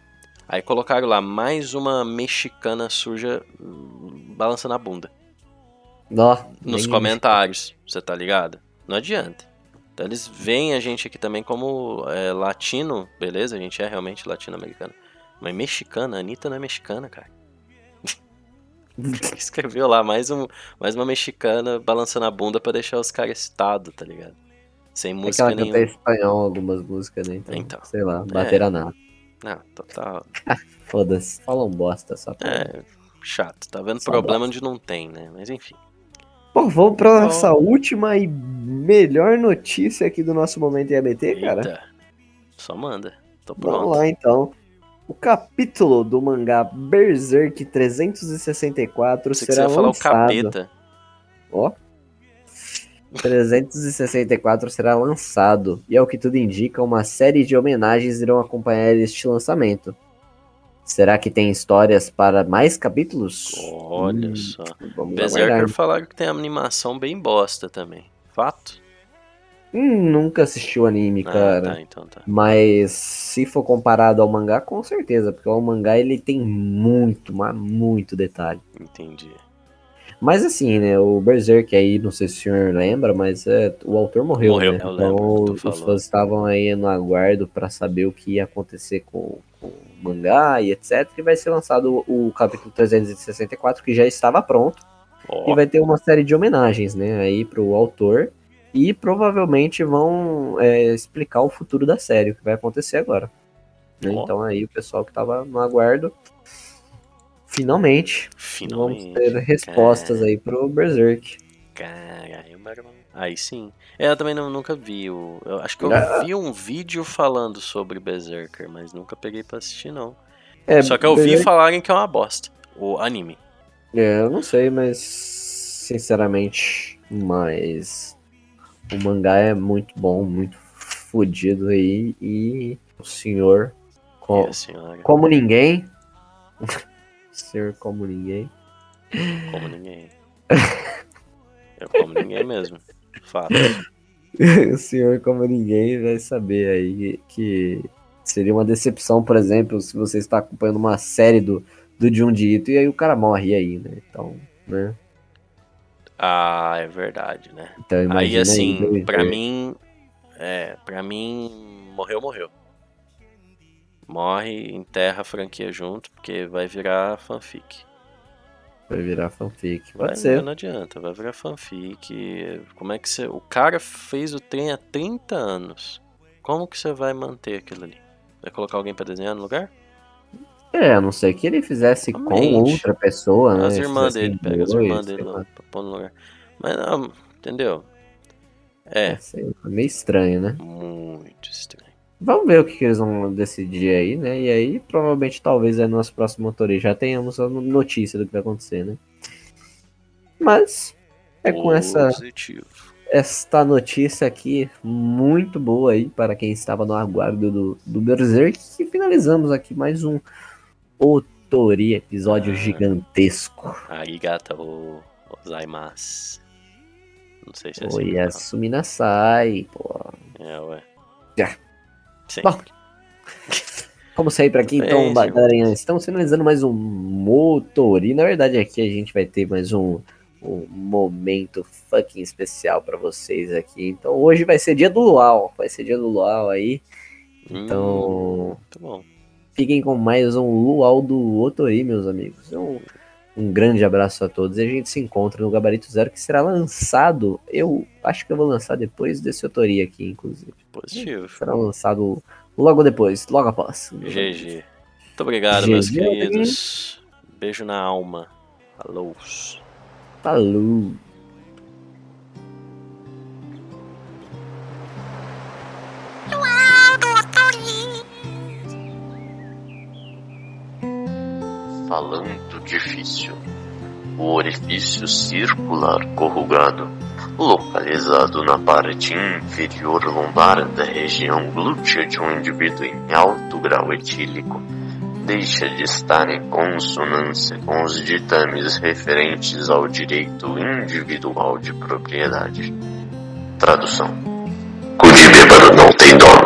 Aí colocaram lá mais uma mexicana suja hum, balançando a bunda. Ó, Nos comentários, você tá ligado? Não adianta. Então eles veem a gente aqui também como é, latino, beleza? A gente é realmente latino-americano. Mas mexicana, a Anitta não é mexicana, cara. Escreveu lá mais, um, mais uma mexicana balançando a bunda pra deixar os caras excitados, tá ligado? Sem É música ela canta nenhuma. espanhol algumas músicas, né? Então, Então. sei lá, bater nada. Não, total. Foda-se, falam bosta só pra... É chato. Tá vendo Só problema onde não tem, né? Mas enfim. Bom, vamos pra Bom. nossa última e melhor notícia aqui do nosso momento em ABT, cara. Eita. Só manda. Tô Vamos pronto. lá então. O capítulo do mangá Berserk 364 Pensei que você será ia falar o lançado. capeta. Ó. 364 será lançado. E ao que tudo indica, uma série de homenagens irão acompanhar este lançamento. Será que tem histórias para mais capítulos? Olha Hum, só. Vamos Berserker aguardar. falaram que tem animação bem bosta também. Fato? Hum, nunca assisti o anime, Ah, cara. tá, então tá. Mas se for comparado ao mangá, com certeza, porque o mangá ele tem muito, mas muito detalhe. Entendi. Mas assim, né, o Berserk aí, não sei se o senhor lembra, mas é, o autor morreu, Morreu, né? eu Então lembro, os fãs estavam aí no aguardo pra saber o que ia acontecer com, com o mangá e etc. E vai ser lançado o, o capítulo 364, que já estava pronto. Ó, E vai ter uma série de homenagens, né, aí pro autor. E provavelmente vão é, explicar o futuro da série, o que vai acontecer agora. Ó. Então aí o pessoal que tava no aguardo, finalmente, finalmente. vamos ter respostas cara. aí pro Berserk. Caralho, mano. Aí sim. É, eu também não- nunca vi o. Eu acho que eu Ah. vi um vídeo falando sobre Berserker, mas nunca peguei pra assistir, não. É, Só que eu vi Berserk- falarem que é uma bosta. O anime. É, eu não sei, mas sinceramente, mas o mangá é muito bom, muito fodido aí e o senhor co- como ninguém, senhor como ninguém, Como ninguém. Eu como ninguém mesmo. Fato. o senhor como ninguém vai saber aí que seria uma decepção, por exemplo, se você está acompanhando uma série do do Junji Ito e aí o cara morre aí, né? Então, né? Ah, é verdade, né? Então Aí assim, Berserk. pra mim. É, pra mim. Morreu, morreu. Morre, enterra a franquia junto, porque vai virar fanfic. Vai virar fanfic. Vai, Pode ser. Não adianta, vai virar fanfic. Como é que você. O cara fez o trem há 30 anos. Como que você vai manter aquilo ali? Vai colocar alguém pra desenhar no lugar? É, a não ser que ele fizesse com Realmente. outra pessoa, né? As irmãs dele, pega as irmãs dele lá pra pôr no lugar. Mas não, entendeu? É, É, sei meio estranho, né? muito estranho. Vamos ver o que, que eles vão decidir aí, né? E aí, provavelmente, talvez no nosso próximo motorista já tenhamos a notícia do que vai acontecer, né? Mas é com essa, Positivo. esta notícia aqui muito boa aí para quem estava no aguardo do, do Berserk que finalizamos aqui mais um Otori episódio Ah. gigantesco. Arigato gozaimasu. Não sei se é assim. Oi, que fala. Asumi Nasai, pô. É, ué. Já. Bom, Vamos sair para aqui então, bem, galerinha. Estamos finalizando mais um Motori. Na verdade, aqui a gente vai ter mais um, um momento fucking especial para vocês aqui. Então, hoje vai ser dia do Luau. Vai ser dia do Luau aí. Então, Hum, muito bom. fiquem com mais um Luau do Otori, meus amigos. Um, um grande abraço a todos e a gente se encontra no Gabarito Zero, que será lançado. Eu acho que eu vou lançar depois desse Otori aqui, inclusive. Positivo. Será lançado logo depois, logo após. GG. Muito obrigado, meus GG. queridos. Beijo na alma. Falou. Falou! falando difícil. O orifício circular corrugado, localizado na parte inferior lombar da região glútea de um indivíduo em alto grau etílico, deixa de estar em consonância com os ditames referentes ao direito individual de propriedade. Tradução: bêbado não tem dono.